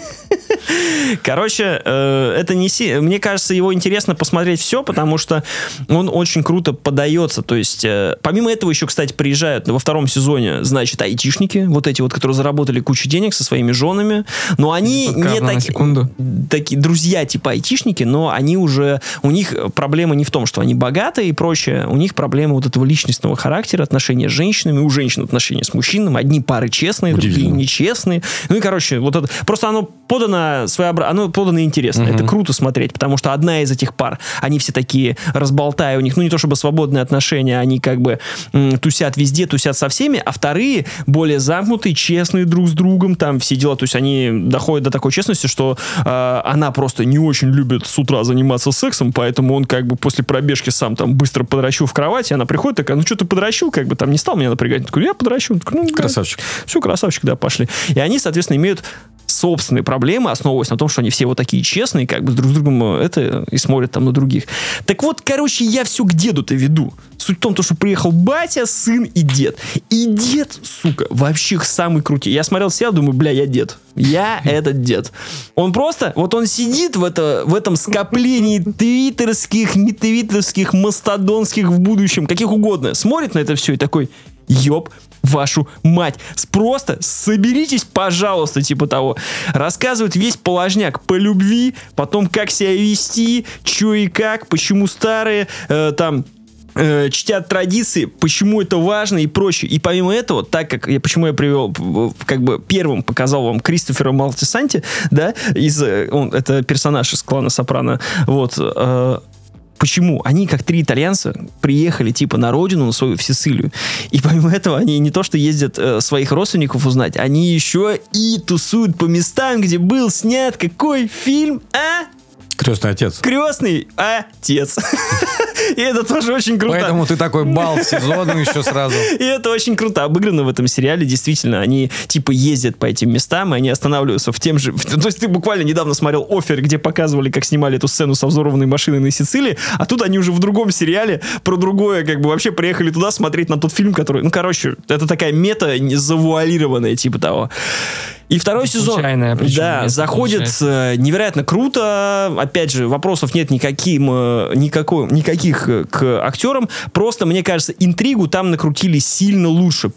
Короче, э, это не си... Мне кажется, его интересно посмотреть все, потому что он очень круто подается. То есть, э, помимо этого еще, кстати, приезжают во втором сезоне, значит, айтишники, вот эти вот, которые заработали кучу денег со своими женами, но они не капну на таки- секунду. такие друзья типа айтишники, но они уже, у них проблема не в том, что они богатые и прочее, у них проблема вот этого личностного характера, отношения с женщинами, у женщин отношения с мужчинами, одни пары честные, другие нечестные. Ну и, короче, вот это, просто оно подано своеобразно, оно подано интересно, это круто смотреть, потому что одна из этих пар, они все такие разболтая, у них, ну не то чтобы свободные отношения, они как бы м, тусят везде, тусят со всеми, а вторые более замкнутые, честные друг с другом, там все дела, то есть они доходят до такой честности, что э, она просто не очень любит с утра заниматься сексом, поэтому он как бы после пробежки сам там быстро подращу в кровати, она приходит такая, ну что ты подращу, как бы там не стал меня напрягать, Он такой, я подращу, такой, ну. Красавчик. Все, красавчик, да, пошли. И они, соответственно, имеют собственные проблемы, основываясь на том, что они все вот такие честные, как бы друг с другом э, это и смотрят там на других. Так вот, короче, я все к деду-то веду. Суть в том, то, что приехал батя, сын и дед. И дед, сука, вообще самый крутей. Я смотрел сериал, думаю, бля, я дед. Я этот дед. Он просто, вот он сидит в, это, в этом скоплении твиттерских, не твиттерских, мастодонских в будущем, каких угодно. Смотрит на это все и такой, ёб вашу мать. Просто соберитесь, пожалуйста, типа того. Рассказывают весь положняк по любви, потом как себя вести, что и как, почему старые, э, там, э, чтят традиции, почему это важно и прочее. И помимо этого, так как я почему я привел, как бы первым показал вам Кристофера Малтисанти, да, из, э, он, это персонаж из клана Сопрано, вот, э, Почему? Они, как три итальянца, приехали типа на родину, на свою в Сицилию. И помимо этого, они не то что ездят э, своих родственников узнать, они еще и тусуют по местам, где был снят какой фильм, а? Крестный отец. Крестный отец. (laughs) И это тоже очень круто. Поэтому ты такой бал в сезону (laughs) еще сразу. И это очень круто обыграно в этом сериале. Действительно, они типа ездят по этим местам, и они останавливаются в тем же... то есть ты буквально недавно смотрел «Офер», где показывали, как снимали эту сцену со взорванной машиной на Сицилии, а тут они уже в другом сериале про другое, как бы вообще приехали туда смотреть на тот фильм, который... Ну, короче, это такая мета завуалированная, типа того. И второй сезон, Случайная причем да, заходит получается. э, невероятно круто. Опять же, вопросов нет никаким, э, никакой, никаких к актерам. Просто, мне кажется, интригу там накрутили сильно лучше.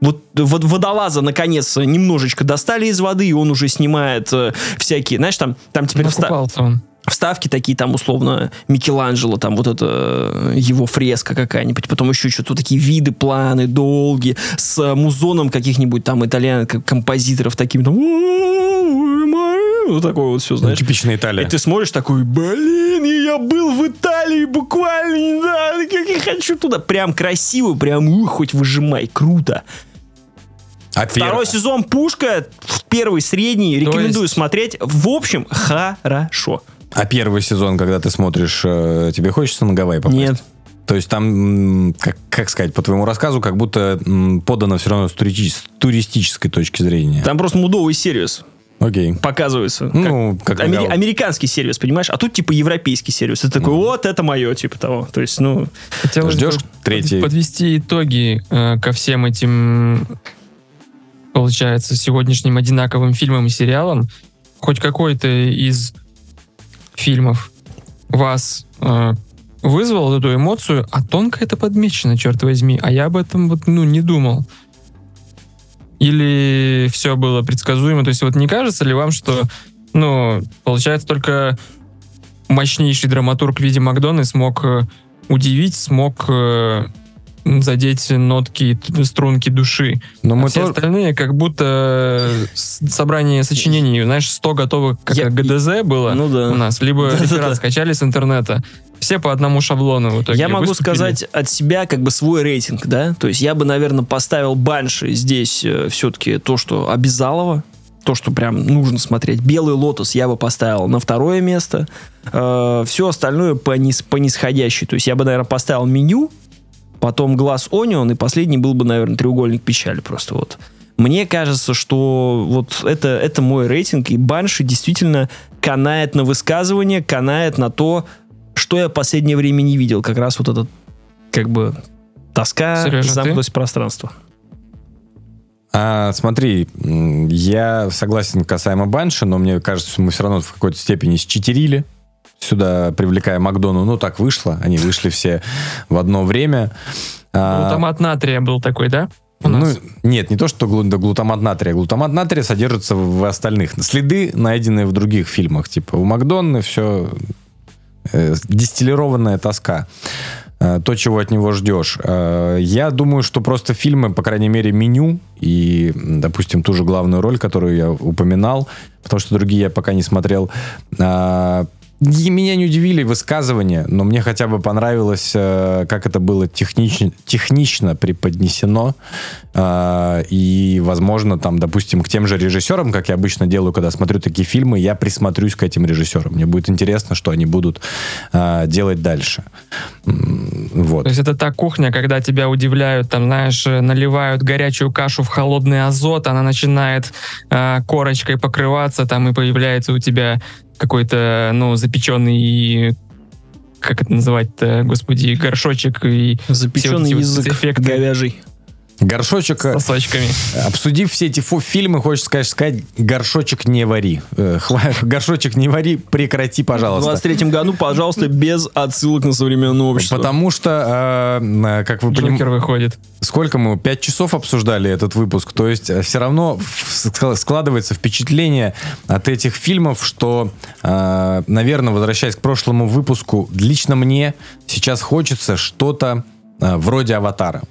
Вот вод- водолаза, наконец, немножечко достали из воды, и он уже снимает э, всякие, знаешь, там, там теперь вста- он. вставки такие, там, условно, Микеланджело, там вот это э, его фреска какая-нибудь, потом еще что-то такие виды, планы долгие, с э, музоном каких-нибудь там итальян, композиторов такими, там, вот такое вот все, знаешь. Типичная Италия. И ты смотришь такой, блин, я был в Италии буквально, да, как я хочу туда. Прям красиво, прям ух, хоть выжимай, круто. А пер- Второй сезон Пушка, первый средний, рекомендую есть- смотреть. В общем, хорошо. А первый сезон, когда ты смотришь, э, тебе хочется на Гавайи попасть? Нет. То есть там, как, как сказать, по твоему рассказу, как будто подано все равно с туристической точки зрения. Там просто мудовый сервис Окей. показывается. Ну, как Амери- Гав- американский сервис, понимаешь? А тут типа европейский сервис. Это такой, вот это мое, типа того. То есть, ну, Хотелось Ждешь бы третий? подвести итоги э, ко всем этим, получается, сегодняшним одинаковым фильмам и сериалам. Хоть какой-то из фильмов вас э, вызвал эту эмоцию, а тонко это подмечено, черт возьми. А я об этом вот, ну, не думал. Или все было предсказуемо? То есть вот не кажется ли вам, что, ну, получается, только мощнейший драматург в виде Макдоны смог э, удивить, смог э, задеть нотки, струнки души. Но А мы все тоже... остальные как будто э, собрание сочинений, знаешь, 100 готовых, как Я- ГДЗ было ну да. у нас, либо Да-да-да. реферат скачали с интернета. Все по одному шаблону в итоге Я могу выступили. сказать от себя как бы свой рейтинг, да? То есть я бы, наверное, поставил Банши здесь все-таки то, что обязалово, то, что прям нужно смотреть. Белый лотос я бы поставил на второе место. все остальное по, низ, по нисходящей. То есть я бы, наверное, поставил меню, потом глаз Онион, и последний был бы, наверное, треугольник печали просто вот. Мне кажется, что вот это, это мой рейтинг, и Банши действительно канает на высказывание, канает на то, что я в последнее время не видел. Как раз вот этот, как бы, тоска, Сережа, ты? замкнутость пространства. А, смотри, я согласен касаемо Банши, но мне кажется, мы все равно в какой-то степени считерили сюда, привлекая Макдону. Ну, так вышло. Они вышли все в одно время. Глутамат натрия был такой, да? У ну, нас. нет, не то, что глу- да, глутамат натрия. Глутамат натрия содержится в, в остальных. Следы, найденные в других фильмах. Типа у Макдонны все дистиллированная тоска. Э, То, чего от него ждешь. Э, Я думаю, что просто фильмы, по крайней мере, меню и, допустим, ту же главную роль, которую я упоминал, потому что другие я пока не смотрел, и меня не удивили высказывания, но мне хотя бы понравилось, э, как это было технично, технично преподнесено. А, И, возможно, там, допустим, к тем же режиссерам, как я обычно делаю, когда смотрю такие фильмы, я присмотрюсь к этим режиссерам. Мне будет интересно, что они будут а, делать дальше. Вот. То есть это та кухня, когда тебя удивляют, там, знаешь, э, наливают горячую кашу в холодный азот, она начинает э, корочкой покрываться, там и появляется у тебя какой-то, ну, запеченный, как это называть-то, господи, горшочек и Запеченный все вот эти вот язык спецэффекты. говяжий. Горшочек, э, с сосочками. обсудив все эти фу- фильмы, хочется, конечно, сказать, горшочек не вари. Э, (laughs) Горшочек не вари, прекрати, В пожалуйста. 23 году, пожалуйста, без отсылок на современное общество. Потому что, э, как вы понимаете, Джокер выходит. сколько мы, пять часов обсуждали этот выпуск, то есть все равно в- ск- складывается впечатление от этих фильмов, что, э, наверное, возвращаясь к прошлому выпуску, лично мне сейчас хочется что-то э, вроде «Аватара».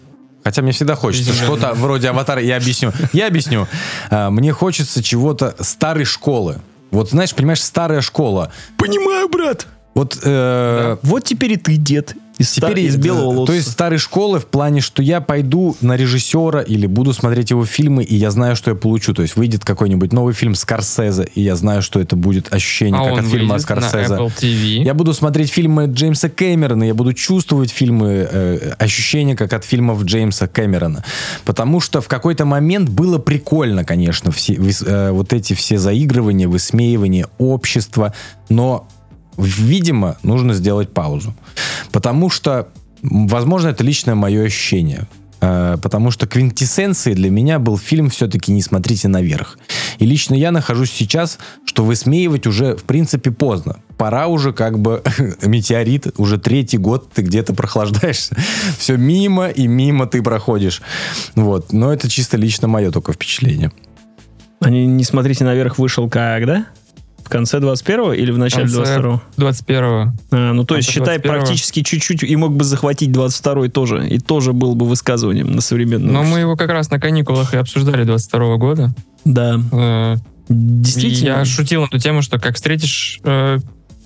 Хотя мне всегда хочется что-то вроде «Аватара». Я объясню. Я объясню. Э, Мне хочется чего-то старой школы. Вот, знаешь, понимаешь, старая школа. Понимаю, брат. Вот э, Вот теперь и ты, дед. Из, Теперь из белого э, лотоса. То есть старой школы в плане, что я пойду на режиссера или буду смотреть его фильмы, и я знаю, что я получу. То есть выйдет какой-нибудь новый фильм Скорсезе, и я знаю, что это будет ощущение, А как от фильма на Скорсезе. Apple TV. Я буду смотреть фильмы Джеймса Кэмерона, я буду чувствовать фильмы, э, ощущения, как от фильмов Джеймса Кэмерона. Потому что в какой-то момент было прикольно, конечно, все, э, вот эти все заигрывания, высмеивания общества, но, видимо, нужно сделать паузу. Потому что, возможно, это личное мое ощущение. Э, Потому что квинтэссенцией для меня был фильм все-таки «Не смотрите наверх». И лично я нахожусь сейчас, что высмеивать уже, в принципе, поздно. Пора уже как бы (laughs) метеорит, уже третий год ты где-то прохлаждаешься. (laughs) Все мимо и мимо ты проходишь. Вот. Но это чисто лично мое только впечатление. Они не смотрите наверх вышел когда? В конце 21-го или в начале конце 22-го? 21-го. А, ну, то есть, считай, 21-го. практически чуть-чуть и мог бы захватить 22-й тоже. И тоже был бы высказыванием на современном. Но мы его как раз на каникулах и обсуждали 22 года. Да. Э, Действительно. Я шутил на ту тему, что как встретишь э,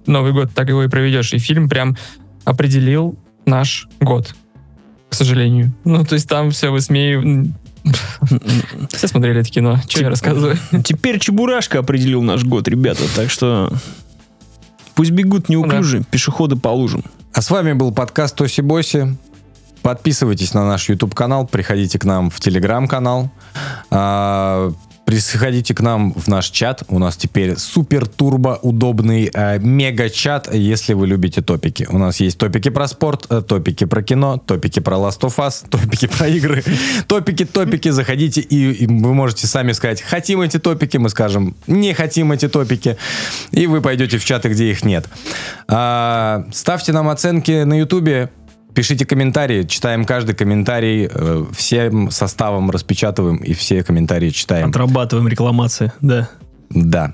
Новый год, так его и проведешь. И фильм прям определил наш год, к сожалению. Ну, то есть там все высмеивают. (laughs) Все смотрели это кино. Что я рассказываю? (laughs) Теперь Чебурашка определил наш год, ребята. Так что пусть бегут неуклюже пешеходы по лужам. А с вами был подкаст Тоси Боси. Подписывайтесь на наш YouTube канал, приходите к нам в Telegram канал. Приходите к нам в наш чат. У нас теперь супер турбо удобный э, мега чат, если вы любите топики. У нас есть топики про спорт, э, топики про кино, топики про Last of Us, топики про игры. (laughs) Топики, топики, заходите и, и вы можете сами сказать, хотим эти топики, мы скажем, не хотим эти топики. И вы пойдете в чаты, где их нет. А, ставьте нам оценки на Ютубе, Пишите комментарии, читаем каждый комментарий, э, всем составом распечатываем и все комментарии читаем. Отрабатываем рекламации, да. Да.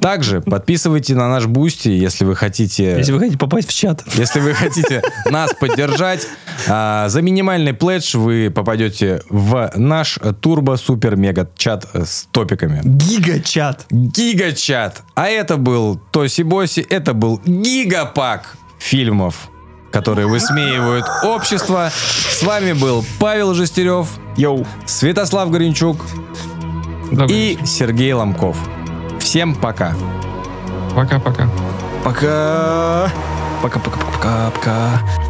Также подписывайте на наш Бусти, если вы хотите... Если вы хотите попасть в чат. Если вы хотите нас поддержать, а, за минимальный pledge вы попадете в наш турбо-супер-мега-чат с топиками. Гига-чат. Гигачат. А это был Тоси Боси, это был гигапак фильмов, которые высмеивают общество. С вами был Павел Жестерев, Йоу. Святослав Горенчук Добрый и Сергей Ломков. Всем пока. Пока-пока. Пока. Пока-пока-пока-пока.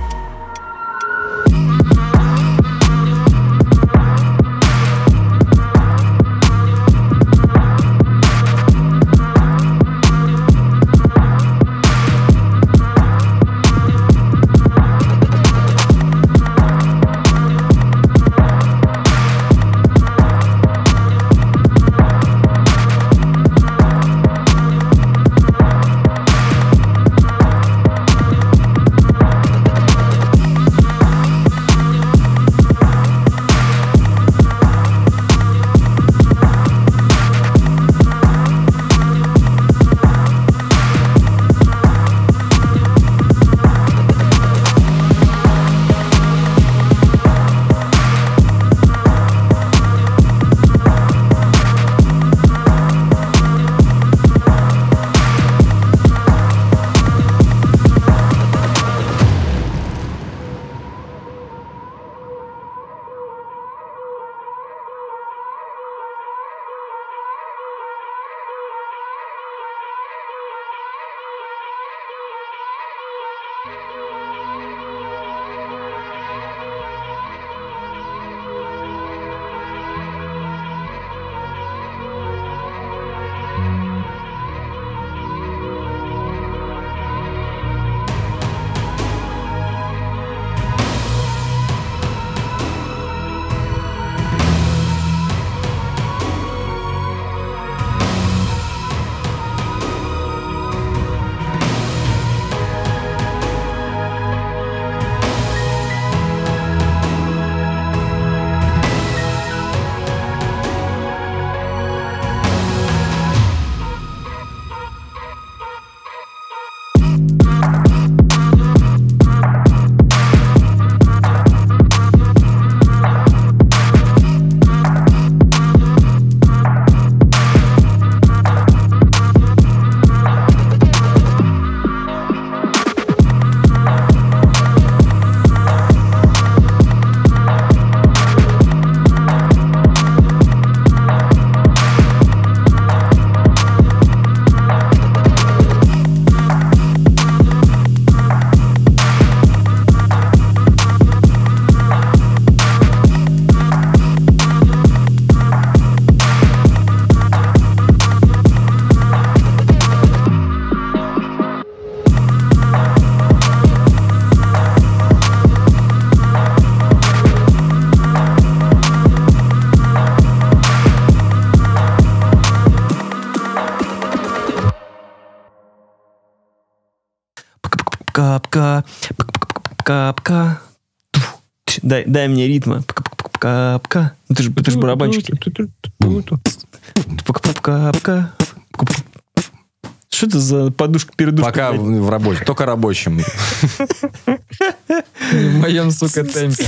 Дай, мне ритма. Капка. Ну, Ты же, ты же барабанщик. Капка. Что это за подушка передушка? Пока блядь? в, рабочем. Только рабочем. (laughs) В моем, сука, темпе.